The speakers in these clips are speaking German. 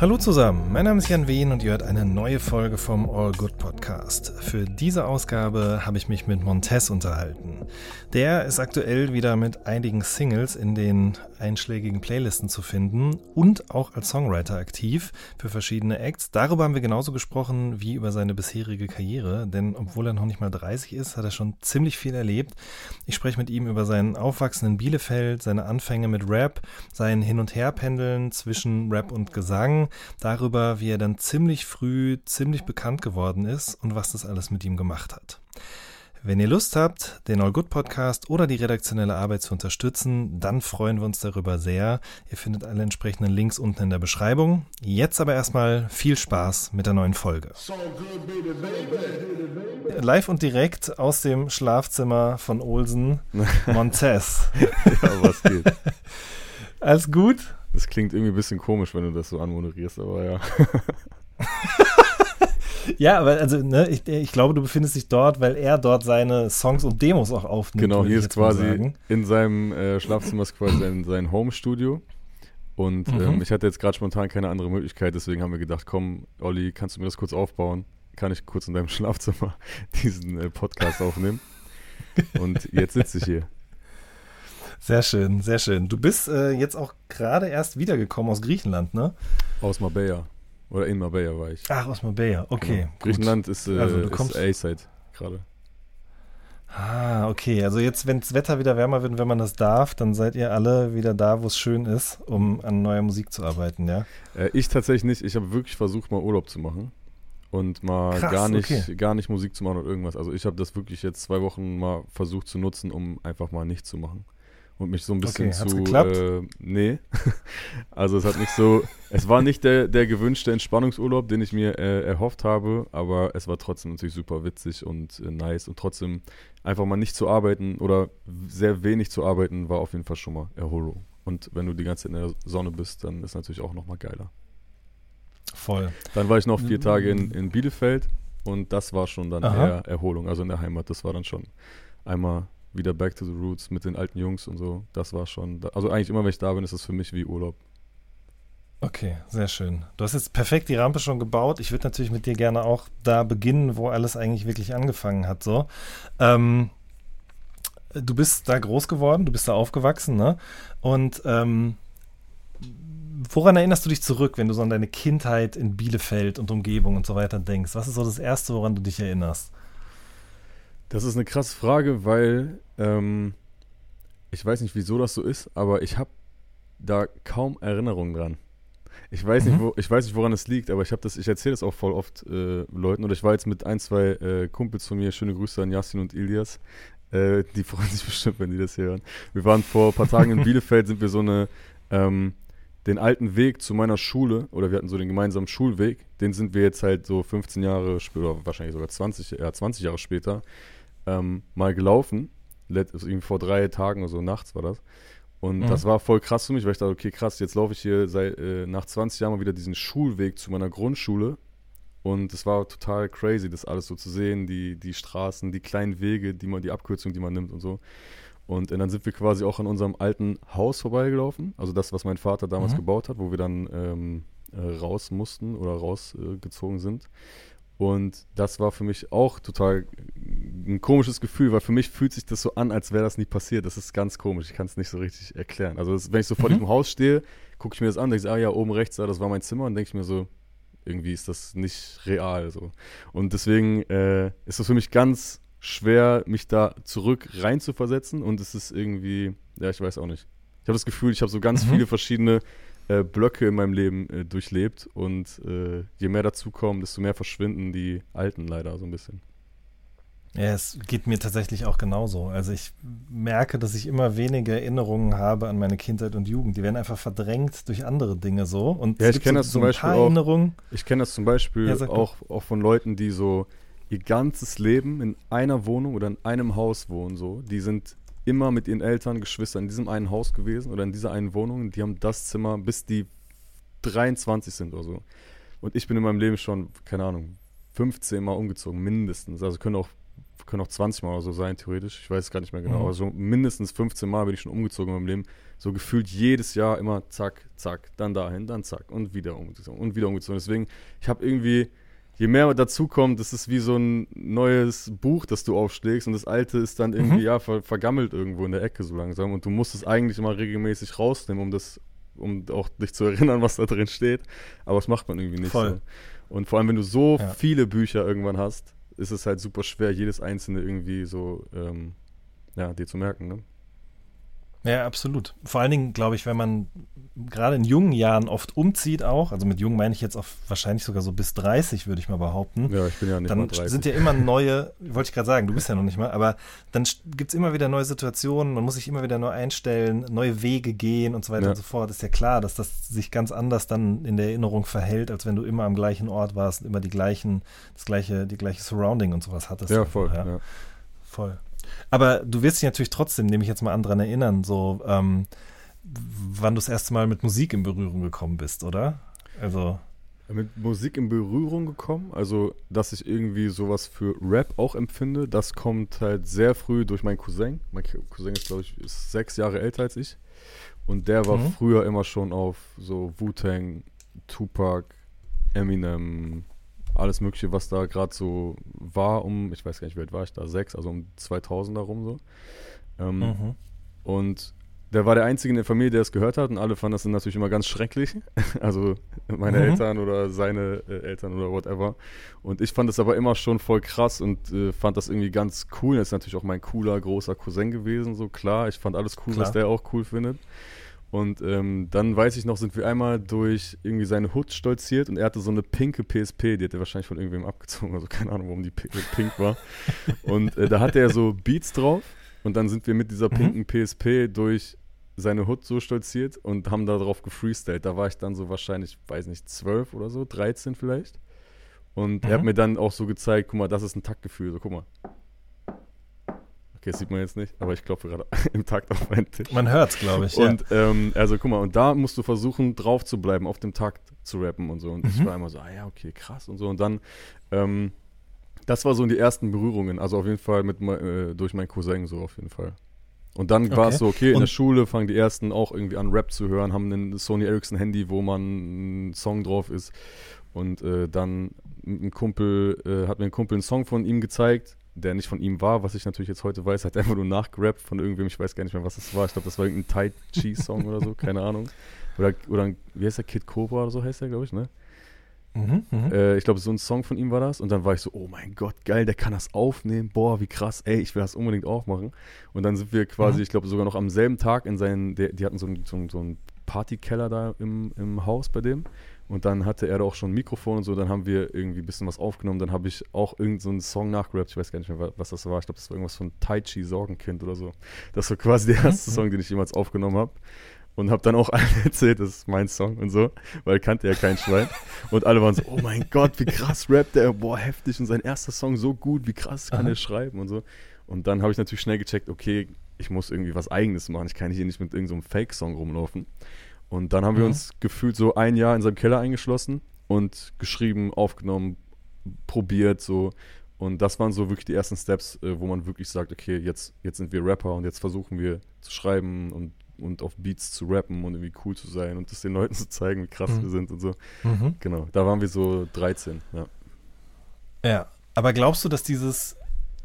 Hallo zusammen, mein Name ist Jan Wehn und ihr hört eine neue Folge vom All Good Podcast. Für diese Ausgabe habe ich mich mit Montez unterhalten. Der ist aktuell wieder mit einigen Singles in den einschlägigen Playlisten zu finden und auch als Songwriter aktiv für verschiedene Acts. Darüber haben wir genauso gesprochen wie über seine bisherige Karriere, denn obwohl er noch nicht mal 30 ist, hat er schon ziemlich viel erlebt. Ich spreche mit ihm über seinen Aufwachsen in Bielefeld, seine Anfänge mit Rap, sein Hin- und Herpendeln zwischen Rap und Gesang, darüber, wie er dann ziemlich früh ziemlich bekannt geworden ist und was das alles mit ihm gemacht hat. Wenn ihr Lust habt, den All Good Podcast oder die redaktionelle Arbeit zu unterstützen, dann freuen wir uns darüber sehr. Ihr findet alle entsprechenden Links unten in der Beschreibung. Jetzt aber erstmal viel Spaß mit der neuen Folge. Live und direkt aus dem Schlafzimmer von Olsen, Montez. Ja, was geht? Alles gut? Das klingt irgendwie ein bisschen komisch, wenn du das so anmoderierst, aber ja. Ja, aber also, ne, ich, ich glaube, du befindest dich dort, weil er dort seine Songs und Demos auch aufnimmt. Genau, hier ist quasi in seinem äh, Schlafzimmer ist quasi sein, sein Home-Studio. Und Mhm. ähm, ich hatte jetzt gerade spontan keine andere Möglichkeit, deswegen haben wir gedacht, komm, Olli, kannst du mir das kurz aufbauen? Kann ich kurz in deinem Schlafzimmer diesen äh, Podcast aufnehmen? Und jetzt sitze ich hier. Sehr schön, sehr schön. Du bist äh, jetzt auch gerade erst wiedergekommen aus Griechenland, ne? Aus Marbella. Oder in Marbella war ich. Ach, aus Marbella, okay. Genau. Griechenland ist, äh, Also, A-Side gerade. Ah, okay. Also jetzt, wenn das Wetter wieder wärmer wird, wenn man das darf, dann seid ihr alle wieder da, wo es schön ist, um an neuer Musik zu arbeiten, ja? Äh, ich tatsächlich nicht. Ich habe wirklich versucht, mal Urlaub zu machen. Und mal Krass, gar, nicht, okay. gar nicht Musik zu machen oder irgendwas. Also ich habe das wirklich jetzt zwei Wochen mal versucht zu nutzen, um einfach mal nichts zu machen. Und mich so ein bisschen Okay, hat's zu. geklappt? Äh, nee. also es hat nicht so. es war nicht der, der gewünschte Entspannungsurlaub, den ich mir äh, erhofft habe, aber es war trotzdem natürlich super witzig und äh, nice. Und trotzdem einfach mal nicht zu arbeiten oder sehr wenig zu arbeiten, war auf jeden Fall schon mal Erholung. Und wenn du die ganze Zeit in der Sonne bist, dann ist natürlich auch nochmal geiler. Voll. Dann war ich noch vier Tage in, in Bielefeld und das war schon dann Aha. eher Erholung, also in der Heimat. Das war dann schon einmal wieder back to the roots mit den alten Jungs und so. Das war schon, also eigentlich immer, wenn ich da bin, ist es für mich wie Urlaub. Okay, sehr schön. Du hast jetzt perfekt die Rampe schon gebaut. Ich würde natürlich mit dir gerne auch da beginnen, wo alles eigentlich wirklich angefangen hat. So, ähm, du bist da groß geworden, du bist da aufgewachsen, ne? Und ähm, woran erinnerst du dich zurück, wenn du so an deine Kindheit in Bielefeld und Umgebung und so weiter denkst? Was ist so das Erste, woran du dich erinnerst? Das ist eine krasse Frage, weil ähm, ich weiß nicht, wieso das so ist, aber ich habe da kaum Erinnerungen dran. Ich weiß, nicht, Mhm. wo, ich weiß nicht, woran es liegt, aber ich habe das, ich erzähle das auch voll oft äh, Leuten. Oder ich war jetzt mit ein, zwei äh, Kumpels von mir, schöne Grüße an Yasin und Ilias. Äh, die freuen sich bestimmt, wenn die das hier hören. Wir waren vor ein paar Tagen in Bielefeld, sind wir so eine, ähm, den alten Weg zu meiner Schule, oder wir hatten so den gemeinsamen Schulweg, den sind wir jetzt halt so 15 Jahre später, oder wahrscheinlich sogar 20, ja, 20 Jahre später, ähm, mal gelaufen. Let, also irgendwie vor drei Tagen oder so, nachts war das. Und Mhm. das war voll krass für mich, weil ich dachte, okay, krass, jetzt laufe ich hier seit, äh, nach 20 Jahren mal wieder diesen Schulweg zu meiner Grundschule. Und es war total crazy, das alles so zu sehen, die, die Straßen, die kleinen Wege, die man, die Abkürzung, die man nimmt und so. Und äh, dann sind wir quasi auch an unserem alten Haus vorbeigelaufen, also das, was mein Vater damals Mhm. gebaut hat, wo wir dann ähm, äh, raus mussten oder rausgezogen äh, sind. Und das war für mich auch total ein komisches Gefühl, weil für mich fühlt sich das so an, als wäre das nie passiert. Das ist ganz komisch, ich kann es nicht so richtig erklären. Also das, wenn ich so vor Mhm. diesem Haus stehe, gucke ich mir das an, denke ich, ah ja, oben rechts, da, das war mein Zimmer und denke ich mir so, irgendwie ist das nicht real so. Und deswegen äh, ist es für mich ganz schwer, mich da zurück rein zu versetzen und es ist irgendwie, ja, ich weiß auch nicht. Ich habe das Gefühl, ich habe so ganz Mhm. viele verschiedene äh, Blöcke in meinem Leben äh, durchlebt und äh, je mehr dazukommen, desto mehr verschwinden die alten leider so ein bisschen. Ja, es geht mir tatsächlich auch genauso. Also ich merke, dass ich immer weniger Erinnerungen habe an meine Kindheit und Jugend. Die werden einfach verdrängt durch andere Dinge so. Und Ja, ich kenne so, das so zum Beispiel auch. Erinnerungen. Ich kenne das zum Beispiel auch, auch von Leuten, die so ihr ganzes Leben in einer Wohnung oder in einem Haus wohnen, so. Die sind immer mit ihren Eltern, Geschwistern in diesem einen Haus gewesen oder in dieser einen Wohnung. Die haben das Zimmer, bis die 23 sind oder so. Und ich bin in meinem Leben schon, keine Ahnung, 15 Mal umgezogen, mindestens. Also können auch, können auch 20 Mal oder so sein, theoretisch. Ich weiß es gar nicht mehr genau. Mhm. Aber so mindestens 15 Mal bin ich schon umgezogen in meinem Leben. So gefühlt jedes Jahr immer zack, zack, dann dahin, dann zack und wieder umgezogen und wieder umgezogen. Deswegen, ich habe irgendwie, je mehr dazu kommt, das ist wie so ein neues Buch, das du aufschlägst und das alte ist dann irgendwie, Mhm. ja, ver vergammelt irgendwo in der Ecke so langsam und du musst es eigentlich immer regelmäßig rausnehmen, um das, um auch dich zu erinnern, was da drin steht. Aber das macht man irgendwie nicht Voll. so. Und vor allem, wenn du so Ja. viele Bücher irgendwann hast, ist es halt super schwer, jedes einzelne irgendwie so, ähm, ja, dir zu merken, ne? Ja, absolut. Vor allen Dingen, glaube ich, wenn man gerade in jungen Jahren oft umzieht auch, also mit jung meine ich jetzt auf wahrscheinlich sogar so bis 30, würde ich mal behaupten, Ja, ich bin ja nicht mal dann 30. sind ja immer neue, wollte ich gerade sagen, du bist ja noch nicht mal, aber dann gibt es immer wieder neue Situationen, man muss sich immer wieder neu einstellen, neue Wege gehen und so weiter Ja. und so fort. Ist ja klar, dass das sich ganz anders dann in der Erinnerung verhält, als wenn du immer am gleichen Ort warst und immer die gleichen, das gleiche, die gleiche Surrounding und sowas hattest. ja, voll. Ja. Ja. Voll. Aber du wirst dich natürlich trotzdem, nehme ich jetzt mal an, dran erinnern, so ähm, wann du das erste Mal mit Musik in Berührung gekommen bist, oder? Also, Mit Musik in Berührung gekommen, also dass ich irgendwie sowas für Rap auch empfinde, das kommt halt sehr früh durch meinen Cousin. Mein Cousin ist, glaube ich, ist sechs Jahre älter als ich. Und der war Mhm. früher immer schon auf so Wu-Tang, Tupac, Eminem, alles Mögliche, was da gerade so war, um, ich weiß gar nicht, wie alt war ich da, sechs, also um 2000 herum so. Ähm, mhm. Und der war der Einzige in der Familie, der es gehört hat und alle fanden das dann natürlich immer ganz schrecklich. Also meine Mhm. Eltern oder seine äh, Eltern oder whatever. Und ich fand das aber immer schon voll krass und äh, fand das irgendwie ganz cool. Das ist natürlich auch mein cooler, großer Cousin gewesen, so klar. Ich fand alles cool, Klar. was der auch cool findet. Und ähm, dann weiß ich noch, sind wir einmal durch irgendwie seine Hut stolziert und er hatte so eine pinke PSP, die hat er wahrscheinlich von irgendwem abgezogen, also keine Ahnung, warum die pi- pink war. Und äh, da hatte er so Beats drauf und dann sind wir mit dieser Mhm. pinken PSP durch seine Hut so stolziert und haben da drauf gefreestylt. Da war ich dann so wahrscheinlich, weiß nicht, 12 oder so, 13 vielleicht. Und er hat Mhm. mir dann auch so gezeigt, guck mal, das ist ein Taktgefühl, so guck mal. Okay, das sieht man jetzt nicht, aber ich klopfe gerade im Takt auf meinen Tisch. Man hört es, glaube ich. Und ähm, also guck mal, und da musst du versuchen, drauf zu bleiben, auf dem Takt zu rappen und so. Und ich Mhm. war immer so, ah ja, okay, krass und so. Und dann, ähm, das war so die ersten Berührungen, also auf jeden Fall mit äh, durch meinen Cousin so auf jeden Fall. Und dann war Okay. es so, okay, in Und- der Schule fangen die ersten auch irgendwie an, Rap zu hören, haben ein Sony Ericsson Handy, wo man ein Song drauf ist. Und äh, dann ein Kumpel, äh, hat mir ein Kumpel einen Song von ihm gezeigt, der nicht von ihm war, was ich natürlich jetzt heute weiß, hat er einfach nur nachgerappt von irgendwem, ich weiß gar nicht mehr, was das war. Ich glaube, das war irgendein Tai Chi Song oder so, keine Ahnung. Oder, oder ein- wie heißt der, Kid Cobra oder so heißt der, glaube ich, ne? Mhm, mhm. Äh, ich glaube, so ein Song von ihm war das. Und dann war ich so, oh mein Gott, geil, der kann das aufnehmen. Boah, wie krass, ey, ich will das unbedingt auch machen. Und dann sind wir quasi, Mhm. ich glaube, sogar noch am selben Tag in seinen, der, die hatten so einen, so einen, so einen Partykeller da im, im Haus bei dem. Und dann hatte er da auch schon ein Mikrofon und so. Dann haben wir irgendwie ein bisschen was aufgenommen. Dann habe ich auch irgendeinen so einen Song nachgerappt. Ich weiß gar nicht mehr, wa- was das war. Ich glaube, das war irgendwas von Tai Chi Sorgenkind oder so. Das war quasi der erste Mhm. Song, den ich jemals aufgenommen habe. Und habe dann auch allen erzählt, das ist mein Song und so, weil kannte ja kein Schwein. Und alle waren so, oh mein Gott, wie krass rappt der, boah, heftig und sein erster Song so gut, wie krass kann Aha. er schreiben und so. Und dann habe ich natürlich schnell gecheckt, okay, ich muss irgendwie was Eigenes machen, ich kann hier nicht mit irgendeinem Fake-Song rumlaufen. Und dann haben wir Mhm. uns gefühlt so ein Jahr in seinem Keller eingeschlossen und geschrieben, aufgenommen, probiert so. Und das waren so wirklich die ersten Steps, äh, wo man wirklich sagt, okay, jetzt, jetzt sind wir Rapper und jetzt versuchen wir zu schreiben und, und auf Beats zu rappen und irgendwie cool zu sein und das den Leuten zu zeigen, wie krass Mhm. wir sind und so. Mhm. Genau, da waren wir so 13, ja. Ja, aber glaubst du, dass dieses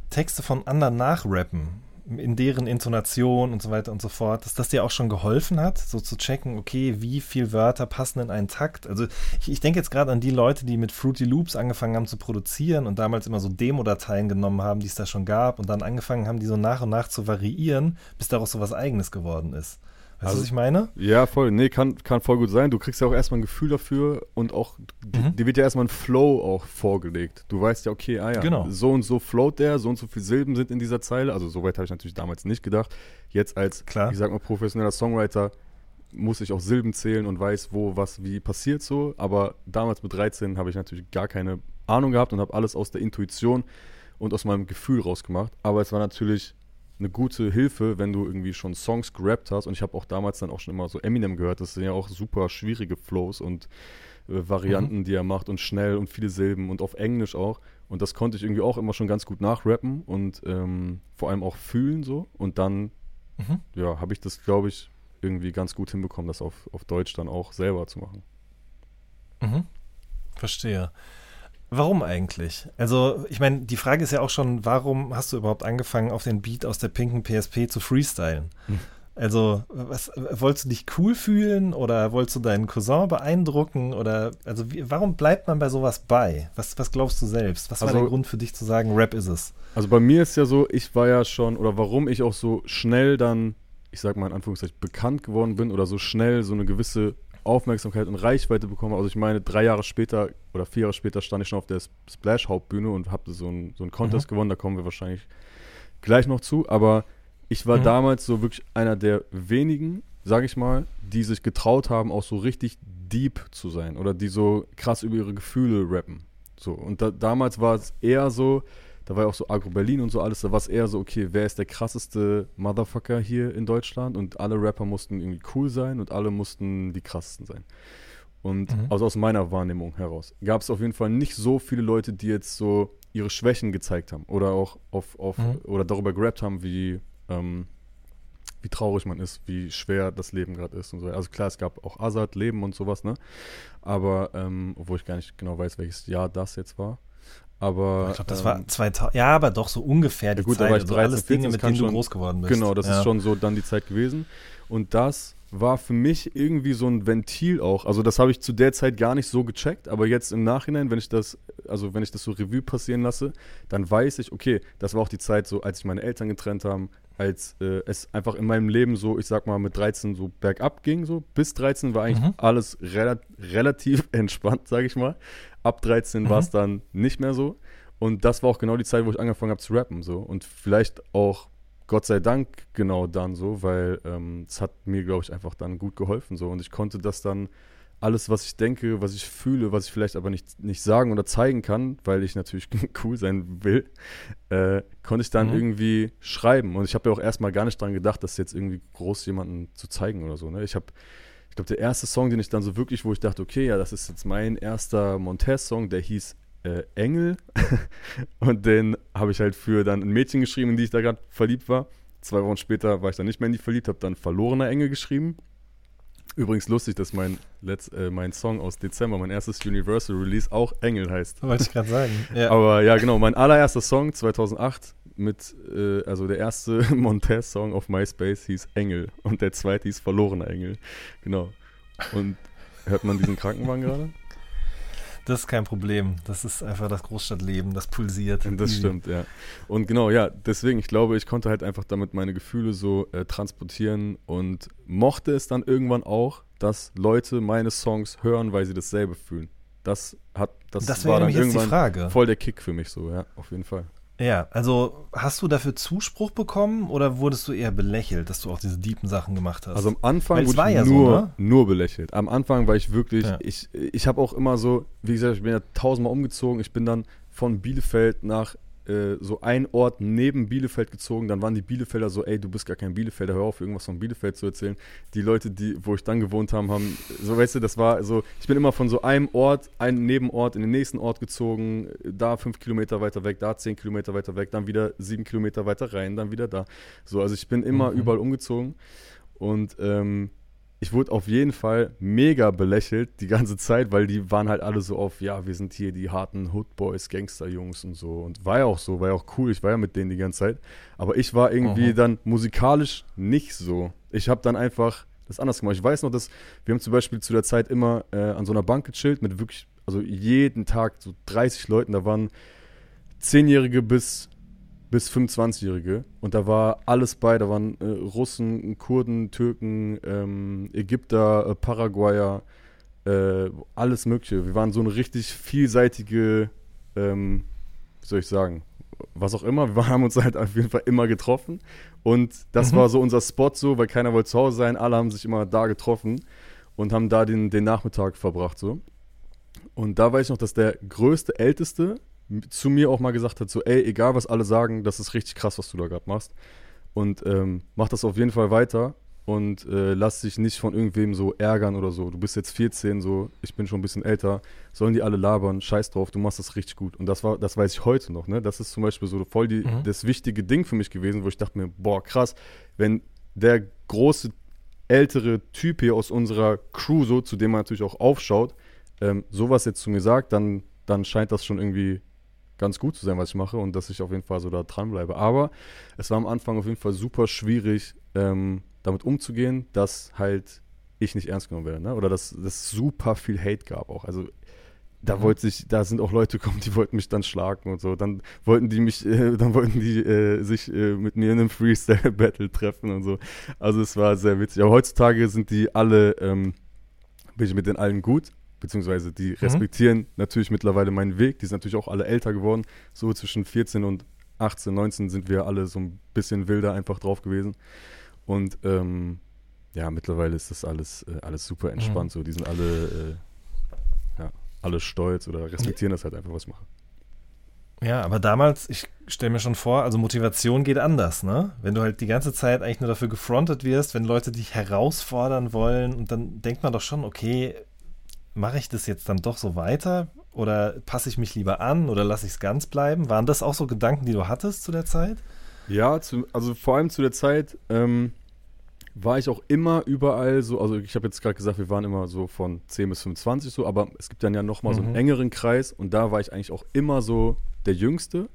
Texte von anderen nachrappen, in deren Intonation und so weiter und so fort, dass das dir auch schon geholfen hat, so zu checken, okay, wie viel Wörter passen in einen Takt? Also ich, ich denke jetzt gerade an die Leute, die mit Fruity Loops angefangen haben zu produzieren und damals immer so Demo-Dateien genommen haben, die es da schon gab und dann angefangen haben, die so nach und nach zu variieren, bis daraus so was Eigenes geworden ist. Weißt du, Also- was ich meine? Ja, voll. Nee, kann, kann voll gut sein. Du kriegst ja auch erstmal ein Gefühl dafür und auch, Mhm. dir wird ja erstmal ein Flow auch vorgelegt. Du weißt ja, okay, ah ja, Genau. so und so float der, so und so viele Silben sind in dieser Zeile. Also soweit habe ich natürlich damals nicht gedacht. Jetzt als, Klar. ich sag mal, professioneller Songwriter muss ich auch Silben zählen und weiß, wo, was, wie passiert so. Aber damals mit 13 habe ich natürlich gar keine Ahnung gehabt und habe alles aus der Intuition und aus meinem Gefühl rausgemacht. Aber es war natürlich eine gute Hilfe, wenn du irgendwie schon Songs gerappt hast. Und ich habe auch damals dann auch schon immer so Eminem gehört. Das sind ja auch super schwierige Flows und äh, Varianten, Mhm. die er macht und schnell und viele Silben und auf Englisch auch. Und das konnte ich irgendwie auch immer schon ganz gut nachrappen und ähm, vor allem auch fühlen so. Und dann, Mhm. ja, habe ich das, glaube ich, irgendwie ganz gut hinbekommen, das auf, auf Deutsch dann auch selber zu machen. Mhm. Verstehe. Warum eigentlich? Also, ich meine, die Frage ist ja auch schon, warum hast du überhaupt angefangen, auf den Beat aus der pinken PSP zu freestylen? Hm. Also, was, wolltest du dich cool fühlen oder wolltest du deinen Cousin beeindrucken oder, also, wie, warum bleibt man bei sowas bei? Was, was glaubst du selbst? Was war Also- der Grund für dich zu sagen, Rap ist es? Also bei mir ist ja so, ich war ja schon, oder warum ich auch so schnell dann, ich sag mal in Anführungszeichen, bekannt geworden bin oder so schnell so eine gewisse Aufmerksamkeit und Reichweite bekomme. Also ich meine, drei Jahre später oder vier Jahre später stand ich schon auf der Splash-Hauptbühne und habe so einen so einen Contest gewonnen, da kommen wir wahrscheinlich gleich noch zu. Aber ich war Mhm. damals so wirklich einer der wenigen, sage ich mal, die sich getraut haben, auch so richtig deep zu sein oder die so krass über ihre Gefühle rappen. So, und da, damals war es eher so, da war ja auch so Agro Berlin und so alles, da war es eher so, okay, wer ist der krasseste Motherfucker hier in Deutschland? Und alle Rapper mussten irgendwie cool sein und alle mussten die krassesten sein. Und Mhm. also aus meiner Wahrnehmung heraus gab es auf jeden Fall nicht so viele Leute, die jetzt so ihre Schwächen gezeigt haben oder auch auf, auf Mhm. oder darüber gerappt haben, wie, ähm, wie traurig man ist, wie schwer das Leben gerade ist und so. Also klar, es gab auch Azad, Leben und sowas, ne? Aber, ähm, obwohl ich gar nicht genau weiß, welches Jahr das jetzt war. Aber Ich glaube, das ähm, war 2000, ja, aber doch so ungefähr die gut, da Zeit. war ich also 13, alles Dinge, 14, mit denen du schon- groß geworden bist. Genau, das ja. ist schon so dann die Zeit gewesen. Und das war für mich irgendwie so ein Ventil auch. Also das habe ich zu der Zeit gar nicht so gecheckt, aber jetzt im Nachhinein, wenn ich das, also wenn ich das so Revue passieren lasse, dann weiß ich, okay, das war auch die Zeit so, als sich meine Eltern getrennt haben, als äh, es einfach in meinem Leben so, ich sag mal, mit 13 so bergab ging, so bis 13 war eigentlich Mhm. alles rela relativ entspannt, sage ich mal. Ab 13 war es Mhm. dann nicht mehr so. Und das war auch genau die Zeit, wo ich angefangen habe zu rappen. So. Und vielleicht auch, Gott sei Dank, genau dann so, weil ähm, es hat mir, glaube ich, einfach dann gut geholfen. So. Und ich konnte das dann, alles, was ich denke, was ich fühle, was ich vielleicht aber nicht, nicht sagen oder zeigen kann, weil ich natürlich cool sein will, äh, konnte ich dann Mhm. irgendwie schreiben. Und ich habe ja auch erstmal gar nicht dran gedacht, das jetzt irgendwie groß jemanden zu zeigen oder so. Ne? Ich habe ich glaube, der erste Song, den ich dann so wirklich, wo ich dachte, okay, ja, das ist jetzt mein erster Montez-Song, der hieß äh, Engel. und den habe ich halt für dann ein Mädchen geschrieben, in die ich da gerade verliebt war. Zwei Wochen später war ich dann nicht mehr in die verliebt, habe dann Verlorener Engel geschrieben. Übrigens lustig, dass mein, Letz-, äh, mein Song aus Dezember, mein erstes Universal Release, auch Engel heißt. Wollte ich gerade sagen. Ja. Aber ja, genau, mein allererster Song 2008 mit, äh, also der erste Montez-Song auf MySpace hieß Engel und der zweite hieß Verlorener Engel. Genau. Und hört man diesen Krankenwagen gerade? Das ist kein Problem. Das ist einfach das Großstadtleben, das pulsiert. Das Easy. stimmt, ja. Und genau, ja, deswegen, ich glaube, ich konnte halt einfach damit meine Gefühle so äh, transportieren und mochte es dann irgendwann auch, dass Leute meine Songs hören, weil sie dasselbe fühlen. Das hat, das, Das war dann irgendwann Frage. voll der Kick für mich so, ja, auf jeden Fall. Ja, also hast du dafür Zuspruch bekommen oder wurdest du eher belächelt, dass du auch diese deepen Sachen gemacht hast? Also am Anfang wurde war ich ja so, nur, ne? nur belächelt. Am Anfang war ich wirklich, Ja. ich, ich habe auch immer so, wie gesagt, ich bin ja tausendmal umgezogen. Ich bin dann von Bielefeld nach äh, so ein Ort neben Bielefeld gezogen. Dann waren die Bielefelder so, ey, du bist gar kein Bielefelder, hör auf, irgendwas von Bielefeld zu erzählen. Die Leute, die, wo ich dann gewohnt habe, haben, so weißt du, das war so, ich bin immer von so einem Ort, einem Nebenort in den nächsten Ort gezogen, da fünf Kilometer weiter weg, da zehn Kilometer weiter weg, dann wieder sieben Kilometer weiter rein, dann wieder da. So, also ich bin immer Mhm. überall umgezogen. Und ähm, ich wurde auf jeden Fall mega belächelt die ganze Zeit, weil die waren halt alle so auf, ja, wir sind hier die harten Hoodboys, Gangsterjungs und so. Und war ja auch so, war ja auch cool, ich war ja mit denen die ganze Zeit. Aber ich war irgendwie Mhm. dann musikalisch nicht so. Ich habe dann einfach das anders gemacht. Ich weiß noch, dass wir haben zum Beispiel zu der Zeit immer äh, an so einer Bank gechillt mit wirklich, also jeden Tag so 30 Leuten. Da waren Zehnjährige bis bis 25-Jährige. Und da war alles bei. Da waren äh, Russen, Kurden, Türken, ähm, Ägypter, äh, Paraguayer, äh, alles Mögliche. Wir waren so eine richtig vielseitige, ähm, wie soll ich sagen, was auch immer. Wir haben uns halt auf jeden Fall immer getroffen. Und das Mhm. war so unser Spot so, weil keiner wollte zu Hause sein. Alle haben sich immer da getroffen und haben da den, den Nachmittag verbracht so. Und da weiß ich noch, dass der größte, älteste zu mir auch mal gesagt hat, so, ey, egal was alle sagen, das ist richtig krass, was du da gerade machst. Und ähm, mach das auf jeden Fall weiter und äh, lass dich nicht von irgendwem so ärgern oder so. Du bist jetzt 14, so, ich bin schon ein bisschen älter, sollen die alle labern, scheiß drauf, du machst das richtig gut. Und das war, das weiß ich heute noch, ne? Das ist zum Beispiel so voll die, Mhm. das wichtige Ding für mich gewesen, wo ich dachte mir, boah, krass, wenn der große ältere Typ hier aus unserer Crew, so, zu dem man natürlich auch aufschaut, ähm, sowas jetzt zu mir sagt, dann, dann scheint das schon irgendwie ganz gut zu sein, was ich mache und dass ich auf jeden Fall so da dranbleibe. Aber es war am Anfang auf jeden Fall super schwierig, ähm, damit umzugehen, dass halt ich nicht ernst genommen werde, ne? Oder dass es super viel Hate gab auch. Also da Mhm. wollte sich, da sind auch Leute gekommen, die wollten mich dann schlagen und so. Dann wollten die mich, äh, dann wollten die äh, sich äh, mit mir in einem Freestyle-Battle treffen und so. Also es war sehr witzig. Aber heutzutage sind die alle, ähm, bin ich mit den allen gut, beziehungsweise die respektieren natürlich mittlerweile meinen Weg. Die sind natürlich auch alle älter geworden. So zwischen 14 und 18, 19 sind wir alle so ein bisschen wilder einfach drauf gewesen. Und ähm, ja, mittlerweile ist das alles, äh, alles super entspannt. So, die sind alle, äh, ja, alle stolz oder respektieren das halt einfach, was ich mache. Ja, aber damals, ich stelle mir schon vor, also Motivation geht anders, ne? Wenn du halt die ganze Zeit eigentlich nur dafür gefrontet wirst, wenn Leute dich herausfordern wollen und dann denkt man doch schon, okay, mache ich das jetzt dann doch so weiter oder passe ich mich lieber an oder lasse ich es ganz bleiben? Waren das auch so Gedanken, die du hattest zu der Zeit? Ja, zu, also vor allem zu der Zeit ähm, war ich auch immer überall so, also ich habe jetzt gerade gesagt, wir waren immer so von 10 bis 25 so, aber es gibt dann ja nochmal so einen Mhm. engeren Kreis und da war ich eigentlich auch immer so der Jüngste.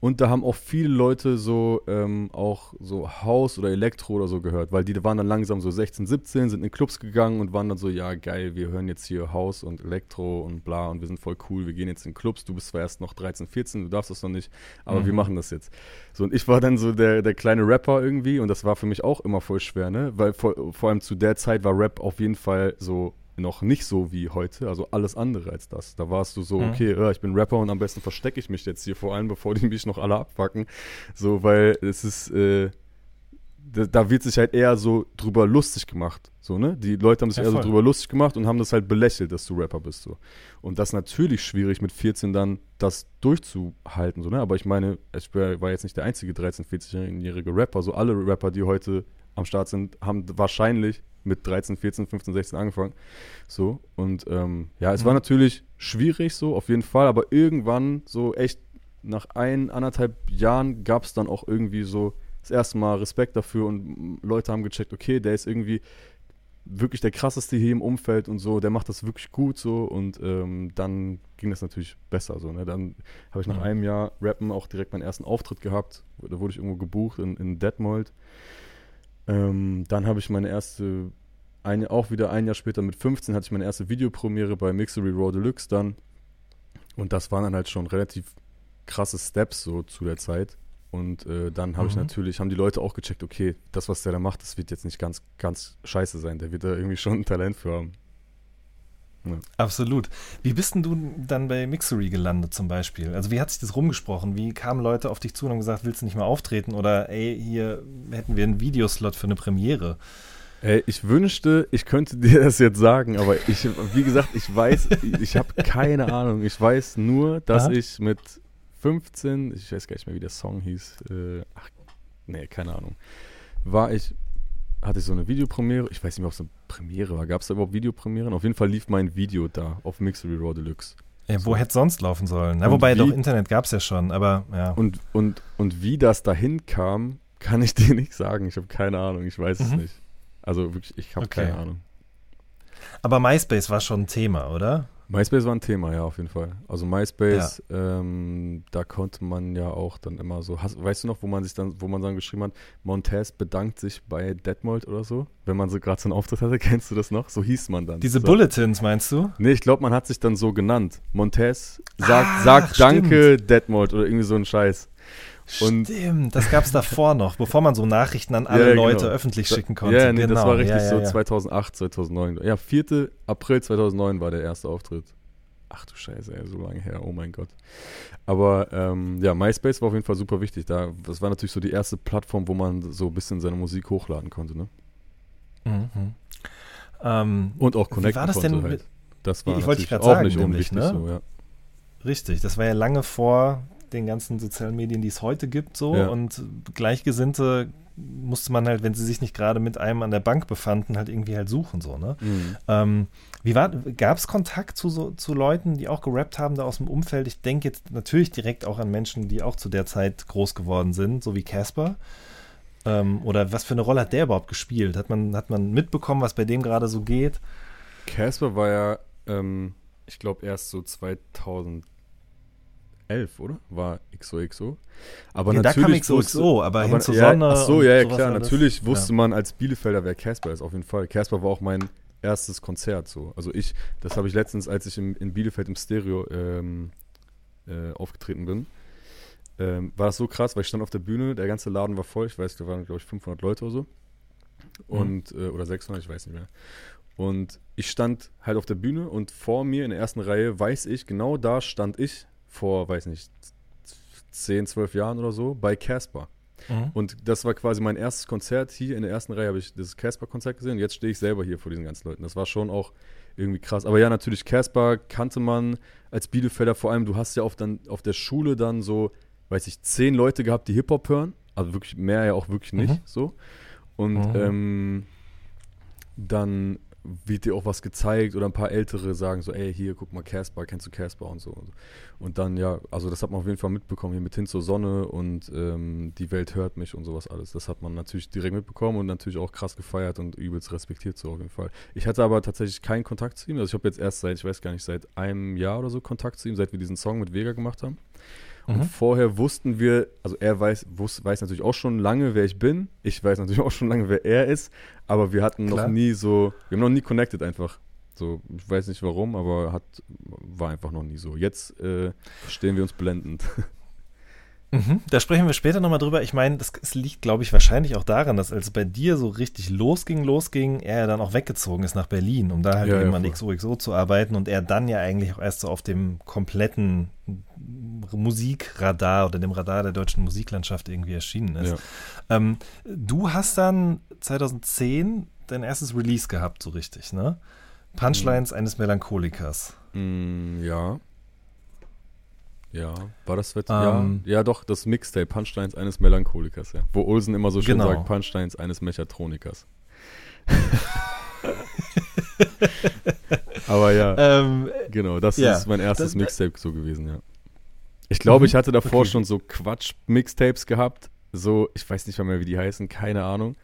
Und da haben auch viele Leute so ähm, auch so Haus oder Elektro oder so gehört, weil die waren dann langsam so 16, 17, sind in Clubs gegangen und waren dann so, ja geil, wir hören jetzt hier Haus und Elektro und bla und wir sind voll cool, wir gehen jetzt in Clubs, du bist zwar erst noch 13, 14, du darfst das noch nicht, aber Mhm. wir machen das jetzt. So und ich war dann so der, der kleine Rapper irgendwie und das war für mich auch immer voll schwer, ne, weil vor, vor allem zu der Zeit war Rap auf jeden Fall so noch nicht so wie heute, also alles andere als das. Da warst du so, Mhm. okay, ja, ich bin Rapper und am besten verstecke ich mich jetzt hier vor allem, bevor die mich noch alle abfacken. So, weil es ist, äh, da, da wird sich halt eher so drüber lustig gemacht. So, ne? Die Leute haben sich Ja, eher so drüber lustig gemacht und haben das halt belächelt, dass du Rapper bist. So. Und das ist natürlich schwierig, mit 14 dann das durchzuhalten. So, ne? Aber ich meine, ich war war jetzt nicht der einzige 13-, 14-jährige Rapper. So alle Rapper, die heute am Start sind, haben wahrscheinlich mit 13, 14, 15, 16 angefangen. So. Und ähm, ja, es war Mhm. natürlich schwierig so, auf jeden Fall, aber irgendwann, so echt nach ein, anderthalb Jahren gab es dann auch irgendwie so das erste Mal Respekt dafür und Leute haben gecheckt, okay, der ist irgendwie wirklich der krasseste hier im Umfeld und so, der macht das wirklich gut so und ähm, dann ging das natürlich besser so. Ne? Dann habe ich nach Mhm. einem Jahr Rappen auch direkt meinen ersten Auftritt gehabt. Da wurde ich irgendwo gebucht in, in Detmold. Ähm, dann habe ich meine erste, ein, auch wieder ein Jahr später mit 15 hatte ich meine erste Videopremiere bei Mixery Raw Deluxe dann. Und das waren dann halt schon relativ krasse Steps so zu der Zeit. Und äh, dann habe ich Mhm. natürlich, haben die Leute auch gecheckt, okay, das, was der da macht, das wird jetzt nicht ganz, ganz scheiße sein. Der wird da irgendwie schon ein Talent für haben. Absolut. Wie bist denn du dann bei Mixery gelandet zum Beispiel? Also wie hat sich das rumgesprochen? Wie kamen Leute auf dich zu und haben gesagt, willst du nicht mal auftreten? Oder ey, hier hätten wir einen Videoslot für eine Premiere. Ey, ich wünschte, ich könnte dir das jetzt sagen, aber ich, wie gesagt, ich weiß, ich habe keine Ahnung. Ich weiß nur, dass Aha. ich mit 15, ich weiß gar nicht mehr, wie der Song hieß, äh, ach, nee, keine Ahnung, war ich, hatte ich so eine Videopremiere, ich weiß nicht mehr, ob es eine Premiere war, gab es da überhaupt Videopremieren? Auf jeden Fall lief mein Video da auf Mixery Raw Deluxe. Ja, wo So. hätte sonst laufen sollen? Na, wobei wie- doch Internet gab es ja schon, aber ja. Und, und, und wie das dahin kam, kann ich dir nicht sagen. Ich habe keine Ahnung, ich weiß es Mhm. nicht. Also wirklich, ich habe Okay. keine Ahnung. Aber MySpace war schon ein Thema, oder? MySpace war ein Thema, ja, auf jeden Fall. Also MySpace, ähm, da konnte man ja auch dann immer so, hast, weißt du noch, wo man sich dann, wo man dann geschrieben hat, Montez bedankt sich bei Detmold oder so, wenn man so gerade so einen Auftritt hatte, kennst du das noch? So hieß man dann. Diese so. Bulletins, meinst du? Nee, ich glaube, man hat sich dann so genannt. Montez sagt, Ach, sagt Danke, Detmold oder irgendwie so ein Scheiß. Und- Stimmt, das gab es davor noch, bevor man so Nachrichten an alle Ja, genau. Leute öffentlich schicken konnte. Ja, nee, das Genau, war richtig ja, ja, so ja. 2008, 2009. Ja, 4. April 2009 war der erste Auftritt. Ach du Scheiße, ey, so lange her, oh mein Gott. Aber ähm, ja, MySpace war auf jeden Fall super wichtig. Da, das war natürlich so die erste Plattform, wo man so ein bisschen seine Musik hochladen konnte. Ne? Mhm. Ähm, Und auch Wie connecten war das konnte denn halt. mit- Das war Ich wollte natürlich auch sagen, nicht nämlich, unwichtig. ne? So, ja. richtig, das war ja lange vor den ganzen sozialen Medien, die es heute gibt, so. Ja. Und Gleichgesinnte musste man halt, wenn sie sich nicht gerade mit einem an der Bank befanden, halt irgendwie halt suchen, so, ne? Mhm. Ähm, wie war, gab es Kontakt zu, so, zu Leuten, die auch gerappt haben da aus dem Umfeld? Ich denke jetzt natürlich direkt auch an Menschen, die auch zu der Zeit groß geworden sind, so wie Casper. Ähm, oder was für eine Rolle hat der überhaupt gespielt? Hat man, hat man mitbekommen, was bei dem gerade so geht? Casper war ja, ähm, ich glaube, erst so 2011, oder? War XOXO. Aber Nee, da kam natürlich XOXO, wusste- aber hin zur ja, Sonne Ach so, ja, ja klar. Natürlich wusste Ja. man als Bielefelder, wer Casper ist, auf jeden Fall. Casper war auch mein erstes Konzert so. Also ich, das habe ich letztens, als ich im, in Bielefeld im Stereo ähm, äh, aufgetreten bin, ähm, war das so krass, weil ich stand auf der Bühne, der ganze Laden war voll, ich weiß, da waren glaube ich 500 Leute oder so. Und, äh, oder 600, ich weiß nicht mehr. Und ich stand halt auf der Bühne und vor mir in der ersten Reihe, weiß ich, genau da stand ich vor, weiß nicht, 10, 12 Jahren oder so, bei Casper. Mhm. Und das war quasi mein erstes Konzert hier. In der ersten Reihe habe ich das Casper-Konzert gesehen. Und jetzt stehe ich selber hier vor diesen ganzen Leuten. Das war schon auch irgendwie krass. Aber ja, natürlich, Casper kannte man als Bielefelder. Vor allem, du hast ja auf, dann, auf der Schule dann so, weiß ich, zehn Leute gehabt, die Hip-Hop hören. Also wirklich mehr ja auch wirklich nicht Mhm. so. Und Mhm. ähm, dann wird dir auch was gezeigt oder ein paar Ältere sagen so, ey, hier, guck mal, Casper, kennst du Casper und so. Und dann, ja, also das hat man auf jeden Fall mitbekommen, hier mit Hin zur Sonne und ähm, die Welt hört mich und sowas alles. Das hat man natürlich direkt mitbekommen und natürlich auch krass gefeiert und übelst respektiert so auf jeden Fall. Ich hatte aber tatsächlich keinen Kontakt zu ihm. Also ich habe jetzt erst seit, ich weiß gar nicht, seit einem Jahr oder so Kontakt zu ihm, seit wir diesen Song mit Vega gemacht haben. Und Mhm. vorher wussten wir, also er weiß, wus, weiß natürlich auch schon lange, wer ich bin. Ich weiß natürlich auch schon lange, wer er ist. Aber wir hatten Klar. noch nie so, wir haben noch nie connected einfach. So, ich weiß nicht warum, aber hat, war einfach noch nie so. Jetzt äh, verstehen wir uns blendend. Mhm. Da sprechen wir später nochmal drüber. Ich meine, das es liegt, glaube ich, wahrscheinlich auch daran, dass als es bei dir so richtig losging, losging, er ja dann auch weggezogen ist nach Berlin, um da halt Ja, eben ja, an. XOXO zu arbeiten und er dann ja eigentlich auch erst so auf dem kompletten Musikradar oder dem Radar der deutschen Musiklandschaft irgendwie erschienen ist. Ja. Ähm, du hast dann 2010 dein erstes Release gehabt, so richtig, ne? Punchlines eines Melancholikers. Mm, ja. Ja, war das zweite Ähm, ja, ja, doch, das Mixtape Punchlines eines Melancholikers, ja. Wo Olsen immer so schön Genau. sagt, Punchlines eines Mechatronikers. Aber ja, Ähm, genau, das ja, ist mein erstes das- Mixtape so gewesen, ja. Ich glaube, Mhm, ich hatte davor okay. schon so Quatsch-Mixtapes gehabt. So, ich weiß nicht mal mehr, wie die heißen, keine Ahnung.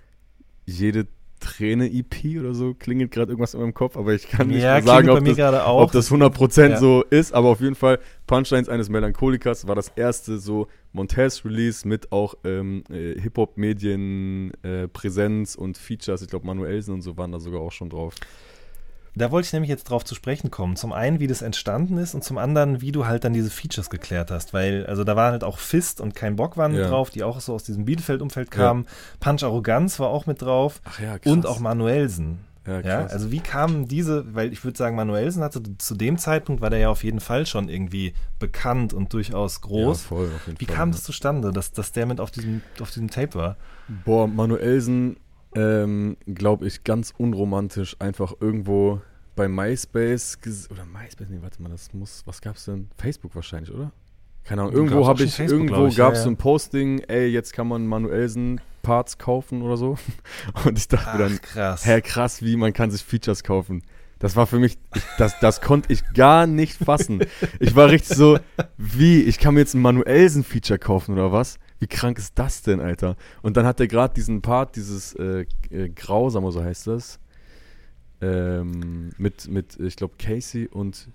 Jede Träne-EP oder so klingelt gerade irgendwas in meinem Kopf, aber ich kann nicht ja, sagen, ob das, ob das 100% Ja. so ist, aber auf jeden Fall Punchlines eines Melancholikers war das erste so Montez-Release mit auch ähm, äh, Hip-Hop-Medien-Präsenz und Features. Ich glaube, Manuelsen und so waren da sogar auch schon drauf. Da wollte ich nämlich jetzt drauf zu sprechen kommen. Zum einen, wie das entstanden ist und zum anderen, wie du halt dann diese Features geklärt hast. Weil, also da waren halt auch Fist und kein Bock waren Ja. drauf, die auch so aus diesem Bielefeld-Umfeld kamen. Punch Arroganz war auch mit drauf. Ach ja, Und auch Manuelsen. Ja, Ja, krass. also wie kamen diese, weil ich würde sagen, Manuelsen hatte zu dem Zeitpunkt, war der ja auf jeden Fall schon irgendwie bekannt und durchaus groß. Ja, voll, auf jeden wie Fall, kam ja. das zustande, dass, dass der mit auf diesem, auf diesem Tape war? Boah, Manuelsen, ähm, glaube ich, ganz unromantisch einfach irgendwo bei MySpace oder MySpace, nee, warte mal, das muss, was gab's denn? Facebook wahrscheinlich, oder? Keine Ahnung, irgendwo habe ich, Facebook, irgendwo ich, gab's ja, so ja. ein Posting, ey, jetzt kann man Manuelsen Parts kaufen oder so. Und ich dachte mir dann, krass. hä, krass, wie, man kann sich Features kaufen. Das war für mich, ich, das, das konnte ich gar nicht fassen. Ich war richtig so, wie, ich kann mir jetzt ein Manuelsen-Feature kaufen oder was? Wie krank ist das denn, Alter? Und dann hat er gerade diesen Part, dieses äh, äh, Grausame, so heißt das, ähm, mit, mit, ich glaube, Casey und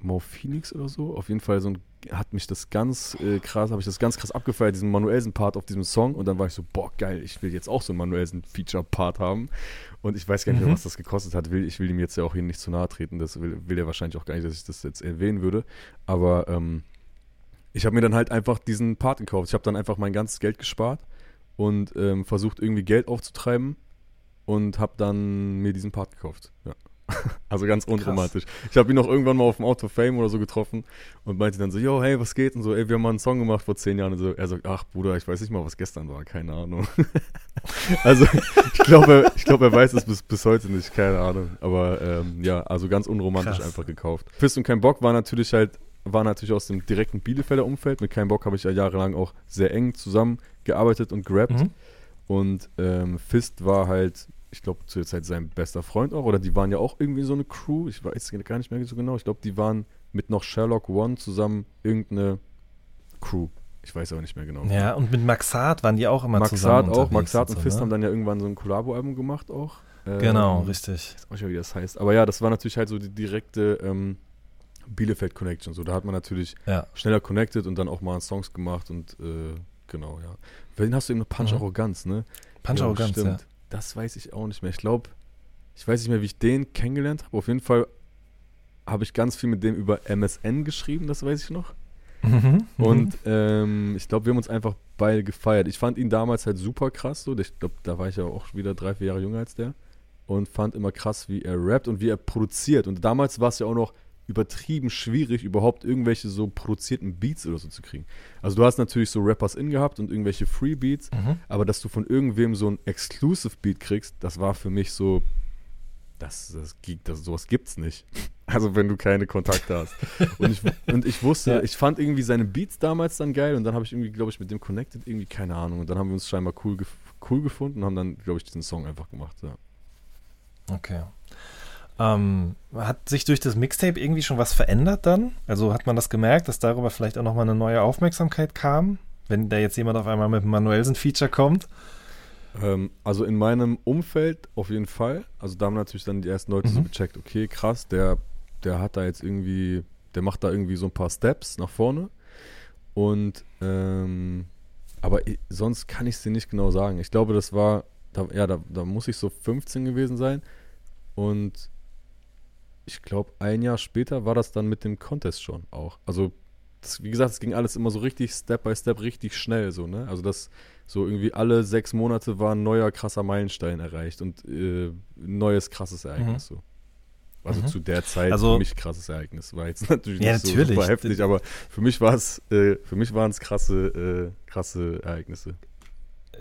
Mo Phoenix oder so. Auf jeden Fall so ein, hat mich das ganz äh, krass, habe ich das ganz krass abgefeiert, diesen Manuelsen-Part auf diesem Song. Und dann war ich so, boah, geil, ich will jetzt auch so einen Manuelsen-Feature-Part haben. Und ich weiß gar nicht mehr, Mhm. was das gekostet hat. Will, ich will ihm jetzt ja auch hier nicht zu nahe treten. Das will, will er wahrscheinlich auch gar nicht, dass ich das jetzt erwähnen würde. Aber ähm, ich habe mir dann halt einfach diesen Part gekauft. Ich habe dann einfach mein ganzes Geld gespart und ähm, versucht irgendwie Geld aufzutreiben und habe dann mir diesen Part gekauft. Ja. Also ganz unromantisch. Ich habe ihn noch irgendwann mal auf dem Auto Fame oder so getroffen und meinte dann so, yo, hey, was geht? Und so, ey, wir haben mal einen Song gemacht vor zehn Jahren. Und so, er sagt, ach Bruder, ich weiß nicht mal, was gestern war, keine Ahnung. also ich glaube, ich glaube, er weiß es bis, bis heute nicht, keine Ahnung. Aber ähm, ja, also ganz unromantisch Krass. einfach gekauft. Fist und kein Bock war natürlich halt waren natürlich aus dem direkten Bielefelder Umfeld. Mit Kein Bock habe ich ja jahrelang auch sehr eng zusammengearbeitet und gerappt. Mhm. Und ähm, Fist war halt, ich glaube, zu der Zeit sein bester Freund auch. Oder die waren ja auch irgendwie so eine Crew. Ich weiß gar nicht mehr so genau. Ich glaube, die waren mit noch Sherlock One zusammen irgendeine Crew. Ich weiß aber nicht mehr genau. Ja, und mit Maxat waren die auch immer Maxat zusammen auch. unterwegs Maxat und so, Fist ne? haben dann ja irgendwann so ein Collabo-Album gemacht auch. Ähm, Genau, Ich richtig. weiß auch nicht mehr, wie das heißt. Aber ja, das war natürlich halt so die direkte ähm, Bielefeld-Connection. So, da hat man natürlich Ja. schneller connected und dann auch mal Songs gemacht und äh, genau, ja. Wen hast du eben eine Punch Mhm. Arroganz, ne? Punch Ja, Arroganz, ja. stimmt. Das weiß ich auch nicht mehr. Ich glaube, ich weiß nicht mehr, wie ich den kennengelernt habe. Auf jeden Fall habe ich ganz viel mit dem über MSN geschrieben, das weiß ich noch. Mhm. Und ähm, ich glaube, wir haben uns einfach beide gefeiert. Ich fand ihn damals halt super krass. So. Ich glaube, da war ich ja auch wieder drei, vier Jahre jünger als der. Und fand immer krass, wie er rappt und wie er produziert. Und damals war es ja auch noch übertrieben schwierig, überhaupt irgendwelche so produzierten Beats oder so zu kriegen. Also du hast natürlich so Rappers in gehabt und irgendwelche Free Beats, Mhm. aber dass du von irgendwem so ein Exclusive Beat kriegst, das war für mich so, das, das, das sowas gibt's nicht. Also wenn du keine Kontakte hast. Und ich, und ich wusste, Ja. ich fand irgendwie seine Beats damals dann geil und dann habe ich irgendwie, glaube ich, mit dem connected, irgendwie keine Ahnung. Und dann haben wir uns scheinbar cool, cool gefunden und haben dann, glaube ich, diesen Song einfach gemacht. Ja. Okay. Ähm, hat sich durch das Mixtape irgendwie schon was verändert dann? Also hat man das gemerkt, dass darüber vielleicht auch nochmal eine neue Aufmerksamkeit kam? Wenn da jetzt jemand auf einmal mit einem Manuelsen-Feature kommt? Ähm, also in meinem Umfeld auf jeden Fall. Also da haben natürlich dann die ersten Leute so Mhm. gecheckt, okay, krass, der, der hat da jetzt irgendwie, der macht da irgendwie so ein paar Steps nach vorne. Und ähm, aber sonst kann ich es dir nicht genau sagen. Ich glaube, das war, da, ja, da, da muss ich so 15 gewesen sein. Und ich glaube, ein Jahr später war das dann mit dem Contest schon auch. Also, das, wie gesagt, es ging alles immer so richtig Step by Step, richtig schnell so, ne? Also, das so irgendwie alle sechs Monate war ein neuer krasser Meilenstein erreicht und äh, ein neues krasses Ereignis so. Also Mhm. zu der Zeit Also- für mich krasses Ereignis. War jetzt natürlich Ja, nicht natürlich. so super heftig, aber für mich war es, äh, für mich waren es krasse, äh, krasse Ereignisse.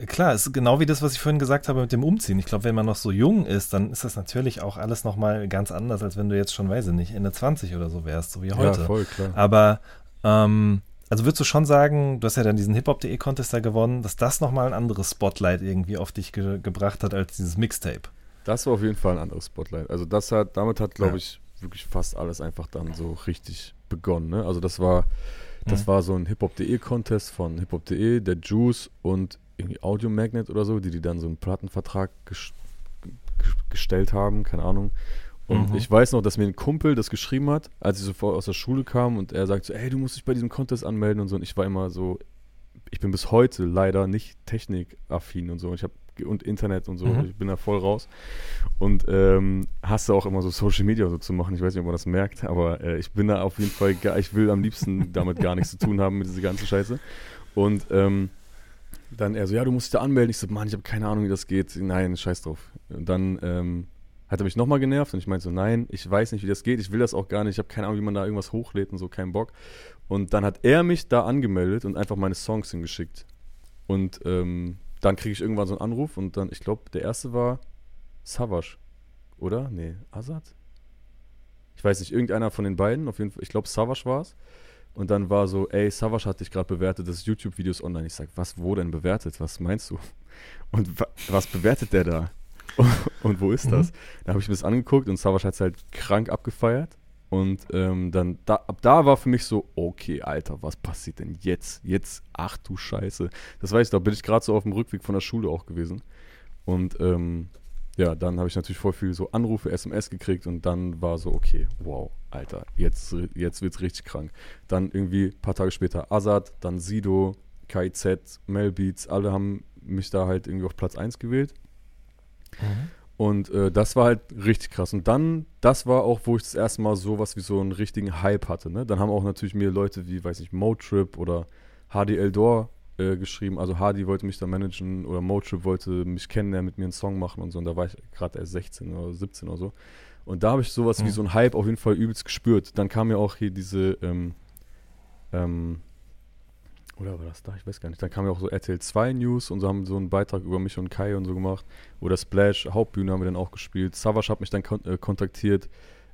Klar, es ist genau wie das, was ich vorhin gesagt habe mit dem Umziehen. Ich glaube, wenn man noch so jung ist, dann ist das natürlich auch alles nochmal ganz anders, als wenn du jetzt schon, weiß ich nicht, Ende 20 oder so wärst, so wie heute. Ja, voll klar. Aber, ähm, also würdest du schon sagen, du hast ja dann diesen Hip-Hop.de Contest da gewonnen, dass das nochmal ein anderes Spotlight irgendwie auf dich ge gebracht hat als dieses Mixtape? Das war auf jeden Fall ein anderes Spotlight. Also das hat, damit hat, glaube Ja. ich, wirklich fast alles einfach dann so richtig begonnen. Ne? Also das war, das Mhm. war so ein Hip-Hop.de Contest von Hip-Hop.de, der Juice und irgendwie Audio Magnet oder so, die die dann so einen Plattenvertrag ges ges gestellt haben, keine Ahnung. Und Mhm. ich weiß noch, dass mir ein Kumpel das geschrieben hat, als ich sofort aus der Schule kam und er sagt so, ey, du musst dich bei diesem Contest anmelden und so. Und ich war immer so, ich bin bis heute leider nicht technikaffin und so. Und ich habe und Internet und so, Mhm. ich bin da voll raus. Und ähm, hasse auch immer so Social Media so zu machen. Ich weiß nicht, ob man das merkt, aber äh, ich bin da auf jeden Fall, gar, ich will am liebsten damit gar nichts zu tun haben mit dieser ganzen Scheiße. Und ähm, dann er so, ja, du musst dich da anmelden. Ich so, Mann, ich habe keine Ahnung, wie das geht. Nein, scheiß drauf. Und dann ähm, hat er mich nochmal genervt und ich meinte so, nein, ich weiß nicht, wie das geht. Ich will das auch gar nicht. Ich habe keine Ahnung, wie man da irgendwas hochlädt und so, keinen Bock. Und dann hat er mich da angemeldet und einfach meine Songs hingeschickt. Und ähm, dann kriege ich irgendwann so einen Anruf und dann, ich glaube, der erste war Savage, oder? Nee, Azad? Ich weiß nicht, irgendeiner von den beiden, auf jeden Fall, ich glaube, Savage war es. Und dann war so, ey, Savage hat dich gerade bewertet, das YouTube-Video ist online. Ich sag, was, wo denn bewertet? Was meinst du? Und wa was bewertet der da? und wo ist das? Da habe ich mir das angeguckt und Savage hat es halt krank abgefeiert. Und ähm, dann, da, ab da war für mich so, okay, Alter, was passiert denn jetzt? Jetzt, ach du Scheiße. Das weiß ich, da bin ich gerade so auf dem Rückweg von der Schule auch gewesen. Und ähm, ja, dann habe ich natürlich voll viel so Anrufe, SMS gekriegt und dann war so, okay, wow, Alter, jetzt, jetzt wird's richtig krank. Dann irgendwie ein paar Tage später Azad, dann Sido, KIZ, Melbeats, alle haben mich da halt irgendwie auf Platz 1 gewählt. Und äh, das war halt richtig krass. Und dann, das war auch, wo ich das erste Mal sowas wie so einen richtigen Hype hatte. Ne? Dann haben auch natürlich mir Leute wie, weiß ich, Motrip oder Hardy Eldor äh, geschrieben. Also Hardy wollte mich da managen oder Motrip wollte mich kennenlernen, mit mir einen Song machen und so. Und da war ich gerade erst 16 oder 17 oder so. Und da habe ich sowas wie Mhm. so einen Hype auf jeden Fall übelst gespürt. Dann kam ja auch hier diese, ähm, ähm, oder war das da? Ich weiß gar nicht. Dann kam ja auch so RTL 2 News und so haben so einen Beitrag über mich und Kai und so gemacht. Oder Splash, Hauptbühne haben wir dann auch gespielt. Savage hat mich dann kon äh, kontaktiert.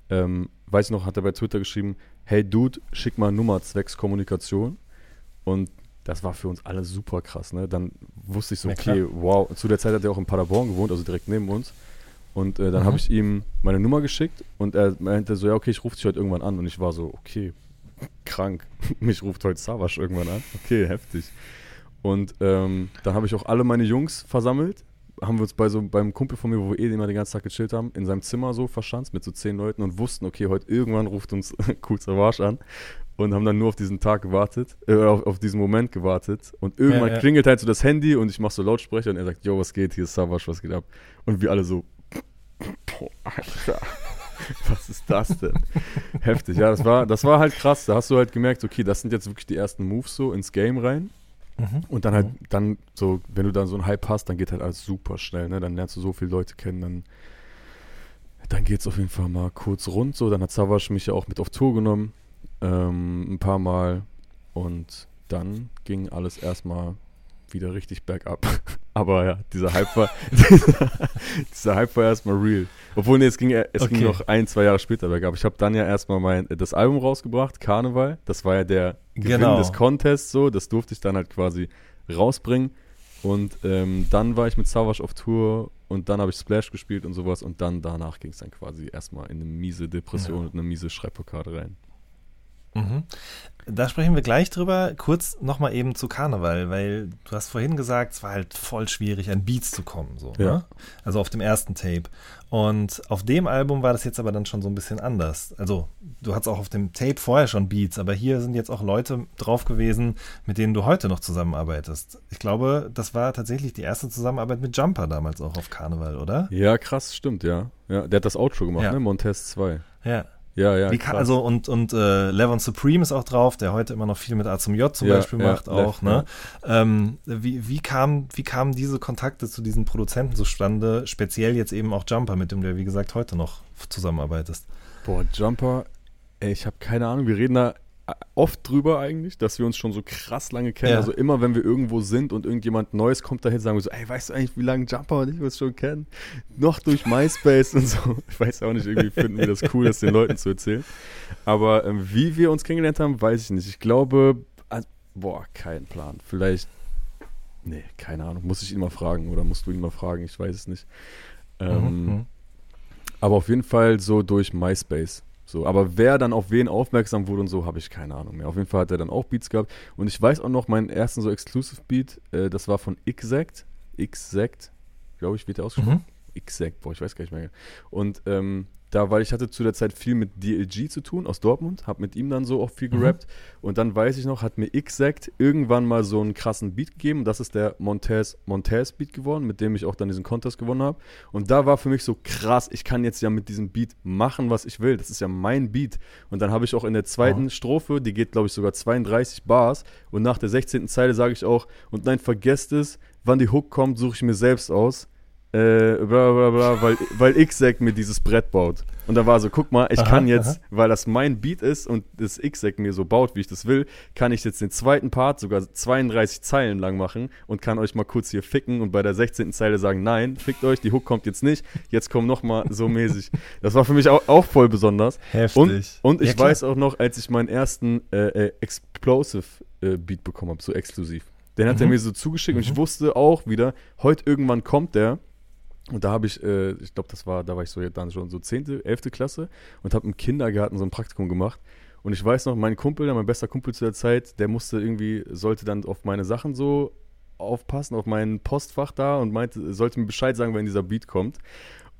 ähm, weiß ich noch, hat er bei Twitter geschrieben, hey Dude, schick mal Nummer zwecks Kommunikation. Und das war für uns alle super krass, ne? Dann wusste ich so, Ja, okay, wow. Zu der Zeit hat er auch in Paderborn gewohnt, also direkt neben uns. Und äh, dann Mhm. habe ich ihm meine Nummer geschickt und er meinte so, ja, okay, ich rufe dich heute irgendwann an. Und ich war so, okay, krank. Mich ruft heute Savasch irgendwann an. Okay, heftig. Und ähm, dann habe ich auch alle meine Jungs versammelt. Haben wir uns bei so beim Kumpel von mir, wo wir eh immer den ganzen Tag gechillt haben, in seinem Zimmer so verschanzt mit so zehn Leuten und wussten, okay, heute irgendwann ruft uns Cool Savage an. Und haben dann nur auf diesen Tag gewartet, äh, auf, auf diesen Moment gewartet. Und irgendwann Ja, ja. klingelt halt so das Handy und ich mache so Lautsprecher und er sagt, yo, was geht, hier ist Savage, was geht ab? Und wir alle so, boah, Alter, was ist das denn? Heftig, ja, das war, das war halt krass. Da hast du halt gemerkt, okay, das sind jetzt wirklich die ersten Moves so ins Game rein. Mhm. Und dann halt, dann so, wenn du dann so einen Hype hast, dann geht halt alles super schnell, ne? Dann lernst du so viele Leute kennen, dann, dann geht's auf jeden Fall mal kurz rund so. Dann hat Savas mich ja auch mit auf Tour genommen, ähm, ein paar Mal. Und dann ging alles erstmal wieder richtig bergab. Aber ja, dieser Hype war, dieser, dieser Hype war erstmal real. Obwohl, nee, es ging, es ging Okay. noch ein, zwei Jahre später bergab. Ich habe dann ja erstmal mein, das Album rausgebracht, Karneval. Das war ja der Gewinn Genau. des Contests so. Das durfte ich dann halt quasi rausbringen. Und ähm, dann war ich mit Savage auf Tour und dann habe ich Splash gespielt und sowas. Und dann danach ging es dann quasi erstmal in eine miese Depression Ja. und eine miese Schreibblockade rein. Mhm. Da sprechen wir gleich drüber. Kurz nochmal eben zu Karneval, weil du hast vorhin gesagt, es war halt voll schwierig, an Beats zu kommen. So, Ja. ne? Also auf dem ersten Tape. Und auf dem Album war das jetzt aber dann schon so ein bisschen anders. Also du hattest auch auf dem Tape vorher schon Beats, aber hier sind jetzt auch Leute drauf gewesen, mit denen du heute noch zusammenarbeitest. Ich glaube, das war tatsächlich die erste Zusammenarbeit mit Jumper damals auch auf Karneval, oder? Ja, krass, stimmt, ja. ja der hat das Outro gemacht, Ja. ne? Montez 2. Ja. Ja, ja. Wie kann, also und und äh, Levon Supreme ist auch drauf, der heute immer noch viel mit A zum J zum Ja, Beispiel ja, macht auch. Lev, Ne? Ähm, wie, wie, kam, wie kamen diese Kontakte zu diesen Produzenten zustande? Speziell jetzt eben auch Jumper, mit dem du ja wie gesagt heute noch zusammenarbeitest. Boah, Jumper, ey, ich habe keine Ahnung. Wir reden da oft drüber eigentlich, dass wir uns schon so krass lange kennen. Ja. Also immer, wenn wir irgendwo sind und irgendjemand Neues kommt dahin, sagen wir so, ey, weißt du eigentlich, wie lange Jumper und ich uns schon kennen? Noch durch MySpace und so. Ich weiß auch nicht, irgendwie finden wir das cool, das den Leuten zu erzählen. Aber ähm, wie wir uns kennengelernt haben, weiß ich nicht. Ich glaube, ah, boah, kein Plan. Vielleicht, nee, keine Ahnung. Muss ich ihn mal fragen oder musst du ihn mal fragen? Ich weiß es nicht. Ähm, Mhm. aber auf jeden Fall so durch MySpace. So, aber wer dann auf wen aufmerksam wurde und so, habe ich keine Ahnung mehr. Auf jeden Fall hat er dann auch Beats gehabt. Und ich weiß auch noch, meinen ersten so Exclusive Beat, äh, das war von Xact. Xact, glaube ich, wird der ausgesprochen. Mhm. Xact, boah, ich weiß gar nicht mehr. Und ähm, da, weil ich hatte zu der Zeit viel mit DLG zu tun aus Dortmund, habe mit ihm dann so auch viel Mhm. gerappt. Und dann weiß ich noch, hat mir Xact irgendwann mal so einen krassen Beat gegeben. Das ist der Montez, Montez Beat geworden, mit dem ich auch dann diesen Contest gewonnen habe. Und da war für mich so krass, ich kann jetzt ja mit diesem Beat machen, was ich will. Das ist ja mein Beat. Und dann habe ich auch in der zweiten Ja. Strophe, die geht, glaube ich, sogar 32 Bars. Und nach der 16. Zeile sage ich auch, und nein, vergesst es, wann die Hook kommt, suche ich mir selbst aus. Äh, bla bla bla, weil, weil Xack mir dieses Brett baut. Und da war so, guck mal, ich Aha, kann jetzt, aha. weil das mein Beat ist und das Xack mir so baut, wie ich das will, kann ich jetzt den zweiten Part sogar 32 Zeilen lang machen und kann euch mal kurz hier ficken und bei der 16. Zeile sagen, nein, fickt euch, die Hook kommt jetzt nicht, jetzt kommt noch mal so mäßig. Das war für mich auch, auch voll besonders. Heftig. Und, und ich Ja, weiß auch noch, als ich meinen ersten äh, äh, Explosive äh, Beat bekommen habe, so exklusiv. Den hat er Mhm. mir so zugeschickt und ich Mhm. wusste auch wieder, heute irgendwann kommt der. Und da habe ich, äh, ich glaube, das war, da war ich so dann schon so 10., 11. Klasse und habe im Kindergarten so ein Praktikum gemacht. Und ich weiß noch, mein Kumpel, mein bester Kumpel zu der Zeit, der musste irgendwie, sollte dann auf meine Sachen so aufpassen, auf mein Postfach da und meinte, sollte mir Bescheid sagen, wenn dieser Beat kommt.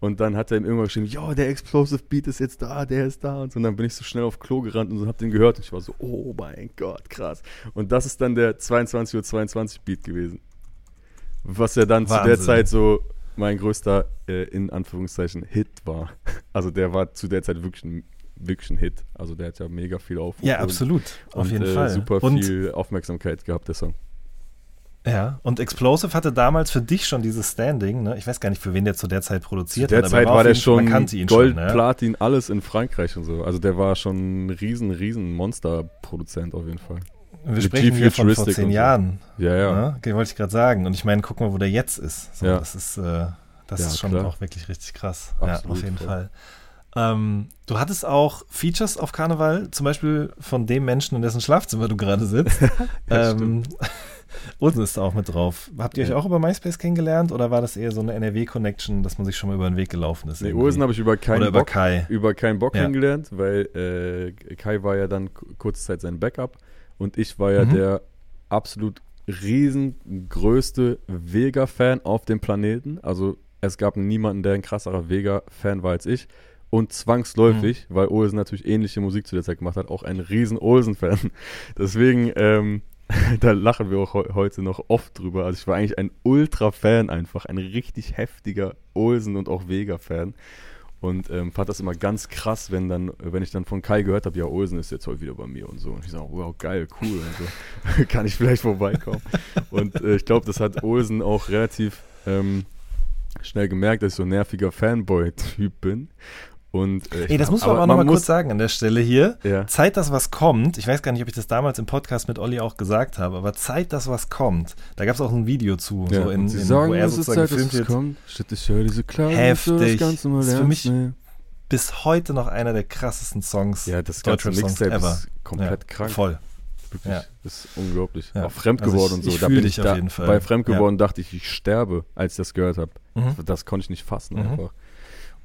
Und dann hat er ihm irgendwann geschrieben, ja, der Explosive Beat ist jetzt da, der ist da und so. Und dann bin ich so schnell auf Klo gerannt und so, hab den gehört und ich war so, oh mein Gott, krass. Und das ist dann der 22.22 Uhr 22 Beat gewesen. Was ja dann zu der Wahnsinn. Zeit so mein größter, äh, in Anführungszeichen, Hit war. Also der war zu der Zeit wirklich ein, wirklich ein Hit. Also der hat ja mega viel Aufruf. ja, absolut. Auf und, jeden äh, Fall. Super und, viel Aufmerksamkeit gehabt, der Song. Ja, und Explosive hatte damals für dich schon dieses Standing, ne? Ich weiß gar nicht, für wen der zu der Zeit Zu produziert der hat. Zeit war auf der schon Gold, schon, ne? Platin, alles in Frankreich und so. Also der war schon ein riesen, riesen Monsterproduzent auf jeden Fall. Wir sprechen hier von vor zehn so. Jahren. Ja, ja. Ne? Okay, wollte ich gerade sagen. Und ich meine, guck mal, wo der jetzt ist. So, Ja. Das ist, äh, das Ja, ist schon klar. auch wirklich richtig krass. Absolut, ja, auf jeden voll. Fall. Ähm, du hattest auch Features auf Karneval, zum Beispiel von dem Menschen, in dessen Schlafzimmer du gerade sitzt. Ja, ähm, Olsen ist da auch mit drauf. Habt ihr euch Ja. auch über MySpace kennengelernt oder war das eher so eine NRW-Connection, dass man sich schon mal über den Weg gelaufen ist? Nee? Ursen habe ich über keinen oder über Bock, Kai. über keinen Bock Ja. kennengelernt, weil äh, Kai war ja dann kurze Zeit sein Backup und ich war ja Mhm. der absolut riesengrößte Vega-Fan auf dem Planeten. Also es gab niemanden, der ein krasserer Vega-Fan war als ich. Und zwangsläufig, weil Olsen natürlich ähnliche Musik zu der Zeit gemacht hat, auch ein riesen Olsen-Fan. Deswegen, ähm, da lachen wir auch heu- heute noch oft drüber. Also ich war eigentlich ein Ultra-Fan einfach, ein richtig heftiger Olsen- und auch Vega-Fan. Und ähm, fand das immer ganz krass, wenn dann, wenn ich dann von Kai gehört habe, ja, Olsen ist jetzt heute wieder bei mir und so. Und ich sage, wow, geil, cool so. Kann ich vielleicht vorbeikommen? und äh, ich glaube, das hat Olsen auch relativ ähm, schnell gemerkt, dass ich so ein nerviger Fanboy-Typ bin. Und, äh, Ey, das muss man aber auch man nochmal kurz sagen an der Stelle hier. Ja. Zeit, dass was kommt. Ich weiß gar nicht, ob ich das damals im Podcast mit Olli auch gesagt habe, aber Zeit, dass was kommt. Da gab es auch ein Video zu, Ja, so in, sie in, sagen, wo er sozusagen Zeit, dass gefilmt es wird. kommt. Shit, ich höre diese Klage. Heftig. Das Das ist für mich nehmen. Bis heute noch einer der krassesten Songs, Ja, das ganze Mixtape ever. ist komplett ja, krank. Voll. Wirklich, Ja. das ist unglaublich. Ja. Auch fremd Also geworden ich- und so. ich da bin dich ich auf da, jeden Fall. bei fremd geworden dachte ich, ich sterbe, als ich das gehört habe. Mhm. Das konnte ich nicht fassen Mhm. einfach.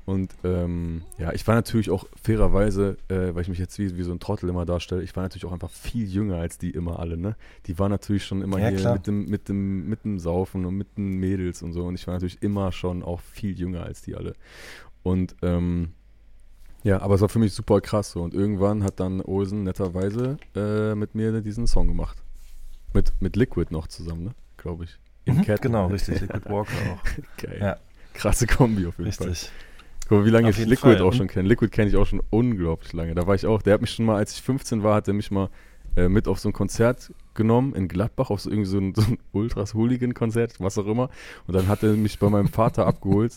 Und ähm, ja, ich war natürlich auch fairerweise, äh, weil ich mich jetzt wie, wie so ein Trottel immer darstelle, ich war natürlich auch einfach viel jünger als die immer alle, ne? Die waren natürlich schon immer Ja, hier klar. mit dem, mit dem, mit dem Saufen und mit den Mädels und so. Und ich war natürlich immer schon auch viel jünger als die alle. Und ähm, ja, aber es war für mich super krass so. Und irgendwann hat dann Olsen netterweise äh, mit mir diesen Song gemacht. Mit, mit Liquid noch zusammen, ne? Glaube ich. Im Mhm, Cat- genau, richtig. Liquid Walker auch. Geil. Ja. Krasse Kombi auf jeden Fall. Richtig. Guck mal, wie lange Auf ich Liquid Fall. auch schon kenne. Liquid kenne ich auch schon unglaublich lange. Da war ich auch, der hat mich schon mal, als ich 15 war, hat er mich mal äh, mit auf so ein Konzert genommen in Gladbach, auf so irgendwie so ein, so ein Ultras-Hooligan-Konzert, was auch immer. Und dann hat er mich bei meinem Vater abgeholt.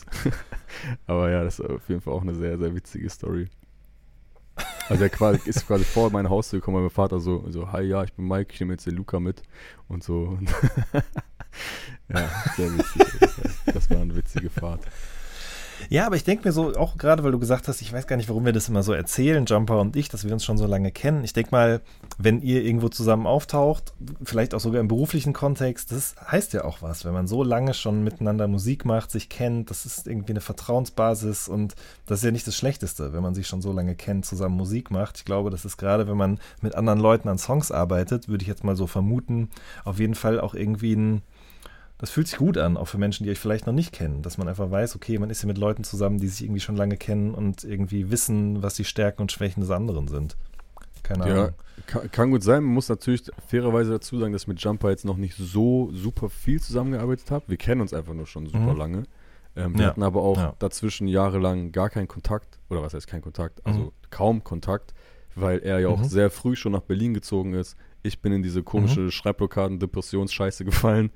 Aber ja, das ist auf jeden Fall auch eine sehr, sehr witzige Story. Also er quasi, ist quasi vor meine Haustür gekommen, mein Vater so, so, hi, ja, ich bin Mike, ich nehme jetzt den Luca mit und so. ja, sehr witzig. Das war eine witzige Fahrt. Ja, aber ich denke mir so, auch gerade weil du gesagt hast, ich weiß gar nicht, warum wir das immer so erzählen, Jumper und ich, dass wir uns schon so lange kennen. Ich denke mal, wenn ihr irgendwo zusammen auftaucht, vielleicht auch sogar im beruflichen Kontext, das heißt ja auch was, wenn man so lange schon miteinander Musik macht, sich kennt, das ist irgendwie eine Vertrauensbasis und das ist ja nicht das Schlechteste, wenn man sich schon so lange kennt, zusammen Musik macht. Ich glaube, das ist gerade, wenn man mit anderen Leuten an Songs arbeitet, würde ich jetzt mal so vermuten, auf jeden Fall auch irgendwie ein das fühlt sich gut an, auch für Menschen, die euch vielleicht noch nicht kennen, dass man einfach weiß, okay, man ist hier mit Leuten zusammen, die sich irgendwie schon lange kennen und irgendwie wissen, was die Stärken und Schwächen des anderen sind. Keine Ja, Ahnung. kann, kann gut sein. Man muss natürlich fairerweise dazu sagen, dass ich mit Jumper jetzt noch nicht so super viel zusammengearbeitet habe. Wir kennen uns einfach nur schon super Mhm. lange. Ähm, wir Ja, hatten aber auch ja. dazwischen jahrelang gar keinen Kontakt. Oder was heißt kein Kontakt? Also Mhm. kaum Kontakt, weil er ja auch Mhm. sehr früh schon nach Berlin gezogen ist. Ich bin in diese komische Mhm. Schreibblockaden, Depressionsscheiße gefallen.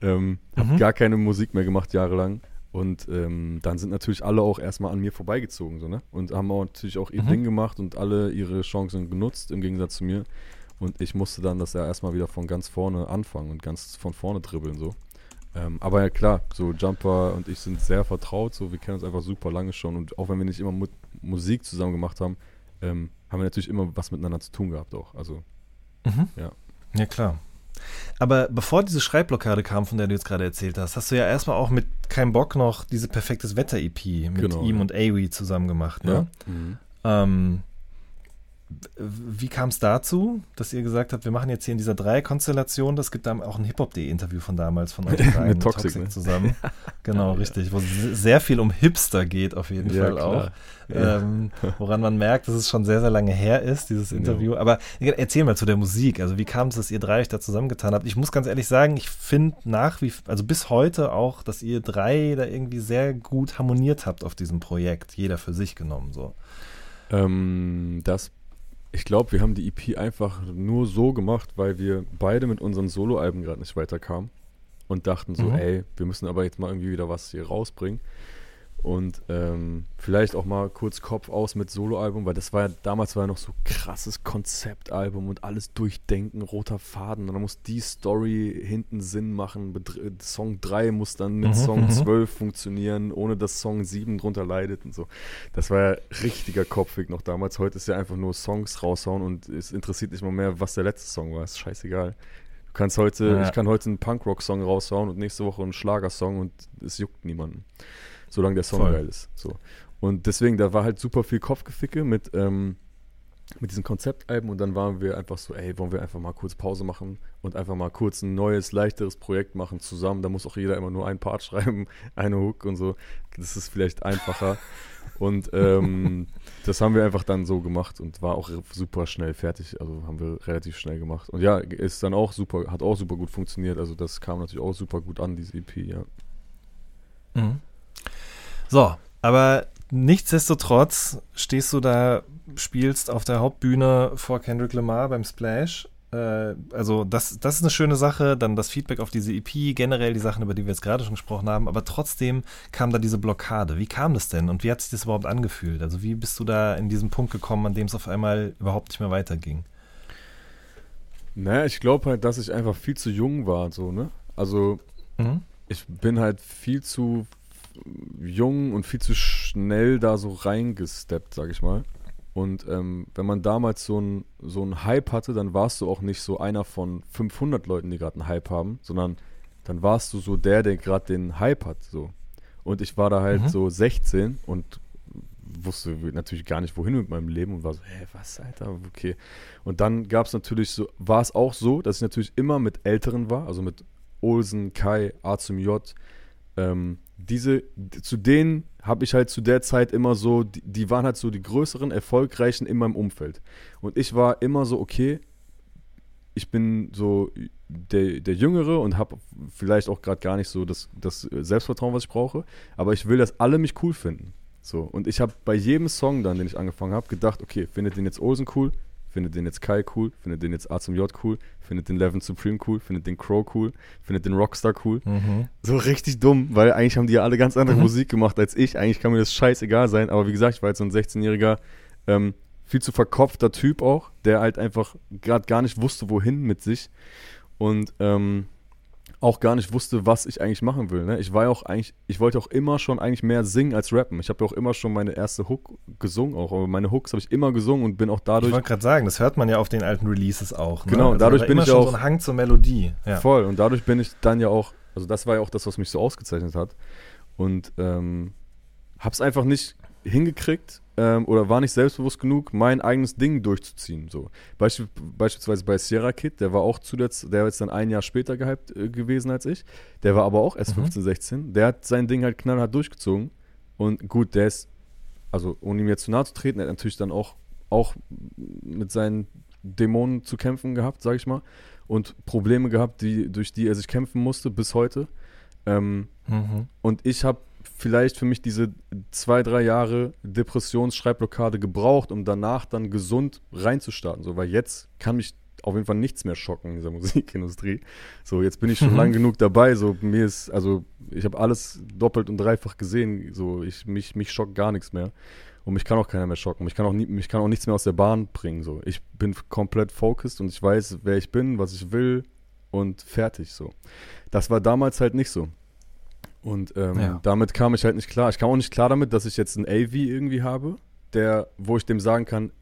Ähm, hab Mhm. gar keine Musik mehr gemacht jahrelang. Und ähm, dann sind natürlich alle auch erstmal an mir vorbeigezogen, so, ne? Und haben auch natürlich auch ihr Mhm. Ding gemacht und alle ihre Chancen genutzt, im Gegensatz zu mir. Und ich musste dann das ja erstmal wieder von ganz vorne anfangen und ganz von vorne dribbeln, so. Ähm, aber ja, klar, so Jumper und ich sind sehr vertraut, so. Wir kennen uns einfach super lange schon. Und auch wenn wir nicht immer Mu Musik zusammen gemacht haben, ähm, haben wir natürlich immer was miteinander zu tun gehabt auch. Also, Mhm. Ja. Ja, klar. Aber bevor diese Schreibblockade kam, von der du jetzt gerade erzählt hast, hast du ja erstmal auch mit Kein Bock noch diese perfektes Wetter-EP mit Genau, ihm ja. und Awi zusammen gemacht, ne? ja. Mhm. Ähm, wie kam es dazu, dass ihr gesagt habt, wir machen jetzt hier in dieser Dreierkonstellation, das gibt da auch ein Hip-Hop.de-Interview von damals von euch dreien Mit Toxic, ne? zusammen. Genau, Ja. richtig, wo es sehr viel um Hipster geht auf jeden Ja, Fall klar. auch. Ja. Ähm, woran man merkt, dass es schon sehr, sehr lange her ist, dieses Ja. Interview. Aber erzähl mal zu der Musik. Also wie kam es, dass ihr drei euch da zusammengetan habt? Ich muss ganz ehrlich sagen, ich finde nach wie, also bis heute auch, dass ihr drei da irgendwie sehr gut harmoniert habt auf diesem Projekt. Jeder für sich genommen, so. Ähm, das, ich glaube, wir haben die EP einfach nur so gemacht, weil wir beide mit unseren Soloalben gerade nicht weiterkamen und dachten so, Mhm. ey, wir müssen aber jetzt mal irgendwie wieder was hier rausbringen. Und ähm, vielleicht auch mal kurz Kopf aus mit Soloalbum, weil das war ja, damals war ja noch so krasses Konzeptalbum und alles durchdenken, roter Faden. Und dann muss die Story hinten Sinn machen. Bedr- Song 3 muss dann mit Mhm, Song mhm. 12 funktionieren, ohne dass Song 7 drunter leidet und so. Das war ja richtiger Kopfweg noch damals. Heute ist ja einfach nur Songs raushauen und es interessiert nicht mal mehr, was der letzte Song war. Ist scheißegal. Du kannst heute, Ja. ich kann heute einen Punkrock-Song raushauen und nächste Woche einen Schlagersong und es juckt niemanden. Solange der Song Voll. geil ist. So. Und deswegen, da war halt super viel Kopfgeficke mit, ähm, mit diesen Konzeptalben und dann waren wir einfach so, ey, wollen wir einfach mal kurz Pause machen und einfach mal kurz ein neues, leichteres Projekt machen zusammen. Da muss auch jeder immer nur einen Part schreiben, eine Hook und so. Das ist vielleicht einfacher. Und ähm, das haben wir einfach dann so gemacht und war auch super schnell fertig. Also haben wir relativ schnell gemacht. Und ja, ist dann auch super, hat auch super gut funktioniert. Also das kam natürlich auch super gut an, diese EP, ja. Mhm. So, aber nichtsdestotrotz stehst du da, spielst auf der Hauptbühne vor Kendrick Lamar beim Splash. Äh, also das, das ist eine schöne Sache, dann das Feedback auf diese EP, generell die Sachen, über die wir jetzt gerade schon gesprochen haben, aber trotzdem kam da diese Blockade. Wie kam das denn und wie hat sich das überhaupt angefühlt? Also wie bist du da in diesen Punkt gekommen, an dem es auf einmal überhaupt nicht mehr weiterging? Naja, ich glaube halt, dass ich einfach viel zu jung war, so, ne? Also Mhm. ich bin halt viel zu jung und viel zu schnell da so reingesteppt, sag ich mal. Und ähm, wenn man damals so einen so einen Hype hatte, dann warst du auch nicht so einer von 500 Leuten, die gerade einen Hype haben, sondern dann warst du so der, der gerade den Hype hat, so. Und ich war da halt Mhm. so 16 und wusste natürlich gar nicht, wohin mit meinem Leben und war so, hä, was, Alter, okay. Und dann gab es natürlich so, war es auch so, dass ich natürlich immer mit Älteren war, also mit Olsen, Kai, A zum J, ähm, diese, zu denen habe ich halt zu der Zeit immer so, die, die waren halt so die größeren, erfolgreichen in meinem Umfeld. Und ich war immer so, okay, ich bin so der, der Jüngere und habe vielleicht auch gerade gar nicht so das, das Selbstvertrauen, was ich brauche, aber ich will, dass alle mich cool finden. So, und ich habe bei jedem Song dann, den ich angefangen habe, gedacht, okay, findet den jetzt Olsen cool, findet den jetzt Kai cool, findet den jetzt A zum J cool, findet den Levin Supreme cool, findet den Crow cool, findet den Rockstar cool. Mhm. So richtig dumm, weil eigentlich haben die ja alle ganz andere Mhm. Musik gemacht als ich. Eigentlich kann mir das scheißegal sein, aber wie gesagt, ich war jetzt so ein 16-jähriger, ähm, viel zu verkopfter Typ auch, der halt einfach gerade gar nicht wusste, wohin mit sich und ähm, auch gar nicht wusste, was ich eigentlich machen will. Ne? Ich war ja auch eigentlich, ich wollte auch immer schon eigentlich mehr singen als rappen. Ich habe ja auch immer schon meine erste Hook gesungen, auch aber meine Hooks habe ich immer gesungen und bin auch Ich dadurch wollte gerade sagen, das hört man ja auf den alten Releases auch. Ne? Genau, also dadurch bin immer ich schon auch- so ein Hang zur Melodie. Ja. Voll. Und dadurch bin ich dann ja auch, also das war ja auch das, was mich so ausgezeichnet hat. Und ähm, hab's einfach nicht hingekriegt ähm, oder war nicht selbstbewusst genug, mein eigenes Ding durchzuziehen. So. Beisp beispielsweise bei Sierra Kid, der war auch zuletzt, der war jetzt dann ein Jahr später gehypt äh, gewesen als ich. Der war aber auch erst Mhm. 15, 16. Der hat sein Ding halt knallhart durchgezogen. Und gut, der ist, also ohne ihm jetzt zu nahe zu treten, er hat natürlich dann auch, auch mit seinen Dämonen zu kämpfen gehabt, sag ich mal. Und Probleme gehabt, die, durch die er sich kämpfen musste bis heute. Ähm, Mhm. und ich habe vielleicht für mich diese zwei, drei Jahre Depressions-Schreibblockade gebraucht, um danach dann gesund reinzustarten. So, weil jetzt kann mich auf jeden Fall nichts mehr schocken in dieser Musikindustrie. So, jetzt bin ich schon lang genug dabei. So, mir ist, also ich habe alles doppelt und dreifach gesehen. So, ich, mich, mich schockt gar nichts mehr. Und mich kann auch keiner mehr schocken. Mich kann auch, nie, mich kann auch nichts mehr aus der Bahn bringen. So. Ich bin komplett focused und ich weiß, wer ich bin, was ich will und fertig. So. Das war damals halt nicht so. Und ähm, Ja. damit kam ich halt nicht klar. Ich kam auch nicht klar damit, dass ich jetzt einen AV irgendwie habe, der, wo ich dem sagen kann,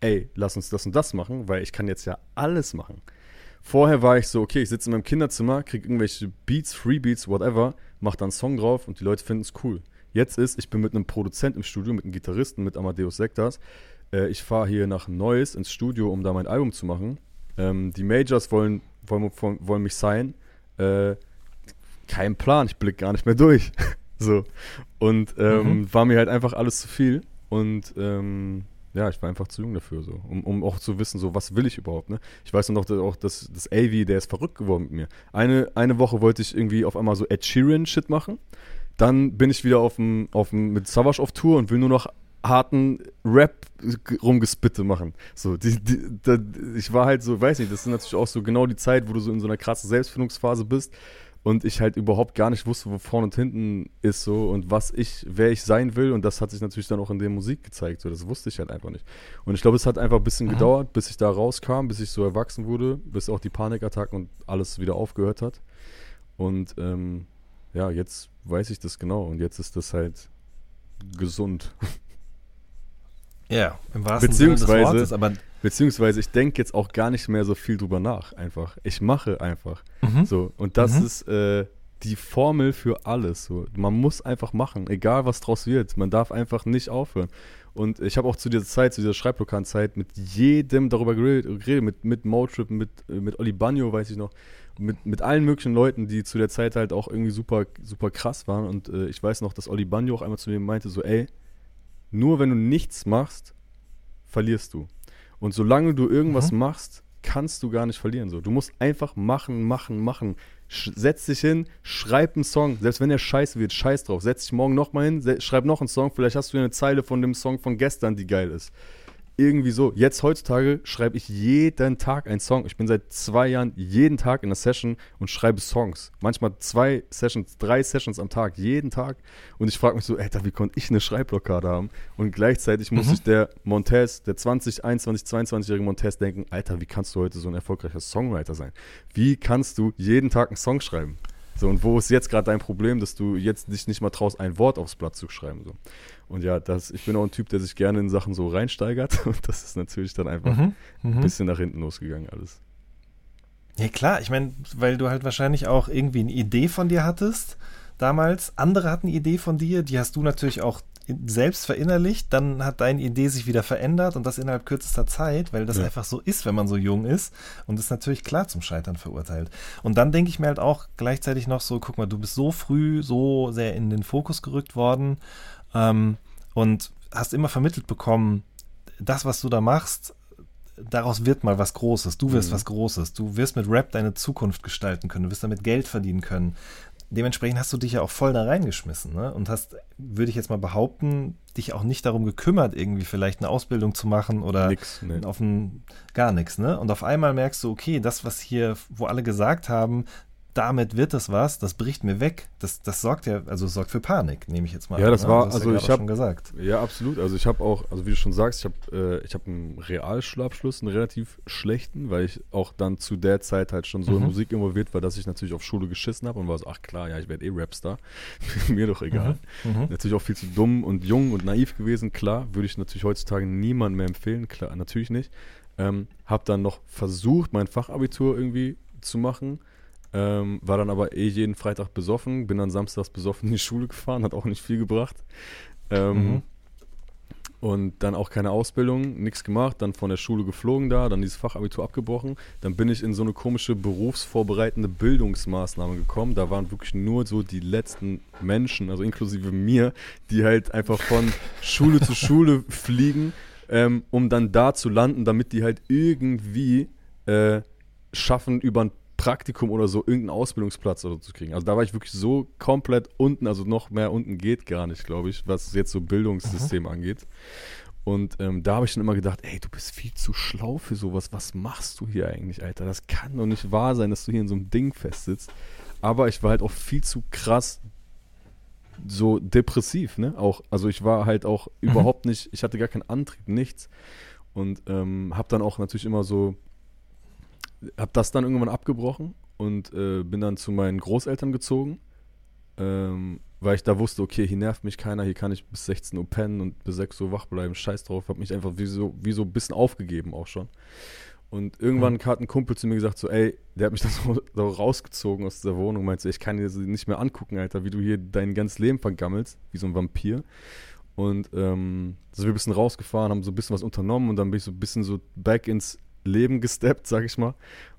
ey, lass uns das und das machen, weil ich kann jetzt ja alles machen. Vorher war ich so, okay, ich sitze in meinem Kinderzimmer, kriege irgendwelche Beats, Freebeats, whatever, mach dann einen Song drauf und die Leute finden es cool. Jetzt ist, ich bin mit einem Produzent im Studio, mit einem Gitarristen, mit Amadeus Sektas. Äh, ich fahre hier nach Neuss ins Studio, um da mein Album zu machen. Ähm, die Majors wollen, wollen, wollen, wollen mich sein. Äh, kein Plan, ich blick gar nicht mehr durch. so. Und ähm, Mhm. war mir halt einfach alles zu viel. Und ähm, ja, ich war einfach zu jung dafür, so, um, um auch zu wissen, so, was will ich überhaupt, ne? Ich weiß noch, dass auch das, das AV, der ist verrückt geworden mit mir. Eine, eine Woche wollte ich irgendwie auf einmal so Ed Sheeran-Shit machen. Dann bin ich wieder auf dem, auf dem, mit Savage auf Tour und will nur noch harten Rap rumgespitte machen. So, die, die, da, ich war halt so, weiß nicht, das ist natürlich auch so genau die Zeit, wo du so in so einer krassen Selbstfindungsphase bist. Und ich halt überhaupt gar nicht wusste, wo vorne und hinten ist so und was ich, wer ich sein will und das hat sich natürlich dann auch in der Musik gezeigt, so das wusste ich halt einfach nicht. Und ich glaube, es hat einfach ein bisschen Mhm. gedauert, bis ich da rauskam, bis ich so erwachsen wurde, bis auch die Panikattacken und alles wieder aufgehört hat. Und ähm, ja, jetzt weiß ich das genau und jetzt ist das halt gesund. Ja, im wahrsten Sinne des Beziehungsweise- Wortes, aber Beziehungsweise ich denke jetzt auch gar nicht mehr so viel drüber nach, einfach. Ich mache einfach. mhm. So, und das Mhm. ist äh, die Formel für alles. So. Man muss einfach machen, egal was draus wird. Man darf einfach nicht aufhören. Und ich habe auch zu dieser Zeit, zu dieser Schreibblockadenzeit mit jedem darüber geredet, mit, mit Motrip, mit, mit Oli Bagno, weiß ich noch, mit, mit allen möglichen Leuten, die zu der Zeit halt auch irgendwie super, super krass waren. Und äh, ich weiß noch, dass Oli Bagno auch einmal zu mir meinte, so, ey, nur wenn du nichts machst, verlierst du. Und solange du irgendwas Mhm. machst, kannst du gar nicht verlieren. So. Du musst einfach machen, machen, machen. Sch setz dich hin, schreib einen Song. Selbst wenn der scheiße wird, scheiß drauf. Setz dich morgen nochmal hin, schreib noch einen Song. Vielleicht hast du eine Zeile von dem Song von gestern, die geil ist. Irgendwie so. Jetzt heutzutage schreibe ich jeden Tag einen Song. Ich bin seit zwei Jahren jeden Tag in einer Session und schreibe Songs. Manchmal zwei Sessions, drei Sessions am Tag, jeden Tag. Und ich frage mich so, Alter, wie konnte ich eine Schreibblockade haben? Und gleichzeitig muss Mhm. sich der Montez, der 20, 21, 22-jährige Montez denken, Alter, wie kannst du heute so ein erfolgreicher Songwriter sein? Wie kannst du jeden Tag einen Song schreiben? So, und wo ist jetzt gerade dein Problem, dass du jetzt dich nicht mal traust, ein Wort aufs Blatt zu schreiben? So. Und ja, das, ich bin auch ein Typ, der sich gerne in Sachen so reinsteigert. Und das ist natürlich dann einfach Mhm. ein Mhm. bisschen nach hinten losgegangen alles. Ja klar, ich meine, weil du halt wahrscheinlich auch irgendwie eine Idee von dir hattest damals. Andere hatten eine Idee von dir, die hast du natürlich auch selbst verinnerlicht. Dann hat deine Idee sich wieder verändert und das innerhalb kürzester Zeit, weil das Ja. einfach so ist, wenn man so jung ist und ist natürlich klar zum Scheitern verurteilt. Und dann denke ich mir halt auch gleichzeitig noch so, guck mal, du bist so früh so sehr in den Fokus gerückt worden ähm, und hast immer vermittelt bekommen, das, was du da machst, daraus wird mal was Großes. Du wirst Mhm. was Großes. Du wirst mit Rap deine Zukunft gestalten können. Du wirst damit Geld verdienen können. Dementsprechend hast du dich ja auch voll da reingeschmissen ne? und hast, würde ich jetzt mal behaupten, dich auch nicht darum gekümmert, irgendwie vielleicht eine Ausbildung zu machen oder Nix, ne. auf ein, gar nichts. Ne? Und auf einmal merkst du, okay, das, was hier, wo alle gesagt haben, damit wird es was, das bricht mir weg. Das, das sorgt ja, also sorgt für Panik, nehme ich jetzt mal Ja, an. das ne? war- Du hast also ja ich gerade hab- schon gesagt. Ja, absolut. Also ich habe auch, also wie du schon sagst, ich habe äh, ich hab einen Realschulabschluss, einen relativ schlechten, weil ich auch dann zu der Zeit halt schon so in Mhm. Musik involviert war, dass ich natürlich auf Schule geschissen habe und war so, ach klar, ja, ich werde eh Rapstar. Mir doch egal. Mhm. Natürlich auch viel zu dumm und jung und naiv gewesen, klar. Würde ich natürlich heutzutage niemandem mehr empfehlen, klar, natürlich nicht. Ähm, hab dann noch versucht, mein Fachabitur irgendwie zu machen. Ähm, war dann aber eh jeden Freitag besoffen, bin dann samstags besoffen in die Schule gefahren, hat auch nicht viel gebracht. Ähm, Mhm. Und dann auch keine Ausbildung, nichts gemacht, dann von der Schule geflogen da, dann dieses Fachabitur abgebrochen. Dann bin ich in so eine komische berufsvorbereitende Bildungsmaßnahme gekommen. Da waren wirklich nur so die letzten Menschen, also inklusive mir, die halt einfach von Schule zu Schule fliegen, ähm, um dann da zu landen, damit die halt irgendwie äh, schaffen, über ein Praktikum oder so irgendeinen Ausbildungsplatz oder so zu kriegen. Also da war ich wirklich so komplett unten, also noch mehr unten geht gar nicht, glaube ich, was jetzt so Bildungssystem angeht. Und ähm, da habe ich dann immer gedacht, ey, du bist viel zu schlau für sowas. Was machst du hier eigentlich, Alter? Das kann doch nicht wahr sein, dass du hier in so einem Ding festsitzt. Aber ich war halt auch viel zu krass so depressiv, ne? Auch, also ich war halt auch überhaupt nicht, ich hatte gar keinen Antrieb, nichts. Und ähm, habe dann auch natürlich immer so, habe das dann irgendwann abgebrochen und äh, bin dann zu meinen Großeltern gezogen, ähm, weil ich da wusste, okay, hier nervt mich keiner, hier kann ich bis 16 Uhr pennen und bis 6 Uhr wach bleiben, scheiß drauf, habe mich einfach wie so, wie so ein bisschen aufgegeben auch schon. Und irgendwann hat ein Kumpel zu mir gesagt, so, ey, der hat mich dann so, so rausgezogen aus dieser Wohnung meinte, ich kann dir das nicht mehr angucken, Alter, wie du hier dein ganzes Leben vergammelst, wie so ein Vampir. Und ähm, sind wir ein bisschen rausgefahren, haben so ein bisschen was unternommen und dann bin ich so ein bisschen so back ins Leben gesteppt, sag ich mal.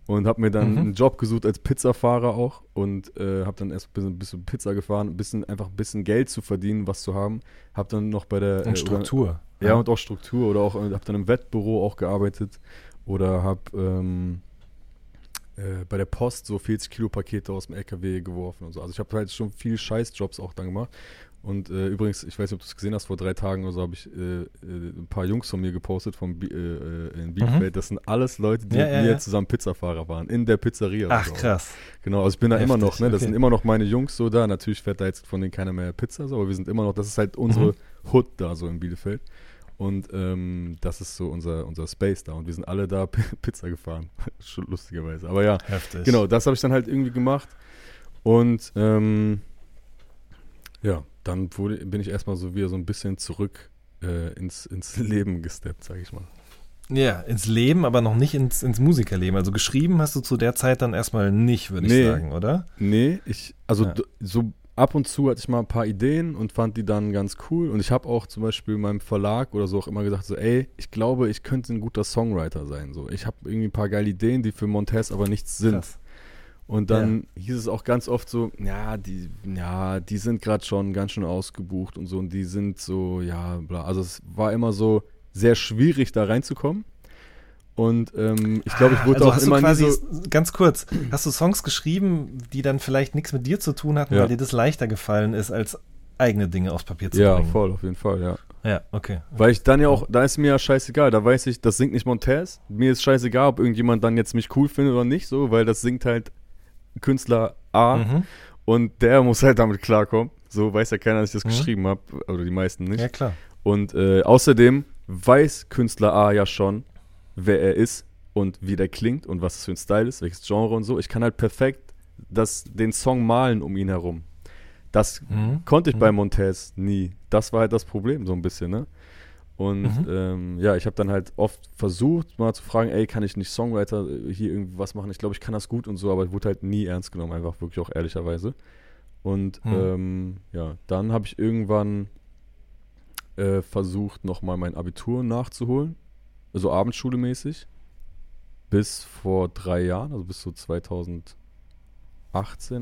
Und habe mir dann Mhm. einen Job gesucht als Pizzafahrer auch und äh, habe dann erst ein bisschen, bisschen Pizza gefahren, ein bisschen einfach ein bisschen Geld zu verdienen, was zu haben. Habe dann noch bei der Und äh, oder- Struktur. ja, und auch Struktur oder auch, habe dann im Wettbüro auch gearbeitet oder habe ähm, äh, bei der Post so 40 Kilo Pakete aus dem LKW geworfen und so. Also ich habe halt schon viel Scheißjobs auch dann gemacht Und äh, übrigens, ich weiß nicht, ob du es gesehen hast, vor drei Tagen oder so habe ich äh, äh, ein paar Jungs von mir gepostet vom Bi äh, äh, in Bielefeld. Das sind alles Leute, die Mhm. Ja, mit ja, mir ja. zusammen Pizzafahrer waren, in der Pizzeria. Ach, so. krass. Genau, also ich bin da immer Heftig, noch, ne? Das okay. sind immer noch meine Jungs so da. Natürlich fährt da jetzt von denen keiner mehr Pizza, so, aber wir sind immer noch, das ist halt unsere Mhm. Hood da so in Bielefeld. Und ähm, das ist so unser, unser Space da. Und wir sind alle da Pizza gefahren. Lustigerweise. Aber ja, Heftig. genau, das habe ich dann halt irgendwie gemacht. Und ähm, ja, dann wurde, bin ich erstmal so wieder so ein bisschen zurück äh, ins, ins Leben gesteppt, sag ich mal. Ja, ins Leben, aber noch nicht ins, ins Musikerleben. Also geschrieben hast du zu der Zeit dann erstmal nicht, würde ich Nee. sagen, oder? Nee, ich, also Ja. so ab und zu hatte ich mal ein paar Ideen und fand die dann ganz cool. Und ich habe auch zum Beispiel meinem Verlag oder so auch immer gesagt, so, ey, ich glaube, ich könnte ein guter Songwriter sein. So, ich habe irgendwie ein paar geile Ideen, die für Montez aber nichts sind. Krass. Und dann hieß es auch ganz oft so, ja, die, ja, die sind gerade schon ganz schön ausgebucht und so und die sind so, ja, bla. Also es war immer so sehr schwierig, da reinzukommen. Und ähm, ich glaube, ich wurde also auch hast immer du quasi, so. ganz kurz, hast du Songs geschrieben, die dann vielleicht nichts mit dir zu tun hatten, Ja. weil dir das leichter gefallen ist, als eigene Dinge aufs Papier zu Ja, bringen? voll, auf jeden Fall, ja. Ja, okay. Weil ich dann ja auch, da ist mir ja scheißegal, da weiß ich, das singt nicht Montez. Mir ist scheißegal, ob irgendjemand dann jetzt mich cool findet oder nicht, so, weil das singt halt Künstler A Mhm. und der muss halt damit klarkommen. So weiß ja keiner, dass ich das Mhm. geschrieben habe, oder die meisten nicht. Ja, klar. Und äh, außerdem weiß Künstler A ja schon, wer er ist und wie der klingt und was es für ein Style ist, welches Genre und so. Ich kann halt perfekt das, den Song malen um ihn herum. Das Mhm. konnte ich Mhm. bei Montez nie. Das war halt das Problem so ein bisschen, ne? Und Mhm. ähm, ja, ich habe dann halt oft versucht, mal zu fragen, ey, kann ich nicht Songwriter äh, hier irgendwie was machen? Ich glaube, ich kann das gut und so, aber ich wurde halt nie ernst genommen, einfach wirklich auch ehrlicherweise. Und Mhm. ähm, ja, dann habe ich irgendwann äh, versucht, nochmal mein Abitur nachzuholen, also Abendschule-mäßig, bis vor drei Jahren, also bis so 2018,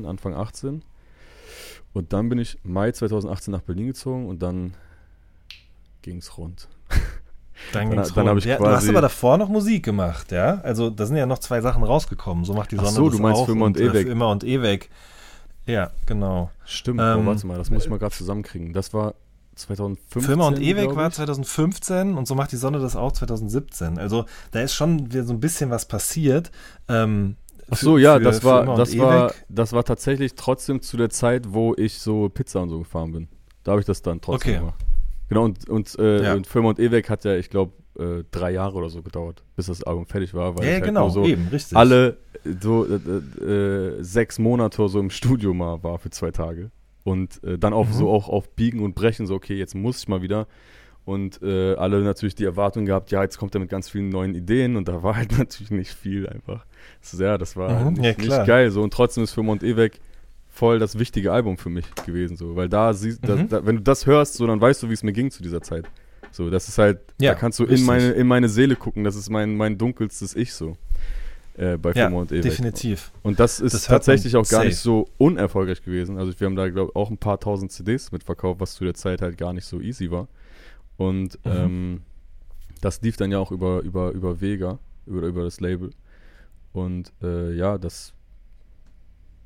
Anfang 18. Und dann bin ich Mai 2018 nach Berlin gezogen und dann ging's rund. Dann, Dann- ging's dann rund. hab ich ja, Du hast aber davor noch Musik gemacht, ja? Also da sind ja noch zwei Sachen rausgekommen. So macht die Ach Sonne so, das du meinst auch für immer und äh, ewig. Für immer und ewig. Ja, genau. Stimmt, Ähm, oh, warte mal, das muss ich mal gerade zusammenkriegen. Das war 2015. Firma und Ewig war ich. 2015 und so macht die Sonne das auch 2017. Also da ist schon wieder so ein bisschen was passiert. Ähm, Ach für- so, ja, für- das war, und das war, das war tatsächlich trotzdem zu der Zeit, wo ich so Pizza und so gefahren bin. Da habe ich das dann trotzdem Okay. gemacht. Genau, und, und, äh, Ja. und Firma und Eweg hat ja, ich glaube, äh, drei Jahre oder so gedauert, bis das Album fertig war. Weil Ja, halt genau, so eben, richtig. alle äh, so äh, äh, sechs Monate so im Studio mal war für zwei Tage. Und dann auch Mhm. so auch auf Biegen und Brechen, so, okay, jetzt muss ich mal wieder. Und alle natürlich die Erwartung gehabt, ja, jetzt kommt er mit ganz vielen neuen Ideen und da war halt natürlich nicht viel einfach. So, ja, das war Mhm, nicht, ja, klar. nicht geil. So, und trotzdem ist für Mont Eweg voll das wichtige Album für mich gewesen. So, weil da siehst Mhm. da, da, wenn du das hörst, so, dann weißt du, wie es mir ging zu dieser Zeit. So, das ist halt, Ja, da kannst du in meine, in meine Seele gucken, das ist mein, mein dunkelstes Ich so. Äh, bei ja, und Eweg. definitiv. Und das ist Das tatsächlich auch gar nicht safe. so unerfolgreich gewesen. Also wir haben da, glaube ich, auch ein paar tausend CDs mitverkauft, was zu der Zeit halt gar nicht so easy war. Und Mhm. ähm, das lief dann ja auch über, über, über Vega, über, über das Label. Und äh, ja, das,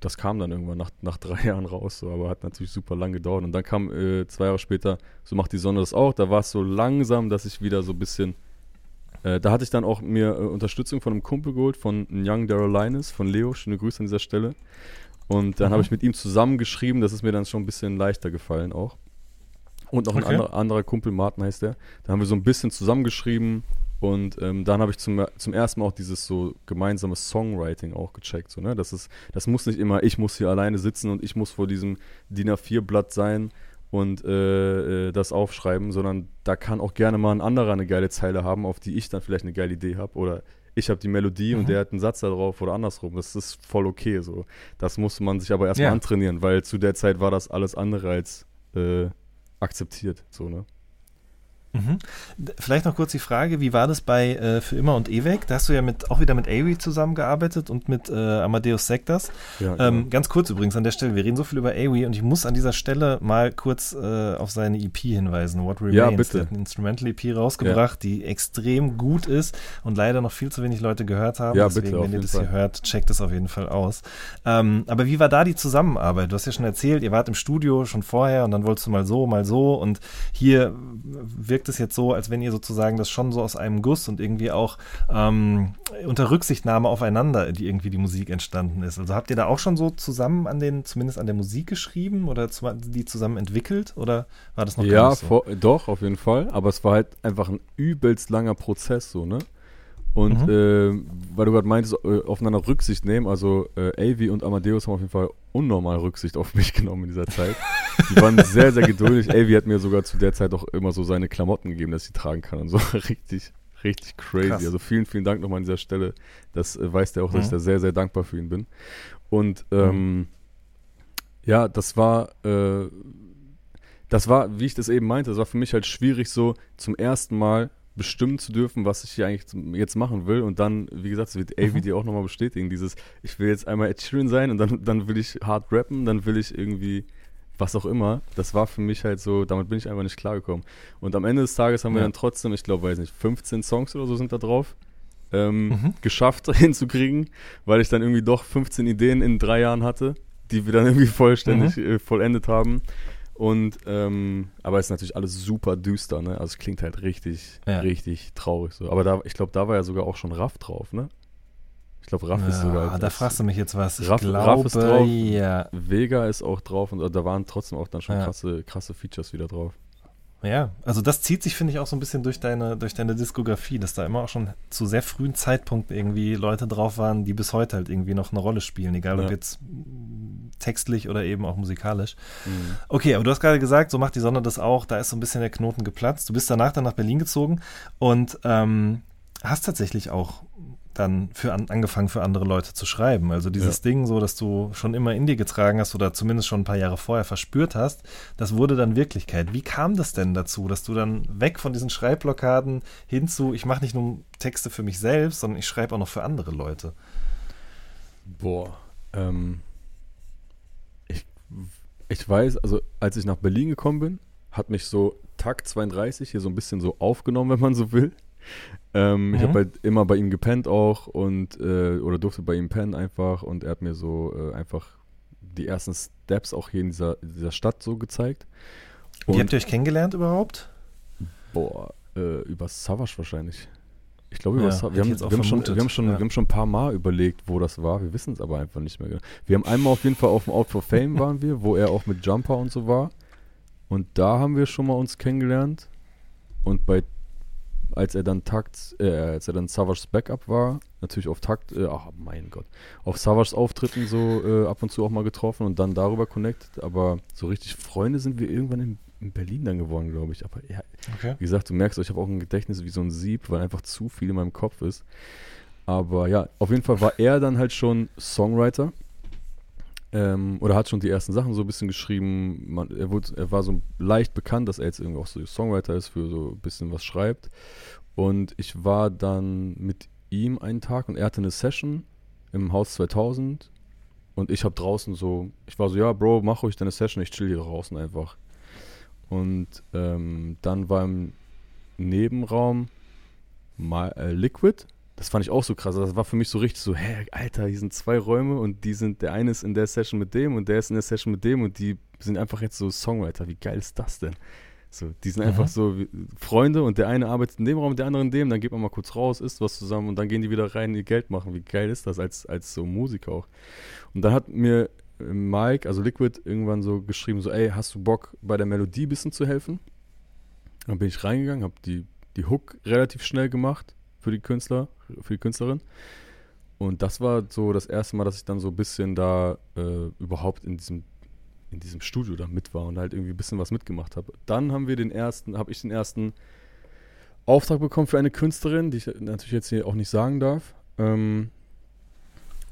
das kam dann irgendwann nach, nach drei Jahren raus, so, aber hat natürlich super lang gedauert. Und dann kam äh, zwei Jahre später, so macht die Sonne das auch. Da war es so langsam, dass ich wieder so ein bisschen äh, da hatte ich dann auch mir äh, Unterstützung von einem Kumpel geholt, von Young Daryl Linus, von Leo. Schöne Grüße an dieser Stelle. Und dann Mhm. habe ich mit ihm zusammen geschrieben, das ist mir dann schon ein bisschen leichter gefallen auch. Und noch ein Okay. anderer, anderer Kumpel, Martin heißt der. Da haben wir so ein bisschen zusammengeschrieben und ähm, dann habe ich zum, zum ersten Mal auch dieses so gemeinsame Songwriting auch gecheckt. So, ne? das, ist, das muss nicht immer, ich muss hier alleine sitzen und ich muss vor diesem DIN A4-Blatt sein und äh, äh, das aufschreiben, sondern da kann auch gerne mal ein anderer eine geile Zeile haben, auf die ich dann vielleicht eine geile Idee habe oder ich habe die Melodie Mhm. und der hat einen Satz da drauf oder andersrum. Das ist voll okay so. Das musste man sich aber erstmal Ja. antrainieren, weil zu der Zeit war das alles andere als äh, akzeptiert. So, ne? Mhm. Vielleicht noch kurz die Frage, wie war das bei äh, Für immer und ewig? Da hast du ja mit, auch wieder mit Avi zusammengearbeitet und mit äh, Amadeus Sektas. Ja, Ähm, genau. ganz kurz übrigens an der Stelle, wir reden so viel über Awi und ich muss an dieser Stelle mal kurz äh, auf seine EP hinweisen, What Remains. Ja, bitte. Der hat eine Instrumental-EP rausgebracht, die extrem gut ist und leider noch viel zu wenig Leute gehört haben. Ja, Deswegen, bitte, wenn ihr das Fall. hier hört, checkt es auf jeden Fall aus. Ähm, aber wie war da die Zusammenarbeit? Du hast ja schon erzählt, ihr wart im Studio schon vorher und dann wolltest du mal so, mal so und hier wirkt es jetzt so, als wenn ihr sozusagen das schon so aus einem Guss und irgendwie auch ähm, unter Rücksichtnahme aufeinander, die irgendwie die Musik entstanden ist. Also habt ihr da auch schon so zusammen an den, zumindest an der Musik geschrieben oder zu, die zusammen entwickelt oder war das noch gar Ja, nicht so? vor, doch, auf jeden Fall. Aber es war halt einfach ein übelst langer Prozess, so, ne? Und Mhm. äh, weil du gerade meintest, äh, aufeinander Rücksicht nehmen, also äh, Avi und Amadeus haben auf jeden Fall unnormal Rücksicht auf mich genommen in dieser Zeit. Die waren sehr, sehr geduldig. Avi hat mir sogar zu der Zeit auch immer so seine Klamotten gegeben, dass ich die tragen kann und so. richtig, richtig crazy. Krass. Also vielen, vielen Dank nochmal an dieser Stelle. Das äh, weiß der auch, dass ich Mhm. da sehr, sehr dankbar für ihn bin. Und ähm, ja, das war, äh, das war, wie ich das eben meinte, das war für mich halt schwierig, so zum ersten Mal bestimmen zu dürfen, was ich hier eigentlich jetzt machen will. Und dann, wie gesagt, das wird Avi Mhm. auch nochmal bestätigen, dieses, ich will jetzt einmal Ed Sheeran sein und dann, dann will ich hart rappen, dann will ich irgendwie was auch immer. Das war für mich halt so, damit bin ich einfach nicht klargekommen. Und am Ende des Tages haben wir Ja. dann trotzdem, ich glaube, weiß nicht, 15 Songs oder so sind da drauf. Ähm, Mhm. geschafft hinzukriegen, weil ich dann irgendwie doch 15 Ideen in drei Jahren hatte, die wir dann irgendwie vollständig Mhm. äh, vollendet haben. Und ähm, aber es ist natürlich alles super düster, ne? Also es klingt halt richtig, Ja. richtig traurig so. Aber da, ich glaube, da war ja sogar auch schon Raff drauf, ne? Ich glaube, Raff ist sogar. Ah, da fragst du mich jetzt was. Ich Raff- glaube, Raff ist drauf. ja. Vega ist auch drauf und da waren trotzdem auch dann schon Ja. krasse, krasse Features wieder drauf. Ja, also das zieht sich, finde ich, auch so ein bisschen durch deine, durch deine Diskografie, dass da immer auch schon zu sehr frühen Zeitpunkten irgendwie Leute drauf waren, die bis heute halt irgendwie noch eine Rolle spielen, egal ob Ja. jetzt mm, textlich oder eben auch musikalisch. Mhm. Okay, aber du hast gerade gesagt, so macht die Sonne das auch, da ist so ein bisschen der Knoten geplatzt. Du bist danach dann nach Berlin gezogen und ähm, hast tatsächlich auch dann für an, angefangen für andere Leute zu schreiben. Also dieses Ding, so dass du schon immer in dir getragen hast oder zumindest schon ein paar Jahre vorher verspürt hast, das wurde dann Wirklichkeit. Wie kam das denn dazu, dass du dann weg von diesen Schreibblockaden hin zu, ich mache nicht nur Texte für mich selbst, sondern ich schreibe auch noch für andere Leute? Boah, ähm, ich, ich weiß, also als ich nach Berlin gekommen bin, hat mich so Takt 32 hier so ein bisschen so aufgenommen, wenn man so will. Ähm, Ich Mhm. habe halt immer bei ihm gepennt auch und äh, oder durfte bei ihm pennen einfach und er hat mir so äh, einfach die ersten Steps auch hier in dieser, dieser Stadt so gezeigt. Wie Und habt ihr euch kennengelernt überhaupt? boah, äh, über Savage wahrscheinlich. Ich glaube, Ja, wir, haben, ich wir, haben schon, wir, haben schon, ja. wir haben schon ein paar Mal überlegt, wo das war. Wir wissen es aber einfach nicht mehr genau. Wir haben einmal auf jeden Fall auf dem Out for Fame waren wir, wo er auch mit Jumper und so war. Und da haben wir schon mal uns kennengelernt. Und bei als er dann Takt, äh, als er dann Savage's Backup war, natürlich auf Takt, äh, ach mein Gott, auf Savage's Auftritten so äh, ab und zu auch mal getroffen und dann darüber connected. Aber so richtig Freunde sind wir irgendwann in, in Berlin dann geworden, glaube ich. Aber ja, Okay. wie gesagt, du merkst, ich habe auch ein Gedächtnis wie so ein Sieb, weil einfach zu viel in meinem Kopf ist. Aber ja, auf jeden Fall war er dann halt schon Songwriter. Ähm, oder hat schon die ersten Sachen so ein bisschen geschrieben. Man, er, wurde, er war so leicht bekannt, dass er jetzt irgendwie auch so Songwriter ist, für so ein bisschen was schreibt. Und ich war dann mit ihm einen Tag und er hatte eine Session im Haus 2000. Und ich habe draußen so, ich war so, ja, Bro, mach ruhig deine Session, ich chill hier draußen einfach. Und ähm, dann war im Nebenraum mal, äh, Liquid. Das fand ich auch so krass. Das war für mich so richtig so, hä, Alter, hier sind zwei Räume und die sind, der eine ist in der Session mit dem und der ist in der Session mit dem und die sind einfach jetzt so Songwriter. Wie geil ist das denn? So, die sind einfach so wie Freunde und der eine arbeitet in dem Raum, der andere in dem, dann geht man mal kurz raus, isst was zusammen und dann gehen die wieder rein, ihr Geld machen. Wie geil ist das als, als so Musiker auch? Und dann hat mir äh, Mike, also Liquid, irgendwann so geschrieben, so, ey, hast du Bock, bei der Melodie ein bisschen zu helfen? Dann bin ich reingegangen, habe die, die Hook relativ schnell gemacht für die Künstler, für die Künstlerin. Und das war so das erste Mal, dass ich dann so ein bisschen da äh, überhaupt in diesem, in diesem Studio da mit war und halt irgendwie ein bisschen was mitgemacht habe. Dann haben wir den ersten, habe ich den ersten Auftrag bekommen für eine Künstlerin, die ich natürlich jetzt hier auch nicht sagen darf. Ähm,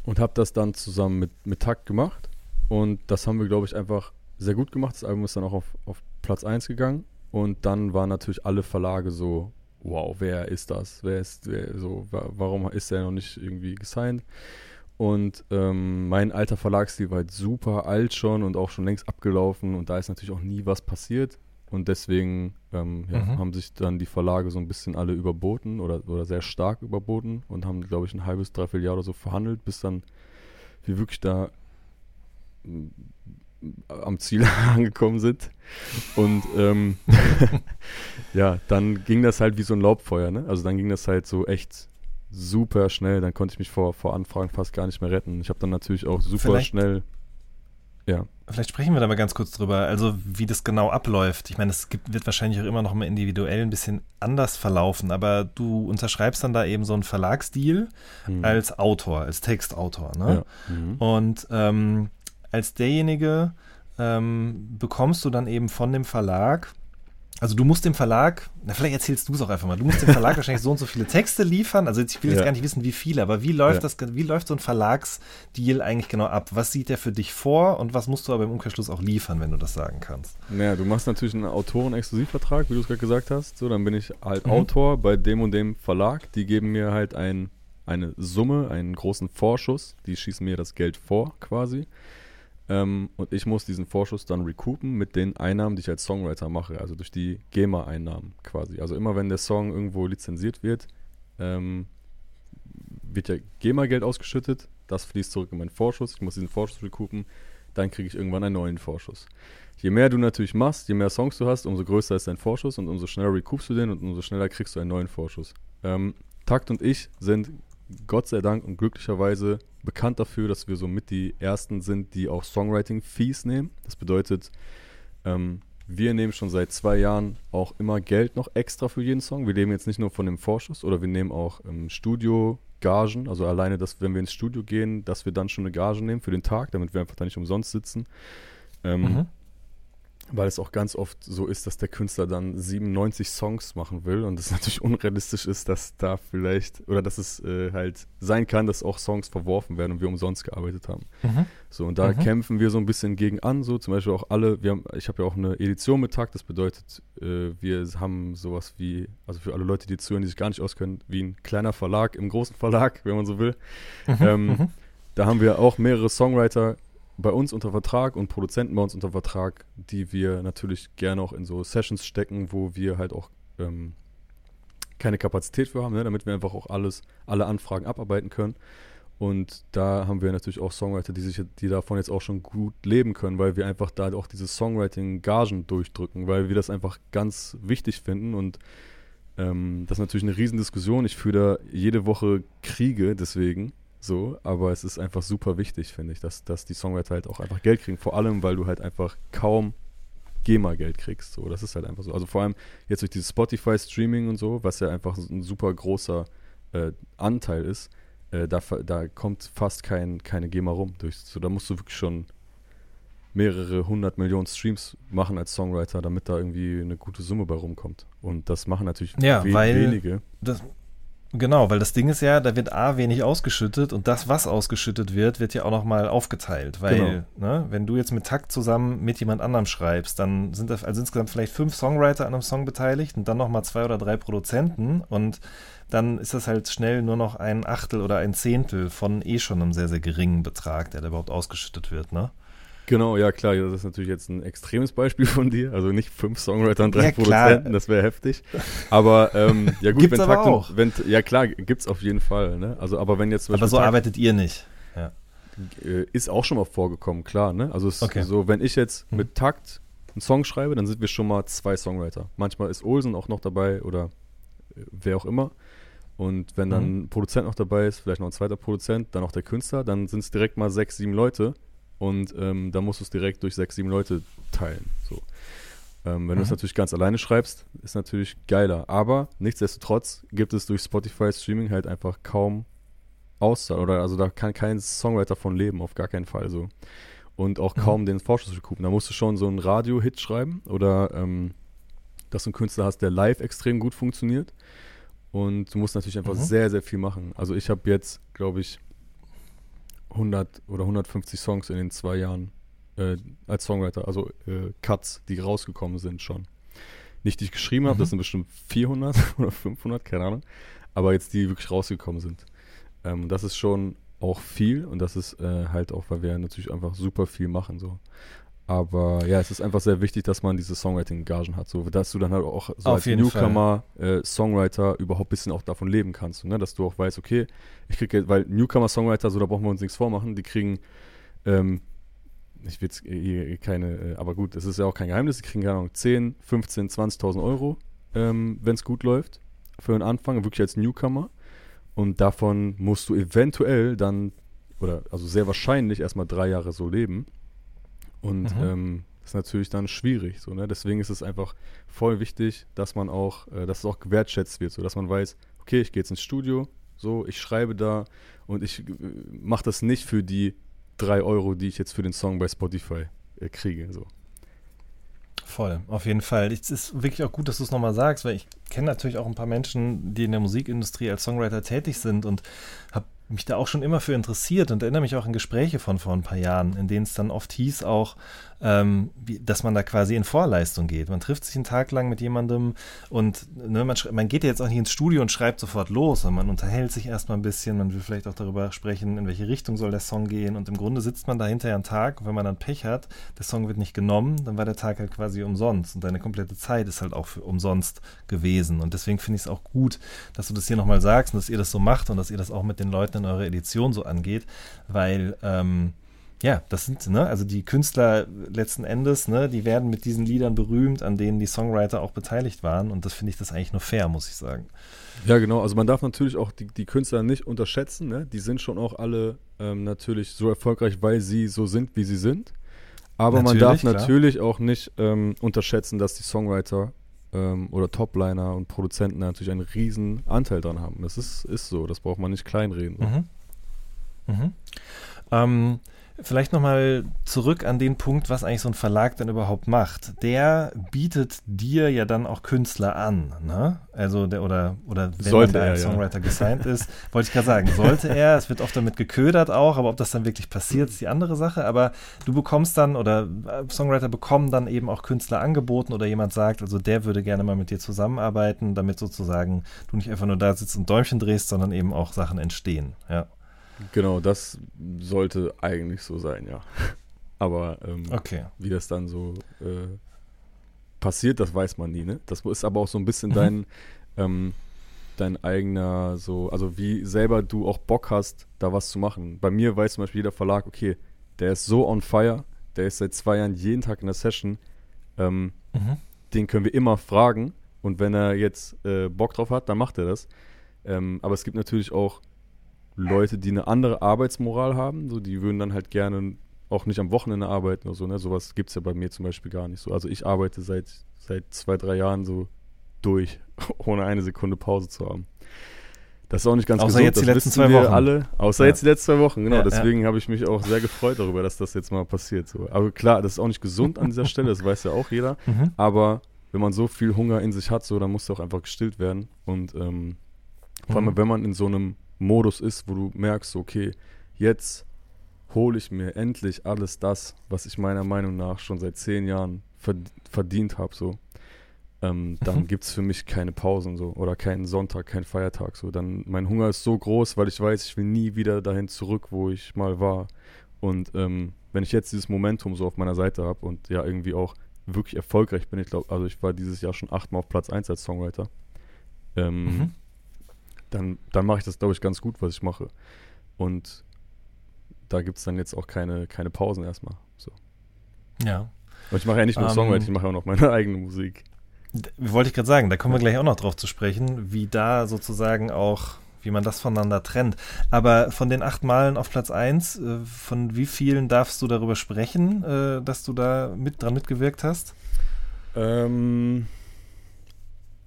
und habe das dann zusammen mit, mit Takt gemacht. Und das haben wir, glaube ich, einfach sehr gut gemacht. Das Album ist dann auch auf, auf Platz 1 gegangen. Und dann waren natürlich alle Verlage so, wow, wer ist das? Wer ist, wer, so, wa warum ist der noch nicht irgendwie gesigned? Und ähm, mein alter Verlagsstil war halt super alt schon und auch schon längst abgelaufen und da ist natürlich auch nie was passiert. Und deswegen ähm, ja, Mhm. haben sich dann die Verlage so ein bisschen alle überboten oder, oder sehr stark überboten und haben, glaube ich, ein halbes, dreiviertel Jahr oder so verhandelt, bis dann wir wirklich da am Ziel angekommen sind. Und ähm, ja, dann ging das halt wie so ein Laubfeuer, ne? Also dann ging das halt so echt super schnell. Dann konnte ich mich vor, vor Anfragen fast gar nicht mehr retten. Ich habe dann natürlich auch super Vielleicht- schnell. Ja. Vielleicht sprechen wir da mal ganz kurz drüber, also wie das genau abläuft. Ich meine, es gibt, wird wahrscheinlich auch immer noch mal individuell ein bisschen anders verlaufen, aber du unterschreibst dann da eben so einen Verlagsdeal Mhm. als Autor, als Textautor. Ne? ja. Mhm. Und ähm, als derjenige ähm, bekommst du dann eben von dem Verlag, also du musst dem Verlag, na vielleicht erzählst du es auch einfach mal, du musst dem Verlag wahrscheinlich so und so viele Texte liefern. Also ich will jetzt Ja. gar nicht wissen, wie viele, aber wie läuft Ja. das, wie läuft so ein Verlagsdeal eigentlich genau ab? Was sieht der für dich vor und was musst du aber im Umkehrschluss auch liefern, wenn du das sagen kannst? Naja, du machst natürlich einen Autoren-Exklusivvertrag, wie du es gerade gesagt hast. So, dann bin ich halt Mhm. Autor bei dem und dem Verlag. Die geben mir halt ein, eine Summe, einen großen Vorschuss. Die schießen mir das Geld vor, quasi. Ähm, und ich muss diesen Vorschuss dann recoupen mit den Einnahmen, die ich als Songwriter mache. Also durch die GEMA-Einnahmen quasi. Also immer wenn der Song irgendwo lizenziert wird, ähm, wird ja GEMA-Geld ausgeschüttet. Das fließt zurück in meinen Vorschuss. Ich muss diesen Vorschuss recoupen. Dann kriege ich irgendwann einen neuen Vorschuss. Je mehr du natürlich machst, je mehr Songs du hast, umso größer ist dein Vorschuss und umso schneller recoupst du den und umso schneller kriegst du einen neuen Vorschuss. Ähm, Takt und ich sind Gott sei Dank und glücklicherweise bekannt dafür, dass wir somit die ersten sind, die auch Songwriting-Fees nehmen. Das bedeutet, ähm, wir nehmen schon seit zwei Jahren auch immer Geld noch extra für jeden Song. Wir leben jetzt nicht nur von dem Vorschuss oder wir nehmen auch im Studio Gagen, also alleine, dass wenn wir ins Studio gehen, dass wir dann schon eine Gage nehmen für den Tag, damit wir einfach da nicht umsonst sitzen. Ähm, Mhm. Weil es auch ganz oft so ist, dass der Künstler dann 97 Songs machen will und es natürlich unrealistisch ist, dass da vielleicht oder dass es äh, halt sein kann, dass auch Songs verworfen werden und wir umsonst gearbeitet haben. Mhm. So und da Mhm. kämpfen wir so ein bisschen gegen an, so zum Beispiel auch alle. Wir haben, ich habe ja auch eine Edition mit Takt. Das bedeutet, äh, wir haben sowas wie, also für alle Leute, die zuhören, die sich gar nicht auskennen, wie ein kleiner Verlag im großen Verlag, wenn man so will. Ähm, Mhm. da haben wir auch mehrere Songwriter bei uns unter Vertrag und Produzenten bei uns unter Vertrag, die wir natürlich gerne auch in so Sessions stecken, wo wir halt auch ähm, keine Kapazität für haben, ne, damit wir einfach auch alles, alle Anfragen abarbeiten können. Und da haben wir natürlich auch Songwriter, die sich, die davon jetzt auch schon gut leben können, weil wir einfach da auch diese Songwriting-Gagen durchdrücken, weil wir das einfach ganz wichtig finden und ähm, das ist natürlich eine Riesendiskussion. Ich führe da jede Woche Kriege deswegen so, aber es ist einfach super wichtig, finde ich, dass, dass die Songwriter halt auch einfach Geld kriegen. Vor allem, weil du halt einfach kaum GEMA-Geld kriegst. So, das ist halt einfach so. Also vor allem jetzt durch dieses Spotify-Streaming und so, was ja einfach ein super großer äh, Anteil ist, äh, da, da kommt fast kein, keine GEMA rum. Durch, so, da musst du wirklich schon mehrere hundert Millionen Streams machen als Songwriter, damit da irgendwie eine gute Summe bei rumkommt. Und das machen natürlich Ja, we weil- wenige. Das, genau, weil das Ding ist ja, da wird A wenig ausgeschüttet und das, was ausgeschüttet wird, wird ja auch nochmal aufgeteilt. Weil, ne, wenn du jetzt mit Takt zusammen mit jemand anderem schreibst, dann sind da also insgesamt vielleicht fünf Songwriter an einem Song beteiligt und dann nochmal zwei oder drei Produzenten und dann ist das halt schnell nur noch ein Achtel oder ein Zehntel von eh schon einem sehr, sehr geringen Betrag, der da überhaupt ausgeschüttet wird, ne? Genau, ja klar, das ist natürlich jetzt ein extremes Beispiel von dir. Also nicht fünf Songwriter und drei Ja. Produzenten, das wäre heftig. Aber ähm, ja gut, Gibt's wenn aber Takt auch. Und, wenn, ja klar, gibt's auf jeden Fall. Ne? Also aber wenn jetzt Aber Beispiel so Takt- arbeitet ihr nicht. äh, ist auch schon mal vorgekommen, klar. Ne? Also es Okay. so, wenn ich jetzt Mhm. mit Takt einen Song schreibe, dann sind wir schon mal zwei Songwriter. Manchmal ist Olsen auch noch dabei oder äh, wer auch immer. Und wenn dann Mhm. ein Produzent noch dabei ist, vielleicht noch ein zweiter Produzent, dann noch der Künstler, dann sind es direkt mal sechs, sieben Leute. Und ähm, dann musst du es direkt durch sechs, sieben Leute teilen. So. Ähm, wenn du es Mhm. natürlich ganz alleine schreibst, ist natürlich geiler. Aber nichtsdestotrotz gibt es durch Spotify Streaming halt einfach kaum Auszahl. Oder also da kann kein Songwriter von leben, auf gar keinen Fall so. Und auch Mhm. kaum den Vorschuss recoupen. Da musst du schon so einen Radio-Hit schreiben oder ähm, dass du einen Künstler hast, der live extrem gut funktioniert. Und du musst natürlich einfach Mhm. sehr, sehr viel machen. Also ich habe jetzt, glaube ich, 100 oder 150 Songs in den zwei Jahren äh, als Songwriter, also äh, Cuts, die rausgekommen sind schon. Nicht die ich geschrieben habe, Mhm. das sind bestimmt 400 oder 500, keine Ahnung. Aber jetzt die wirklich rausgekommen sind. Ähm, das ist schon auch viel und das ist äh, halt auch, weil wir natürlich einfach super viel machen so. Aber ja, es ist einfach sehr wichtig, dass man diese Songwriting-Gagen hat, so dass du dann halt auch so Auf als Newcomer, äh, Songwriter überhaupt ein bisschen auch davon leben kannst. Ne? Dass du auch weißt, okay, ich kriege, weil Newcomer-Songwriter, so da brauchen wir uns nichts vormachen, die kriegen, ähm, ich will jetzt eh keine, äh, aber gut, es ist ja auch kein Geheimnis, die kriegen, keine Ahnung, 10, 15, 20.000 Euro, ähm, wenn es gut läuft, für einen Anfang, wirklich als Newcomer. Und davon musst du eventuell dann, oder also sehr wahrscheinlich erstmal drei Jahre so leben. Und Mhm. ähm, das ist natürlich dann schwierig. So, ne? Deswegen ist es einfach voll wichtig, dass man auch, äh, dass es auch gewertschätzt wird, so dass man weiß, okay, ich gehe jetzt ins Studio, so, ich schreibe da und ich äh, mache das nicht für die drei Euro, die ich jetzt für den Song bei Spotify äh, kriege. So. Voll, auf jeden Fall. Es ist wirklich auch gut, dass du es nochmal sagst, weil ich kenne natürlich auch ein paar Menschen, die in der Musikindustrie als Songwriter tätig sind und habe mich da auch schon immer für interessiert und erinnere mich auch an Gespräche von vor ein paar Jahren, in denen es dann oft hieß auch, ähm, wie, dass man da quasi in Vorleistung geht. Man trifft sich einen Tag lang mit jemandem und ne, man, man geht ja jetzt auch nicht ins Studio und schreibt sofort los, sondern man unterhält sich erstmal ein bisschen, man will vielleicht auch darüber sprechen, in welche Richtung soll der Song gehen und im Grunde sitzt man da hinterher einen Tag und wenn man dann Pech hat, der Song wird nicht genommen, dann war der Tag halt quasi umsonst und deine komplette Zeit ist halt auch für umsonst gewesen und deswegen finde ich es auch gut, dass du das hier nochmal sagst und dass ihr das so macht und dass ihr das auch mit den Leuten in eurer Edition so angeht, weil ähm, ja, das sind, ne, also die Künstler letzten Endes, ne, die werden mit diesen Liedern berühmt, an denen die Songwriter auch beteiligt waren. Und das finde ich das eigentlich nur fair, muss ich sagen. Ja, genau. Also man darf natürlich auch die, die Künstler nicht unterschätzen. Ne? Die sind schon auch alle ähm, natürlich so erfolgreich, weil sie so sind, wie sie sind. Aber man Natürlich, darf klar. natürlich auch nicht ähm, unterschätzen, dass die Songwriter ähm, oder Topliner und Produzenten natürlich einen riesen Anteil dran haben. Das ist, ist so, das braucht man nicht kleinreden. So. Mhm. Mhm. Ähm, vielleicht nochmal zurück an den Punkt, was eigentlich so ein Verlag dann überhaupt macht. Der bietet dir ja dann auch Künstler an, ne? Also der oder oder wenn Sollte er, ja. Songwriter gesigned ist, wollte ich gerade sagen, sollte er. Es wird oft damit geködert auch, aber ob das dann wirklich passiert, ist die andere Sache. Aber du bekommst dann oder äh, Songwriter bekommen dann eben auch Künstler angeboten oder jemand sagt, also der würde gerne mal mit dir zusammenarbeiten, damit sozusagen du nicht einfach nur da sitzt und Däumchen drehst, sondern eben auch Sachen entstehen. Ja. Genau, das sollte eigentlich so sein, ja. Aber ähm, Okay. wie das dann so äh, passiert, das weiß man nie, ne? Das ist aber auch so ein bisschen Mhm. dein, ähm, dein eigener, so, also wie selber du auch Bock hast, da was zu machen. Bei mir weiß zum Beispiel jeder Verlag, okay, der ist so on fire, der ist seit zwei Jahren jeden Tag in der Session, ähm, Mhm. den können wir immer fragen und wenn er jetzt äh, Bock drauf hat, dann macht er das. Ähm, aber es gibt natürlich auch Leute, die eine andere Arbeitsmoral haben, so die würden dann halt gerne auch nicht am Wochenende arbeiten oder so, ne? Sowas gibt es ja bei mir zum Beispiel gar nicht so. Also ich arbeite seit, seit zwei, drei Jahren so durch, ohne eine Sekunde Pause zu haben. Das ist auch nicht ganz Außer gesund, jetzt die das letzten zwei Wochen. alle. Außer Ja. jetzt die letzten zwei Wochen, genau. Ja, ja. Deswegen habe ich mich auch sehr gefreut darüber, dass das jetzt mal passiert. So. Aber klar, das ist auch nicht gesund an dieser Stelle, das weiß ja auch jeder. Mhm. Aber wenn man so viel Hunger in sich hat, so, dann muss er auch einfach gestillt werden. Und ähm, vor allem, Mhm. wenn man in so einem Modus ist, wo du merkst, okay, jetzt hole ich mir endlich alles das, was ich meiner Meinung nach schon seit zehn Jahren verd verdient habe, so. Ähm, dann Mhm. gibt es für mich keine Pausen so oder keinen Sonntag, keinen Feiertag so. Dann mein Hunger ist so groß, weil ich weiß, ich will nie wieder dahin zurück, wo ich mal war. Und ähm, wenn ich jetzt dieses Momentum so auf meiner Seite habe und ja irgendwie auch wirklich erfolgreich bin, ich glaube, also ich war dieses Jahr schon achtmal auf Platz 1 als Songwriter, ähm, Mhm. Dann, dann mache ich das, glaube ich, ganz gut, was ich mache. Und da gibt es dann jetzt auch keine, keine Pausen erstmal. So. Ja. Und ich mache ja nicht nur Ähm, Songwriting, ich mache auch noch meine eigene Musik. Wollte ich gerade sagen, da kommen wir gleich auch noch drauf zu sprechen, wie da sozusagen auch, wie man das voneinander trennt. Aber von den acht Malen auf Platz eins, äh, von wie vielen darfst du darüber sprechen, äh, dass du da mit dran mitgewirkt hast? Ähm,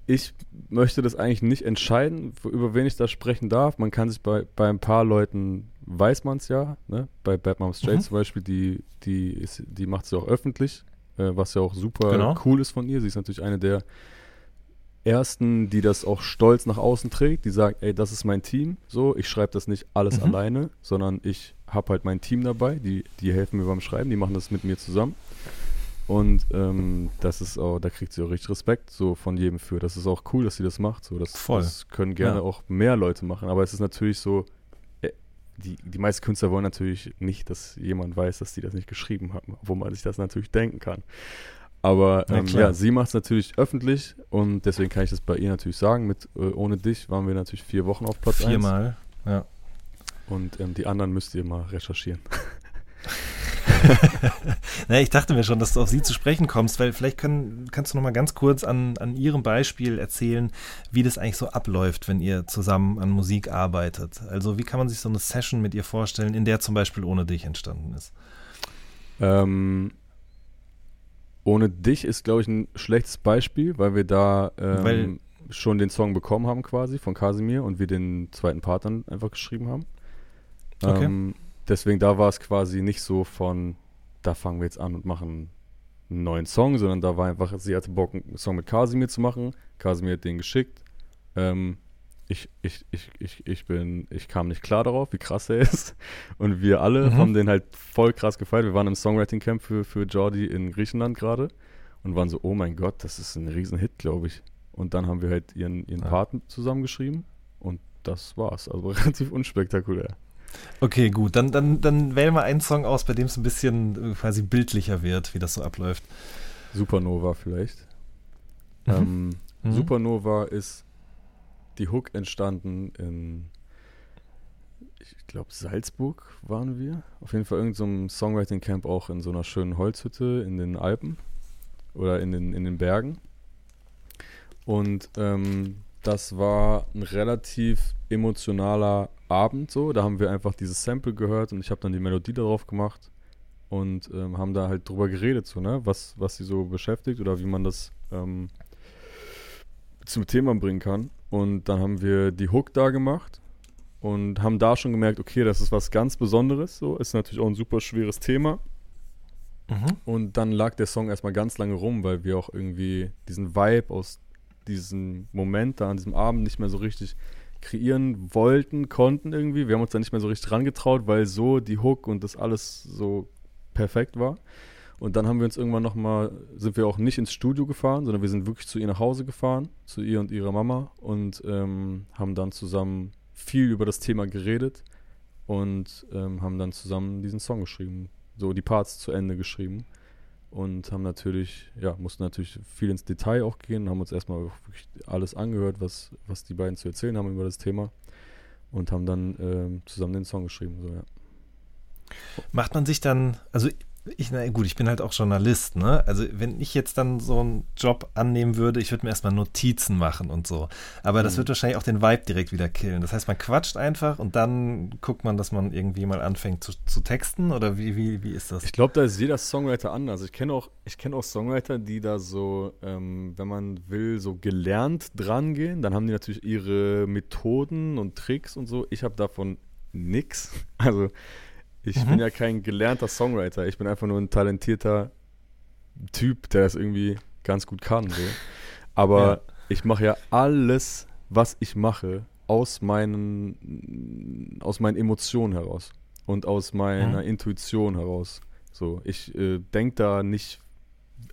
ich möchte das eigentlich nicht entscheiden, über wen ich da sprechen darf. Man kann sich bei, bei ein paar Leuten, weiß man es ja, ne? bei Bad Moms Straight Mhm. zum Beispiel, die, die, ist, die macht es ja auch öffentlich, äh, was ja auch super Genau. cool ist von ihr. Sie ist natürlich eine der ersten, die das auch stolz nach außen trägt, die sagt, ey, das ist mein Team, so, ich schreibe das nicht alles Mhm. alleine, sondern ich habe halt mein Team dabei, die, die helfen mir beim Schreiben, die machen das mit mir zusammen. Und ähm, das ist auch, da kriegt sie auch richtig Respekt so von jedem für. Das ist auch cool, dass sie das macht. So, das, Voll. das können gerne Ja. auch mehr Leute machen, aber es ist natürlich so, äh, die, die meisten Künstler wollen natürlich nicht, dass jemand weiß, dass sie das nicht geschrieben haben, obwohl man sich das natürlich denken kann. Aber ähm, ja, sie macht es natürlich öffentlich und deswegen kann ich das bei ihr natürlich sagen. Mit äh, Ohne dich waren wir natürlich vier Wochen auf Platz 1. Viermal. Ja. Und ähm, die anderen müsst ihr mal recherchieren. naja, ich dachte mir schon, dass du auf sie zu sprechen kommst, weil vielleicht können, kannst du noch mal ganz kurz an, an ihrem Beispiel erzählen, wie das eigentlich so abläuft, wenn ihr zusammen an Musik arbeitet. Also wie kann man sich so eine Session mit ihr vorstellen, in der zum Beispiel ohne dich entstanden ist? Ähm, ohne dich ist, glaube ich, ein schlechtes Beispiel, weil wir da ähm, Weil- schon den Song bekommen haben quasi von Casimir und wir den zweiten Part dann einfach geschrieben haben. Okay. Ähm, deswegen da war es quasi nicht so von, da fangen wir jetzt an und machen einen neuen Song, sondern da war einfach, sie hatte Bock, einen Song mit Casimir zu machen. Casimir hat den geschickt. Ähm, ich, ich, ich, ich, ich bin, ich kam nicht klar darauf, wie krass er ist. Und wir alle Mhm. haben den halt voll krass gefeiert. Wir waren im Songwriting Camp für, für Jordi in Griechenland gerade und waren so, oh mein Gott, das ist ein Riesenhit, glaube ich. Und dann haben wir halt ihren, ihren Ja. Part zusammengeschrieben und das war's. Also relativ unspektakulär. Okay, gut, dann, dann, dann wähl mal einen Song aus, bei dem es ein bisschen äh, quasi bildlicher wird, wie das so abläuft. Supernova vielleicht. Mhm. Ähm, Mhm. Supernova ist die Hook entstanden in, ich glaube, Salzburg waren wir. Auf jeden Fall irgendeinem Songwriting Camp auch in so einer schönen Holzhütte in den Alpen oder in den, in den Bergen. Und ähm, das war ein relativ emotionaler Abend so. Da haben wir einfach dieses Sample gehört und ich habe dann die Melodie darauf gemacht und ähm, haben da halt drüber geredet, so, ne? was, was sie so beschäftigt oder wie man das ähm, zum Thema bringen kann. Und dann haben wir die Hook da gemacht und haben da schon gemerkt, okay, das ist was ganz Besonderes, so, ist natürlich auch ein super schweres Thema. Mhm. Und dann lag der Song erstmal ganz lange rum, weil wir auch irgendwie diesen Vibe aus diesem Moment da an diesem Abend nicht mehr so richtig kreieren wollten, konnten irgendwie. Wir haben uns da nicht mehr so richtig rangetraut, weil so die Hook und das alles so perfekt war. Und dann haben wir uns irgendwann nochmal, sind wir auch nicht ins Studio gefahren, sondern wir sind wirklich zu ihr nach Hause gefahren, zu ihr und ihrer Mama und ähm, haben dann zusammen viel über das Thema geredet und ähm, haben dann zusammen diesen Song geschrieben, so die Parts zu Ende geschrieben und haben natürlich, ja, mussten natürlich viel ins Detail auch gehen, haben uns erstmal wirklich alles angehört, was, was die beiden zu erzählen haben über das Thema und haben dann ähm, zusammen den Song geschrieben, so ja. Macht man sich dann, also ich, na gut, ich bin halt auch Journalist, ne? Also wenn ich jetzt dann so einen Job annehmen würde, ich würde mir erstmal Notizen machen und so. Aber das Mhm. wird wahrscheinlich auch den Vibe direkt wieder killen. Das heißt, man quatscht einfach und dann guckt man, dass man irgendwie mal anfängt zu, zu texten oder wie, wie, wie ist das? Ich glaube, da ist jeder Songwriter anders. Ich kenne auch, ich kenne auch Songwriter, die da so, ähm, wenn man will, so gelernt dran gehen. Dann haben die natürlich ihre Methoden und Tricks und so. Ich habe davon nix. Also ich Mhm. bin ja kein gelernter Songwriter. Ich bin einfach nur ein talentierter Typ, der das irgendwie ganz gut kann. So. Aber Ja. ich mache ja alles, was ich mache, aus meinen, aus meinen Emotionen heraus und aus meiner Mhm. Intuition heraus. So, ich äh, denke da nicht,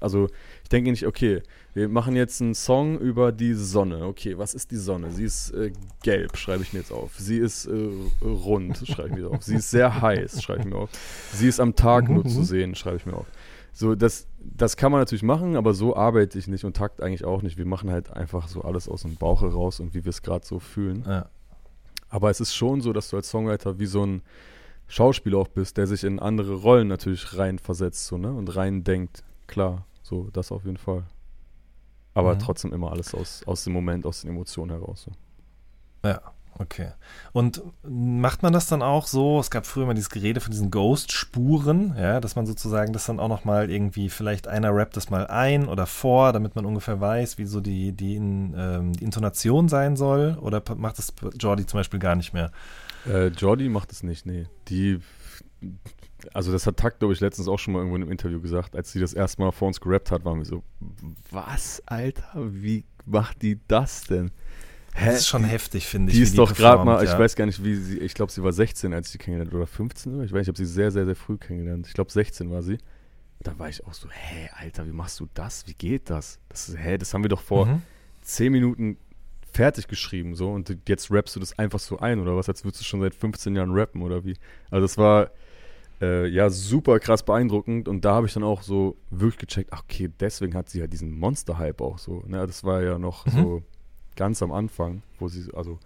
also ich denke nicht, okay, wir machen jetzt einen Song über die Sonne. Okay, was ist die Sonne? Sie ist äh, gelb, schreibe ich mir jetzt auf. Sie ist äh, rund, schreibe ich mir auf. Sie ist sehr heiß, schreibe ich mir auf. Sie ist am Tag nur zu mhm. sehen, schreibe ich mir auf. So, das, das kann man natürlich machen, aber so arbeite ich nicht und takt eigentlich auch nicht. Wir machen halt einfach so alles aus dem Bauch heraus und wie wir es gerade so fühlen. Ja. Aber es ist schon so, dass du als Songwriter wie so ein Schauspieler auch bist, der sich in andere Rollen natürlich reinversetzt so, ne? und rein denkt. Klar, so das auf jeden Fall. Aber Mhm. trotzdem immer alles aus, aus dem Moment, aus den Emotionen heraus. So. Ja, okay. Und macht man das dann auch so? Es gab früher mal dieses Gerede von diesen Ghost-Spuren, ja, dass man sozusagen das dann auch nochmal irgendwie, vielleicht einer rappt das mal ein oder vor, damit man ungefähr weiß, wie so die, die, in, ähm, die Intonation sein soll. Oder macht das Jordi zum Beispiel gar nicht mehr? Äh, Jordi macht es nicht, nee. Die, also das hat Takt, glaube ich, letztens auch schon mal irgendwo in einem Interview gesagt, als sie das erste Mal vor uns gerappt hat, waren wir so, was, Alter, wie macht die das denn? Hä? Das ist schon heftig, finde ich. Die ist doch gerade mal, performt, ich ja. weiß gar nicht, wie sie, ich glaube, sie war 16, als ich sie kennengelernt oder 15, oder? ich weiß nicht, ich habe sie sehr, sehr, sehr früh kennengelernt. Ich glaube, 16 war sie. Da war ich auch so, hä, Alter, wie machst du das? Wie geht das? das ist, hä, das haben wir doch vor Mhm. zehn Minuten fertig geschrieben, so, und jetzt rappst du das einfach so ein, oder was? Als würdest du schon seit 15 Jahren rappen, oder wie? Also das war äh, ja super krass beeindruckend und da habe ich dann auch so wirklich gecheckt, ach, okay, deswegen hat sie ja diesen Monster-Hype auch so. Ne? Das war ja noch Mhm. so ganz am Anfang, wo sie, also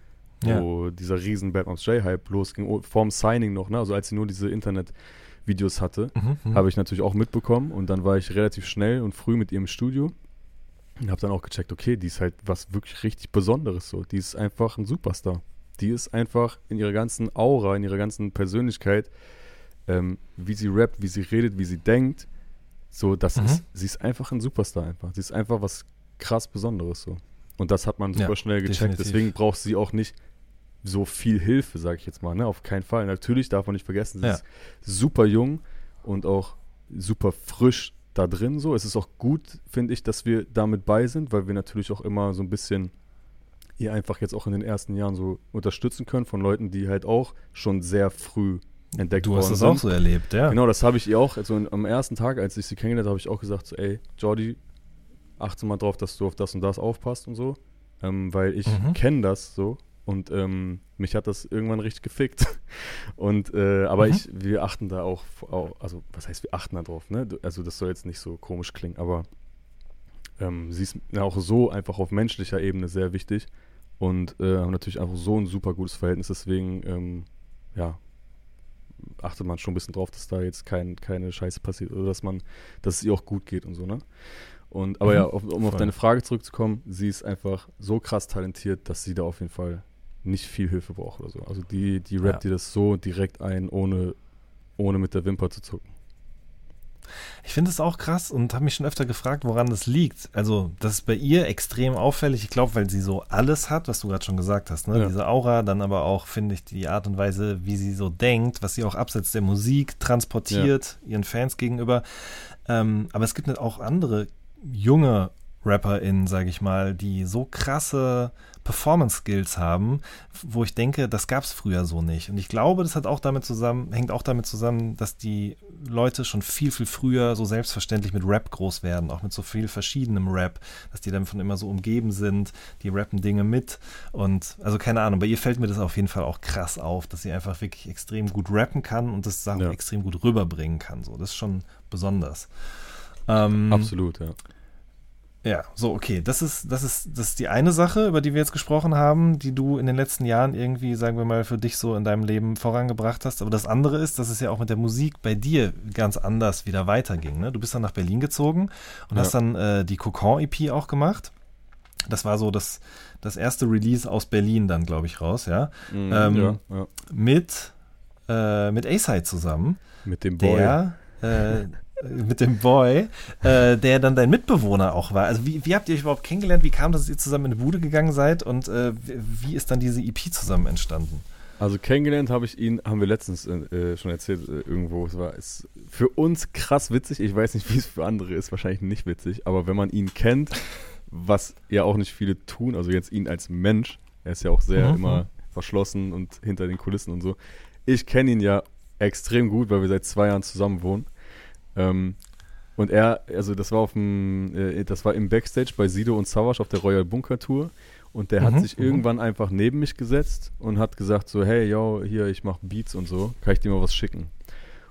Ja. wo dieser riesen Bad Moms J-Hype losging, oh, vorm Signing noch, ne? Also als sie nur diese Internet-Videos hatte, Mhm. Mhm. habe ich natürlich auch mitbekommen und dann war ich relativ schnell und früh mit ihr im Studio und habe dann auch gecheckt, okay, die ist halt was wirklich richtig Besonderes so. Die ist einfach ein Superstar. Die ist einfach in ihrer ganzen Aura, in ihrer ganzen Persönlichkeit, ähm, wie sie rappt, wie sie redet, wie sie denkt, so, das Mhm. ist, sie ist einfach ein Superstar einfach. Sie ist einfach was krass Besonderes so. Und das hat man super Ja, schnell gecheckt. definitiv. Deswegen braucht sie auch nicht so viel Hilfe, sage ich jetzt mal. Ne? Auf keinen Fall. Natürlich darf man nicht vergessen, sie Ja. ist super jung und auch super frisch da drin. So, es ist auch gut, finde ich, dass wir damit bei sind, weil wir natürlich auch immer so ein bisschen ihr einfach jetzt auch in den ersten Jahren so unterstützen können von Leuten, die halt auch schon sehr früh entdeckt Du worden hast es sind. auch so erlebt, ja. Genau, das habe ich ihr auch. Also am ersten Tag, als ich sie kennengelernt habe, habe ich auch gesagt, so, ey, Jordi, achte mal drauf, dass du auf das und das aufpasst und so. Ähm, weil ich Mhm. kenne das so und ähm, mich hat das irgendwann richtig gefickt. Und äh, aber Mhm. ich, wir achten da auch, au- also was heißt, wir achten da drauf, ne? Du- Also das soll jetzt nicht so komisch klingen, aber ähm, sie ist auch so einfach auf menschlicher Ebene sehr wichtig und äh, haben natürlich einfach so ein super gutes Verhältnis, deswegen ähm, ja, achtet man schon ein bisschen drauf, dass da jetzt kein, keine Scheiße passiert oder dass man, dass es ihr auch gut geht und so, ne? Und aber Mhm. ja, auf, um auf deine Frage zurückzukommen, sie ist einfach so krass talentiert, dass sie da auf jeden Fall nicht viel Hilfe braucht oder so. Also die, die rappt Ja. dir das so direkt ein, ohne, ohne mit der Wimper zu zucken. Ich finde es auch krass und habe mich schon öfter gefragt, woran das liegt. Also, das ist bei ihr extrem auffällig. Ich glaube, weil sie so alles hat, was du gerade schon gesagt hast. Ne? Ja. Diese Aura, dann aber auch, finde ich, die Art und Weise, wie sie so denkt, was sie auch abseits der Musik transportiert, ihren Fans gegenüber. Ähm, aber es gibt halt auch andere junge RapperInnen, sage ich mal, die so krasse Performance-Skills haben, wo ich denke, das gab es früher so nicht. Und ich glaube, das hat auch damit zusammen, hängt auch damit zusammen, dass die Leute schon viel, viel früher so selbstverständlich mit Rap groß werden, auch mit so viel verschiedenem Rap, dass die dann von immer so umgeben sind, die rappen Dinge mit. Und also keine Ahnung, bei ihr fällt mir das auf jeden Fall auch krass auf, dass sie einfach wirklich extrem gut rappen kann und das auch Ja. extrem gut rüberbringen kann. So, das ist schon besonders. Ähm, Absolut, ja. Ja, so, okay. Das ist, das ist, das ist die eine Sache, über die wir jetzt gesprochen haben, die du in den letzten Jahren irgendwie, sagen wir mal, für dich so in deinem Leben vorangebracht hast. Aber das andere ist, dass es ja auch mit der Musik bei dir ganz anders wieder weiterging. Ne? Du bist dann nach Berlin gezogen und Ja. hast dann äh, die Cocon-EP auch gemacht. Das war so das, das erste Release aus Berlin dann, glaube ich, raus, ja. Mhm, Ähm, ja, ja. Mit, äh, mit A-Side zusammen Mit dem Boy. der äh, mit dem Boy, äh, der dann dein Mitbewohner auch war. Also wie, wie habt ihr euch überhaupt kennengelernt? Wie kam das, dass ihr zusammen in eine Bude gegangen seid und äh, wie, ist dann diese EP zusammen entstanden? Also kennengelernt habe ich ihn, haben wir letztens äh, schon erzählt äh, irgendwo. Es war ist für uns krass witzig. Ich weiß nicht, wie es für andere ist. Wahrscheinlich nicht witzig. Aber wenn man ihn kennt, was ja auch nicht viele tun, also jetzt ihn als Mensch, er ist ja auch sehr Mhm. immer verschlossen und hinter den Kulissen und so. Ich kenne ihn ja extrem gut, weil wir seit zwei Jahren zusammen wohnen. Ähm, und er, also das war auf dem, äh, das war im Backstage bei Sido und Savage auf der Royal Bunker Tour. Und der Mhm, hat sich mhm. irgendwann einfach neben mich gesetzt und hat gesagt so, hey, yo, hier, ich mache Beats und so, kann ich dir mal was schicken?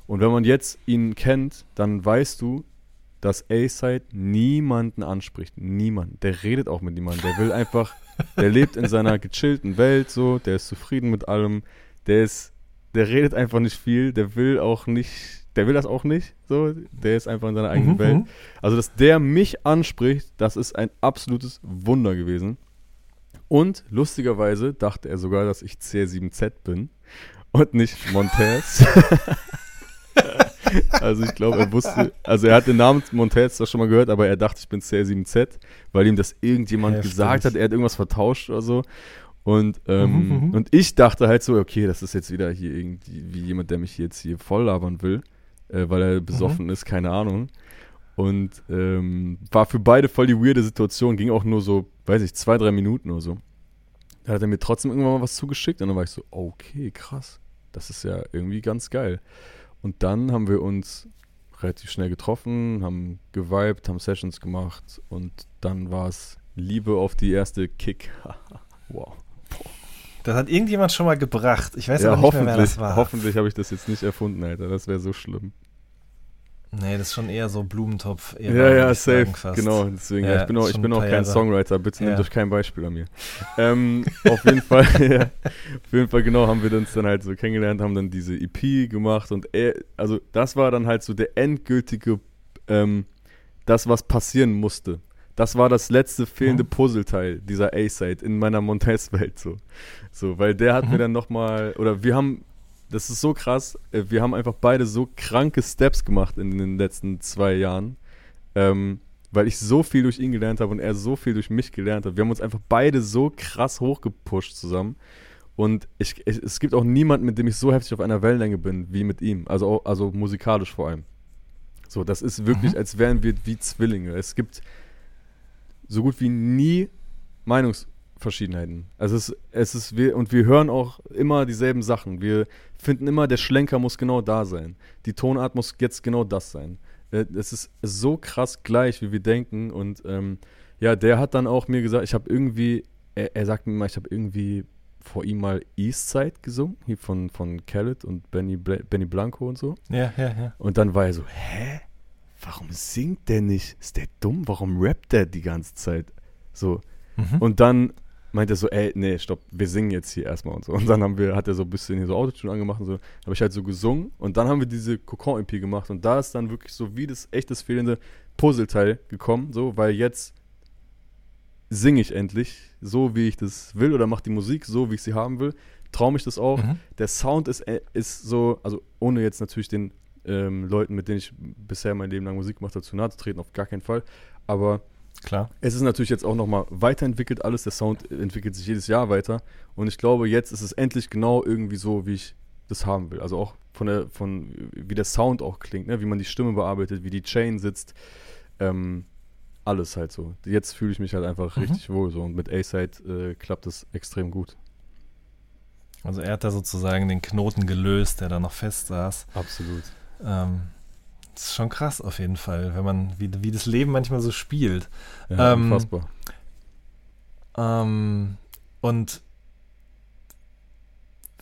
Und wenn man jetzt ihn kennt, dann weißt du, dass A-Side niemanden anspricht. Niemand. Der redet auch mit niemandem. Der will einfach, der lebt in seiner gechillten Welt so, der ist zufrieden mit allem. Der ist, der redet einfach nicht viel, der will auch nicht, der will das auch nicht, so, der ist einfach in seiner eigenen Mhm, Welt. mhm. Also, dass der mich anspricht, das ist ein absolutes Wunder gewesen. Und lustigerweise dachte er sogar, dass ich C7Z bin und nicht Montez. also ich glaube, er wusste, also er hat den Namen Montez zwar schon mal gehört, aber er dachte, ich bin C7Z, weil ihm das irgendjemand Heftig. gesagt hat, er hat irgendwas vertauscht oder so. Und, ähm, Mhm, mhm. und ich dachte halt so, okay, das ist jetzt wieder hier irgendwie wie jemand, der mich jetzt hier voll labern will, äh, weil er besoffen ist, keine Ahnung. Und ähm, war für beide voll die weirde Situation, ging auch nur so, weiß ich, zwei, drei Minuten oder so. Da hat er mir trotzdem irgendwann mal was zugeschickt und dann war ich so, okay, krass, das ist ja irgendwie ganz geil. Und dann haben wir uns relativ schnell getroffen, haben gewiped, haben Sessions gemacht und dann war es Liebe auf die erste Kick. wow. Das hat irgendjemand schon mal gebracht. Ich weiß ja, aber nicht mehr, wer das war. hoffentlich habe ich das jetzt nicht erfunden, Alter. Das wäre so schlimm. Nee, das ist schon eher so Blumentopf. Ja, ja, safe. Genau, deswegen. Ja, Ja, ich bin auch, ich bin auch kein Jahre. Songwriter. Bitte Ja. nehmt euch kein Beispiel an mir. ähm, auf jeden Fall, ja, auf jeden Fall, genau, haben wir uns dann halt so kennengelernt, haben dann diese EP gemacht und er, also das war dann halt so der endgültige, ähm, das, was passieren musste. Das war das letzte fehlende. Puzzleteil dieser A-Side in meiner Montez-Welt so. So, weil der hat Mhm. mir dann nochmal, oder wir haben, das ist so krass, äh, wir haben einfach beide so kranke Steps gemacht in den letzten zwei Jahren, ähm, weil ich so viel durch ihn gelernt habe und er so viel durch mich gelernt hat. Wir haben uns einfach beide so krass hochgepusht zusammen. Und ich, ich, es gibt auch niemanden, mit dem ich so heftig auf einer Wellenlänge bin, wie mit ihm. Also, also musikalisch vor allem. So, das ist wirklich, Mhm. als wären wir wie Zwillinge. Es gibt so gut wie nie Meinungsverschiedenheiten. Also es, es ist, wir, und wir hören auch immer dieselben Sachen. Wir finden immer, der Schlenker muss genau da sein. Die Tonart muss jetzt genau das sein. Äh, Es ist so krass gleich, wie wir denken. Und ähm, ja, der hat dann auch mir gesagt, ich habe irgendwie, er, er sagt mir mal, ich habe irgendwie vor ihm mal Eastside gesungen, hier von, von Khaled und Benny, Benny Blanco und so. Ja, ja, ja. Und dann war er so, hä? Warum singt der nicht? Ist der dumm? Warum rappt der die ganze Zeit? So. Mhm. Und dann meint er so, ey, nee, stopp, wir singen jetzt hier erstmal und so. Und dann haben wir, hat er so ein bisschen hier so Autotune angemacht und so. Habe ich halt so gesungen und dann haben wir diese Kokon-EP gemacht und da ist dann wirklich so wie das echtes fehlende Puzzleteil gekommen, so, weil jetzt singe ich endlich so, wie ich das will oder mache die Musik so, wie ich sie haben will. Traue mich das auch. Mhm. Der Sound ist, äh, ist so, also ohne jetzt natürlich den ähm, Leuten, mit denen ich bisher mein Leben lang Musik gemacht habe, zu nahe zu treten, auf gar keinen Fall. Aber Klar. es ist natürlich jetzt auch nochmal weiterentwickelt alles. Der Sound entwickelt sich jedes Jahr weiter. Und ich glaube, jetzt ist es endlich genau irgendwie so, wie ich das haben will. Also auch von der, von wie der Sound auch klingt, ne? wie man die Stimme bearbeitet, wie die Chain sitzt. Ähm, alles halt so. Jetzt fühle ich mich halt einfach Mhm. richtig wohl so. Und mit A-Side äh, klappt das extrem gut. Also er hat da sozusagen den Knoten gelöst, der da noch fest saß. Absolut. Ähm, das ist schon krass auf jeden Fall, wenn man, wie, wie das Leben manchmal so spielt. Ja, Ähm, unfassbar. Ähm, und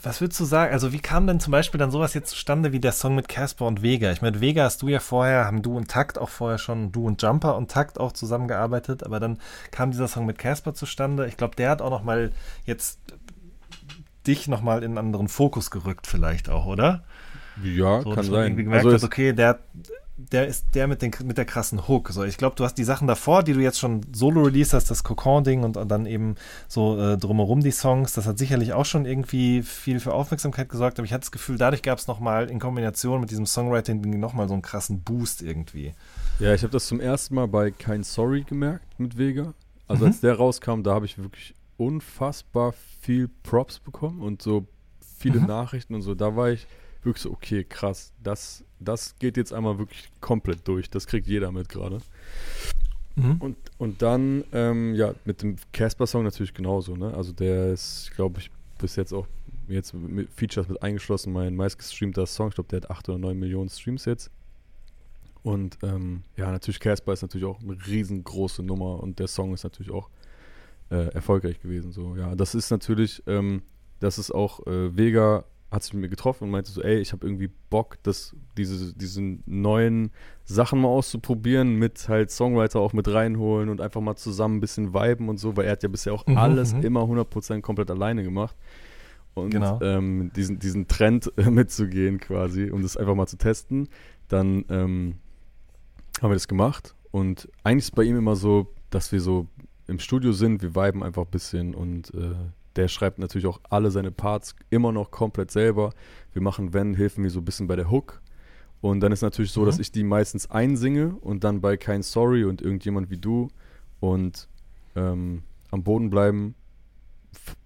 was würdest du sagen? Also, wie kam denn zum Beispiel dann sowas jetzt zustande wie der Song mit Casper und Vega? Ich meine, Vega hast du ja vorher, haben du und Takt auch vorher schon, du und Jumper und Takt auch zusammengearbeitet, aber dann kam dieser Song mit Casper zustande. Ich glaube, der hat auch noch mal jetzt dich noch mal in einen anderen Fokus gerückt, vielleicht auch, oder? Ja, So, kann dass man irgendwie sein. gemerkt Also hat, okay, der, der ist der mit, den, mit der krassen Hook. So, ich glaube, du hast die Sachen davor, die du jetzt schon solo released hast, das Kokon-Ding und, und dann eben so äh, drumherum die Songs, das hat sicherlich auch schon irgendwie viel für Aufmerksamkeit gesorgt, aber ich hatte das Gefühl, dadurch gab es nochmal in Kombination mit diesem Songwriting nochmal so einen krassen Boost irgendwie. ja, ich habe das zum ersten Mal bei Kein Sorry gemerkt mit Vega. Also Mhm. als der rauskam, da habe ich wirklich unfassbar viel Props bekommen und so viele Mhm. Nachrichten und so. Da war ich wirklich so, okay, krass, das, das geht jetzt einmal wirklich komplett durch. Das kriegt jeder mit gerade. Mhm. Und, und dann, ähm, ja, mit dem Casper-Song natürlich genauso, ne? Also der ist, glaube ich, bis jetzt auch jetzt mit Features mit eingeschlossen, mein meistgestreamter Song. Ich glaube, der hat 8 oder 9 Millionen Streams jetzt. Und ähm, ja, natürlich Casper ist natürlich auch eine riesengroße Nummer und der Song ist natürlich auch äh, erfolgreich gewesen. So, ja, das ist natürlich, ähm, das ist auch äh, Vega hat sich mit mir getroffen und meinte so, ey, ich habe irgendwie Bock, das, diese, diesen neuen Sachen mal auszuprobieren, mit halt Songwriter auch mit reinholen und einfach mal zusammen ein bisschen viben und so, weil er hat ja bisher auch Mhm, alles mhm. immer 100% komplett alleine gemacht. Und Genau. ähm, diesen, diesen Trend äh, mitzugehen quasi, um das einfach mal zu testen, dann ähm, haben wir das gemacht. Und eigentlich ist bei ihm immer so, dass wir so im Studio sind, wir viben einfach ein bisschen und äh, der schreibt natürlich auch alle seine Parts immer noch komplett selber. Wir machen, wenn, helfen wir so ein bisschen bei der Hook. Und dann ist natürlich so, Mhm. dass ich die meistens einsinge und dann bei kein Sorry und irgendjemand wie du und ähm, am Boden bleiben,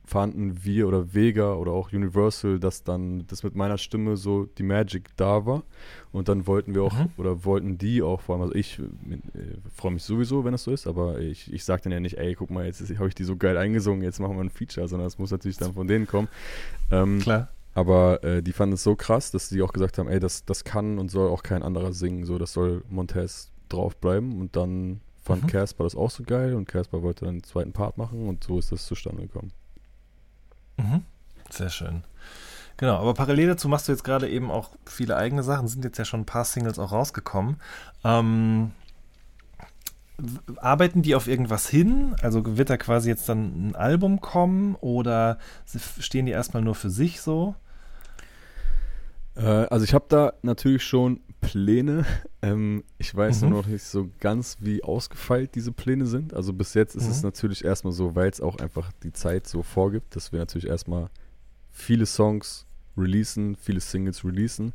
fanden wir oder Vega oder auch Universal, dass dann das mit meiner Stimme so die Magic da war. Und dann wollten wir auch, Mhm. oder wollten die auch vor allem, also ich äh, freue mich sowieso, wenn das so ist, aber ich, ich sage dann ja nicht, ey, guck mal, jetzt habe ich die so geil eingesungen, jetzt machen wir ein Feature, sondern es muss natürlich dann von denen kommen. Ähm, Klar. Aber äh, die fanden es so krass, dass sie auch gesagt haben, ey, das, das kann und soll auch kein anderer singen. So, das soll Montez draufbleiben. Und dann fand Mhm. Casper das auch so geil und Casper wollte dann den zweiten Part machen und so ist das zustande gekommen. Mhm. Sehr schön. Genau, aber parallel dazu machst du jetzt gerade eben auch viele eigene Sachen, sind jetzt ja schon ein paar Singles auch rausgekommen. Ähm, arbeiten die auf irgendwas hin? Also wird da quasi jetzt dann ein Album kommen oder stehen die erstmal nur für sich so? Äh, also ich habe da natürlich schon Pläne. Ähm, ich weiß Mhm. nur noch nicht so ganz, wie ausgefeilt diese Pläne sind. Also bis jetzt ist es Mhm. natürlich erstmal so, weil es auch einfach die Zeit so vorgibt, dass wir natürlich erstmal viele Songs releasen, viele Singles releasen.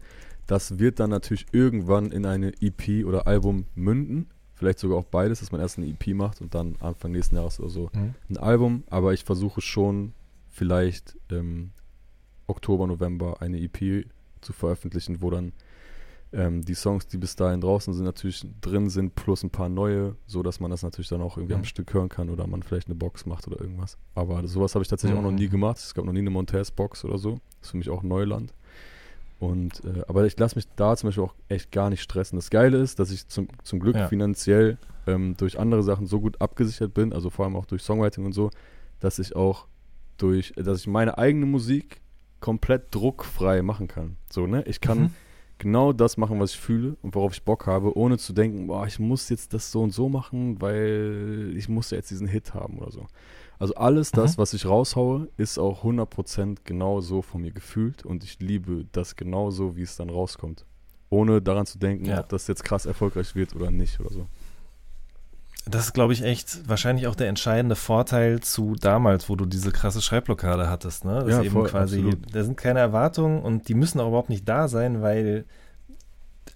Das wird dann natürlich irgendwann in eine EP oder Album münden. Vielleicht sogar auch beides, dass man erst eine EP macht und dann Anfang nächsten Jahres oder so ein Album. Aber ich versuche schon vielleicht ähm, Oktober, November eine EP zu veröffentlichen, wo dann ähm, die Songs, die bis dahin draußen sind, natürlich drin sind, plus ein paar neue, so dass man das natürlich dann auch irgendwie Mhm. am Stück hören kann oder man vielleicht eine Box macht oder irgendwas. Aber das- sowas habe ich tatsächlich auch noch Mhm. nie gemacht. Es gab noch nie eine Montez-Box oder so. Das ist für mich auch Neuland. Und, äh, aber ich lasse mich da zum Beispiel auch echt gar nicht stressen. Das Geile ist, dass ich zum, zum Glück Ja. finanziell ähm, durch andere Sachen so gut abgesichert bin, also vor allem auch durch Songwriting und so, dass ich auch durch, dass ich meine eigene Musik komplett druckfrei machen kann. So, ne? Ich kann Mhm. Genau das machen, was ich fühle und worauf ich Bock habe, ohne zu denken, boah, ich muss jetzt das so und so machen, weil ich muss ja jetzt diesen Hit haben oder so. Also alles das, Mhm. was ich raushaue, ist auch 100% genau so von mir gefühlt und ich liebe das genauso, wie es dann rauskommt. Ohne daran zu denken, Ja. ob das jetzt krass erfolgreich wird oder nicht oder so. Das ist, glaube ich, echt wahrscheinlich auch der entscheidende Vorteil zu damals, wo du diese krasse Schreibblockade hattest. Ne? Das Ja, eben voll, quasi, absolut. da sind keine Erwartungen und die müssen auch überhaupt nicht da sein, weil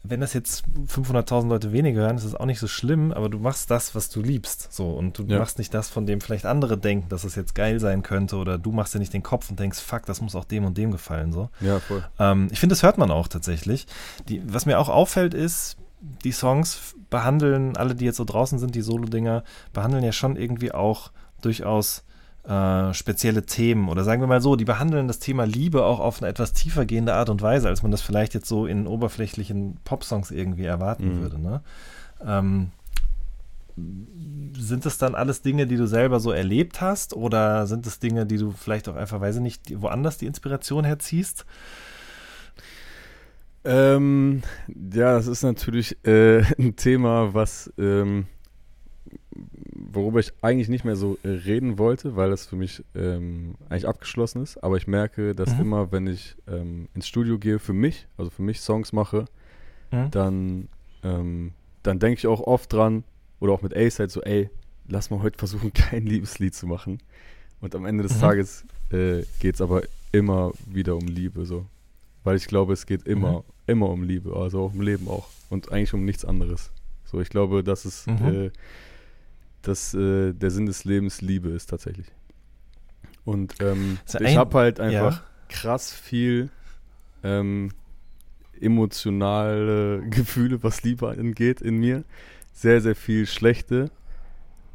wenn das jetzt 500.000 Leute weniger hören, ist das auch nicht so schlimm, aber du machst das, was du liebst. So und du Ja. machst nicht das, von dem vielleicht andere denken, dass es jetzt geil sein könnte oder du machst dir nicht den Kopf und denkst, fuck, das muss auch dem und dem gefallen. So. Ja, voll. Ähm, ich finde, das hört man auch tatsächlich. Die, was mir auch auffällt, ist, die Songs behandeln, alle, die jetzt so draußen sind, die Solo-Dinger, behandeln ja schon irgendwie auch durchaus äh, spezielle Themen. Oder sagen wir mal so, die behandeln das Thema Liebe auch auf eine etwas tiefer gehende Art und Weise, als man das vielleicht jetzt so in oberflächlichen Popsongs irgendwie erwarten Mhm. würde. Ne? Ähm, sind das dann alles Dinge, die du selber so erlebt hast? Oder sind es Dinge, die du vielleicht auch einfach, weiß ich nicht, woanders die Inspiration herziehst? Ähm, ja, das ist natürlich äh, ein Thema, was ähm, worüber ich eigentlich nicht mehr so äh, reden wollte, weil das für mich ähm, eigentlich abgeschlossen ist. Aber ich merke, dass Mhm. immer, wenn ich ähm, ins Studio gehe, für mich, also für mich Songs mache, Mhm. dann, ähm, dann denke ich auch oft dran, oder auch mit Ace halt so, ey, lass mal heute versuchen, kein Liebeslied zu machen. Und am Ende des Mhm. Tages äh, geht es aber immer wieder um Liebe, so. Weil ich glaube, es geht immer, Mhm. immer um Liebe, also auch im Leben auch. Und eigentlich um nichts anderes. So, ich glaube, dass es, Mhm. äh, dass äh, der Sinn des Lebens Liebe ist tatsächlich. Und ähm, ja ich habe halt einfach ja. krass viel ähm, emotionale Gefühle, was Liebe angeht, in mir. Sehr, sehr viel schlechte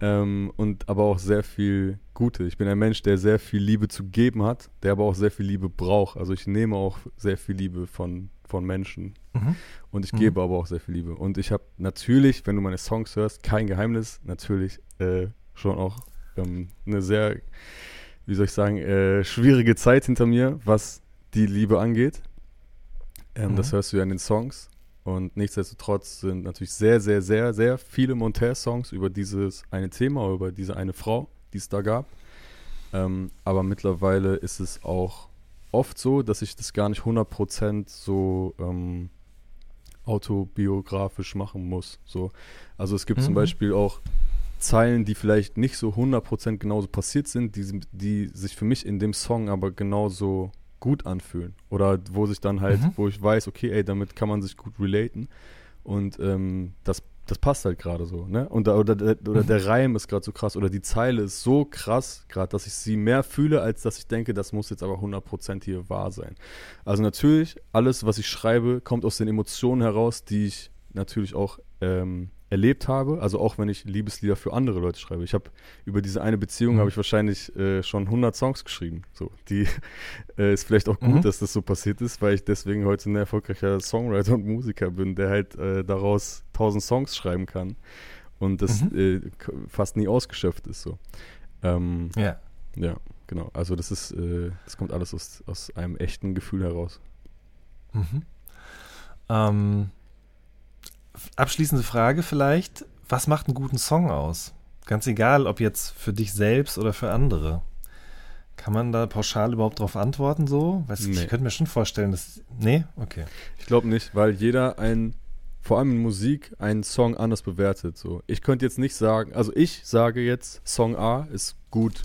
ähm, und aber auch sehr viel gute. Ich bin ein Mensch, der sehr viel Liebe zu geben hat, der aber auch sehr viel Liebe braucht. Also ich nehme auch sehr viel Liebe von, von Menschen Mhm. und ich Mhm. gebe aber auch sehr viel Liebe. Und ich habe natürlich, wenn du meine Songs hörst, kein Geheimnis, natürlich äh, schon auch ähm, eine sehr, wie soll ich sagen, äh, schwierige Zeit hinter mir, was die Liebe angeht. Ähm, Mhm. Das hörst du ja in den Songs. Und nichtsdestotrotz sind natürlich sehr, sehr, sehr, sehr viele Montez-Songs über dieses eine Thema, über diese eine Frau, die es da gab. Ähm, aber mittlerweile ist es auch oft so, dass ich das gar nicht 100% so ähm, autobiografisch machen muss. So. Also es gibt zum Mhm. Beispiel auch Zeilen, die vielleicht nicht so 100% genauso passiert sind, die, die sich für mich in dem Song aber genauso gut anfühlen. Oder wo sich dann halt, Mhm. wo ich weiß, okay, ey, damit kann man sich gut relaten. Und ähm, das, das passt halt gerade so, ne? Und da, oder, der- oder Mhm. der Reim ist gerade so krass oder die Zeile ist so krass gerade, dass ich sie mehr fühle, als dass ich denke, das muss jetzt aber 100% hier wahr sein. Also natürlich, alles, was ich schreibe, kommt aus den Emotionen heraus, die ich natürlich auch ähm, erlebt habe. Also auch wenn ich Liebeslieder für andere Leute schreibe. Ich habe über diese eine Beziehung Mhm. habe ich wahrscheinlich äh, schon 100 Songs geschrieben. So, die äh, ist vielleicht auch gut, Mhm. dass das so passiert ist, weil ich deswegen heute ein erfolgreicher Songwriter und Musiker bin, der halt äh, daraus 1000 Songs schreiben kann und das Mhm. äh, fast nie ausgeschöpft ist. So. Ähm, Ja. ja, genau. Also das ist, äh, das kommt alles aus, aus einem echten Gefühl heraus. Mhm. Ähm, abschließende Frage vielleicht. Was macht einen guten Song aus? Ganz egal, ob jetzt für dich selbst oder für andere. Kann man da pauschal überhaupt drauf antworten so? Weiß, Nee. Ich könnte mir schon vorstellen, dass. Nee? Okay. Ich glaube nicht, weil jeder ein, vor allem in Musik, einen Song anders bewertet. So. Ich könnte jetzt nicht sagen, also ich sage jetzt, Song A ist gut.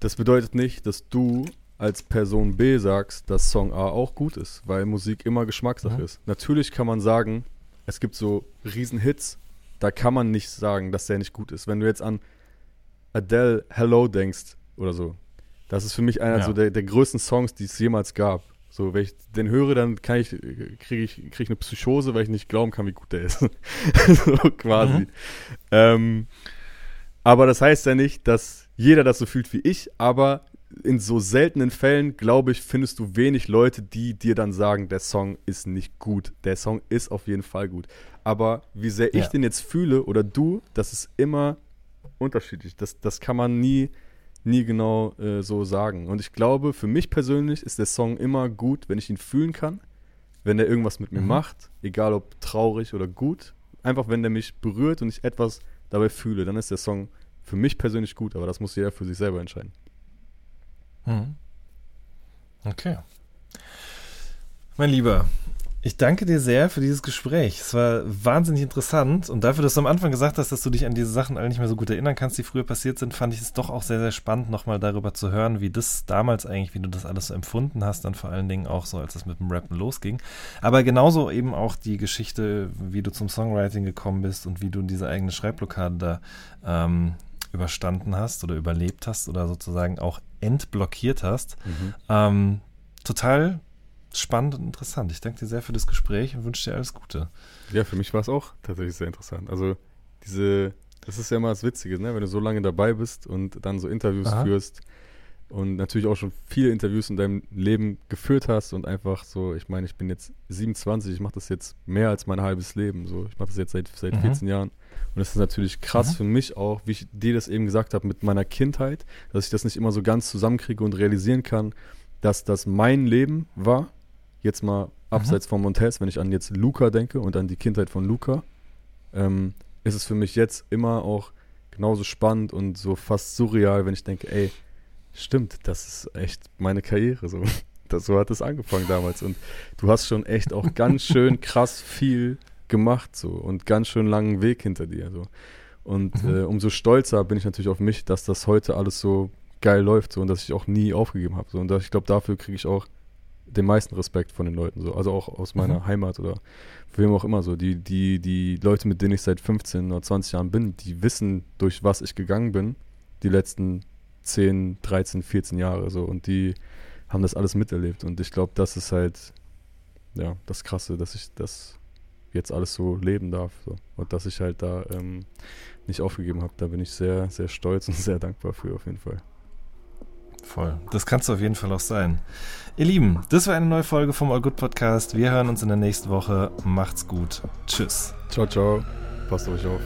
Das bedeutet nicht, dass du als Person B sagst, dass Song A auch gut ist, weil Musik immer Geschmackssache Mhm. ist. Natürlich kann man sagen, es gibt so Riesenhits, da kann man nicht sagen, dass der nicht gut ist. Wenn du jetzt an Adele Hello denkst oder so, das ist für mich einer Ja. so der, der größten Songs, die es jemals gab. So, wenn ich den höre, dann kann ich, kriege ich, krieg ich eine Psychose, weil ich nicht glauben kann, wie gut der ist. so quasi. Mhm. Ähm, aber das heißt ja nicht, dass jeder das so fühlt wie ich, aber in so seltenen Fällen, glaube ich, findest du wenig Leute, die dir dann sagen, der Song ist nicht gut. Der Song ist auf jeden Fall gut. Aber wie sehr ich Ja. den jetzt fühle oder du, das ist immer unterschiedlich. Das, das kann man nie, nie genau äh, so sagen. Und ich glaube, für mich persönlich ist der Song immer gut, wenn ich ihn fühlen kann, wenn der irgendwas mit mir Mhm. macht, egal ob traurig oder gut. Einfach wenn der mich berührt und ich etwas dabei fühle, dann ist der Song für mich persönlich gut, aber das muss jeder für sich selber entscheiden. Mhm. Okay. Mein Lieber, ich danke dir sehr für dieses Gespräch. Es war wahnsinnig interessant und dafür, dass du am Anfang gesagt hast, dass du dich an diese Sachen alle nicht mehr so gut erinnern kannst, die früher passiert sind, fand ich es doch auch sehr, sehr spannend, nochmal darüber zu hören, wie das damals eigentlich, wie du das alles so empfunden hast, dann vor allen Dingen auch so, als es mit dem Rappen losging. Aber genauso eben auch die Geschichte, wie du zum Songwriting gekommen bist und wie du diese eigene Schreibblockade da ähm, überstanden hast oder überlebt hast oder sozusagen auch entblockiert hast. Ähm, total spannend und interessant. Ich danke dir sehr für das Gespräch und wünsche dir alles Gute. Ja, für mich war es auch tatsächlich sehr interessant. Also diese, das ist ja immer das Witzige, ne? wenn du so lange dabei bist und dann so Interviews Aha. führst und natürlich auch schon viele Interviews in deinem Leben geführt hast und einfach so, ich meine, ich bin jetzt 27, ich mache das jetzt mehr als mein halbes Leben. So, ich mache das jetzt seit, seit Mhm. 14 Jahren. Und das ist natürlich krass Mhm. für mich auch, wie ich dir das eben gesagt habe, mit meiner Kindheit, dass ich das nicht immer so ganz zusammenkriege und realisieren kann, dass das mein Leben war. Jetzt mal abseits von Montez, wenn ich an jetzt Luca denke und an die Kindheit von Luca, ähm, ist es für mich jetzt immer auch genauso spannend und so fast surreal, wenn ich denke, ey, stimmt, das ist echt meine Karriere. So, das, so hat es angefangen damals. Und du hast schon echt auch ganz schön krass viel gemacht so und ganz schön langen Weg hinter dir. So. Und Mhm. äh, umso stolzer bin ich natürlich auf mich, dass das heute alles so geil läuft so, und dass ich auch nie aufgegeben habe. So. Und ich glaube, dafür kriege ich auch den meisten Respekt von den Leuten. So. Also auch aus meiner Mhm. Heimat oder wem auch immer so. Die, die, die Leute, mit denen ich seit 15 oder 20 Jahren bin, die wissen, durch was ich gegangen bin, die letzten 10, 13, 14 Jahre so. Und die haben das alles miterlebt. Und ich glaube, das ist halt ja das Krasse, dass ich das jetzt alles so leben darf. So. Und dass ich halt da ähm, nicht aufgegeben habe. Da bin ich sehr, sehr stolz und sehr dankbar für auf jeden Fall. Voll. Das kannst du auf jeden Fall auch sein. Ihr Lieben, das war eine neue Folge vom All Good Podcast. Wir hören uns in der nächsten Woche. Macht's gut. Tschüss. Ciao, ciao. Passt auf euch auf.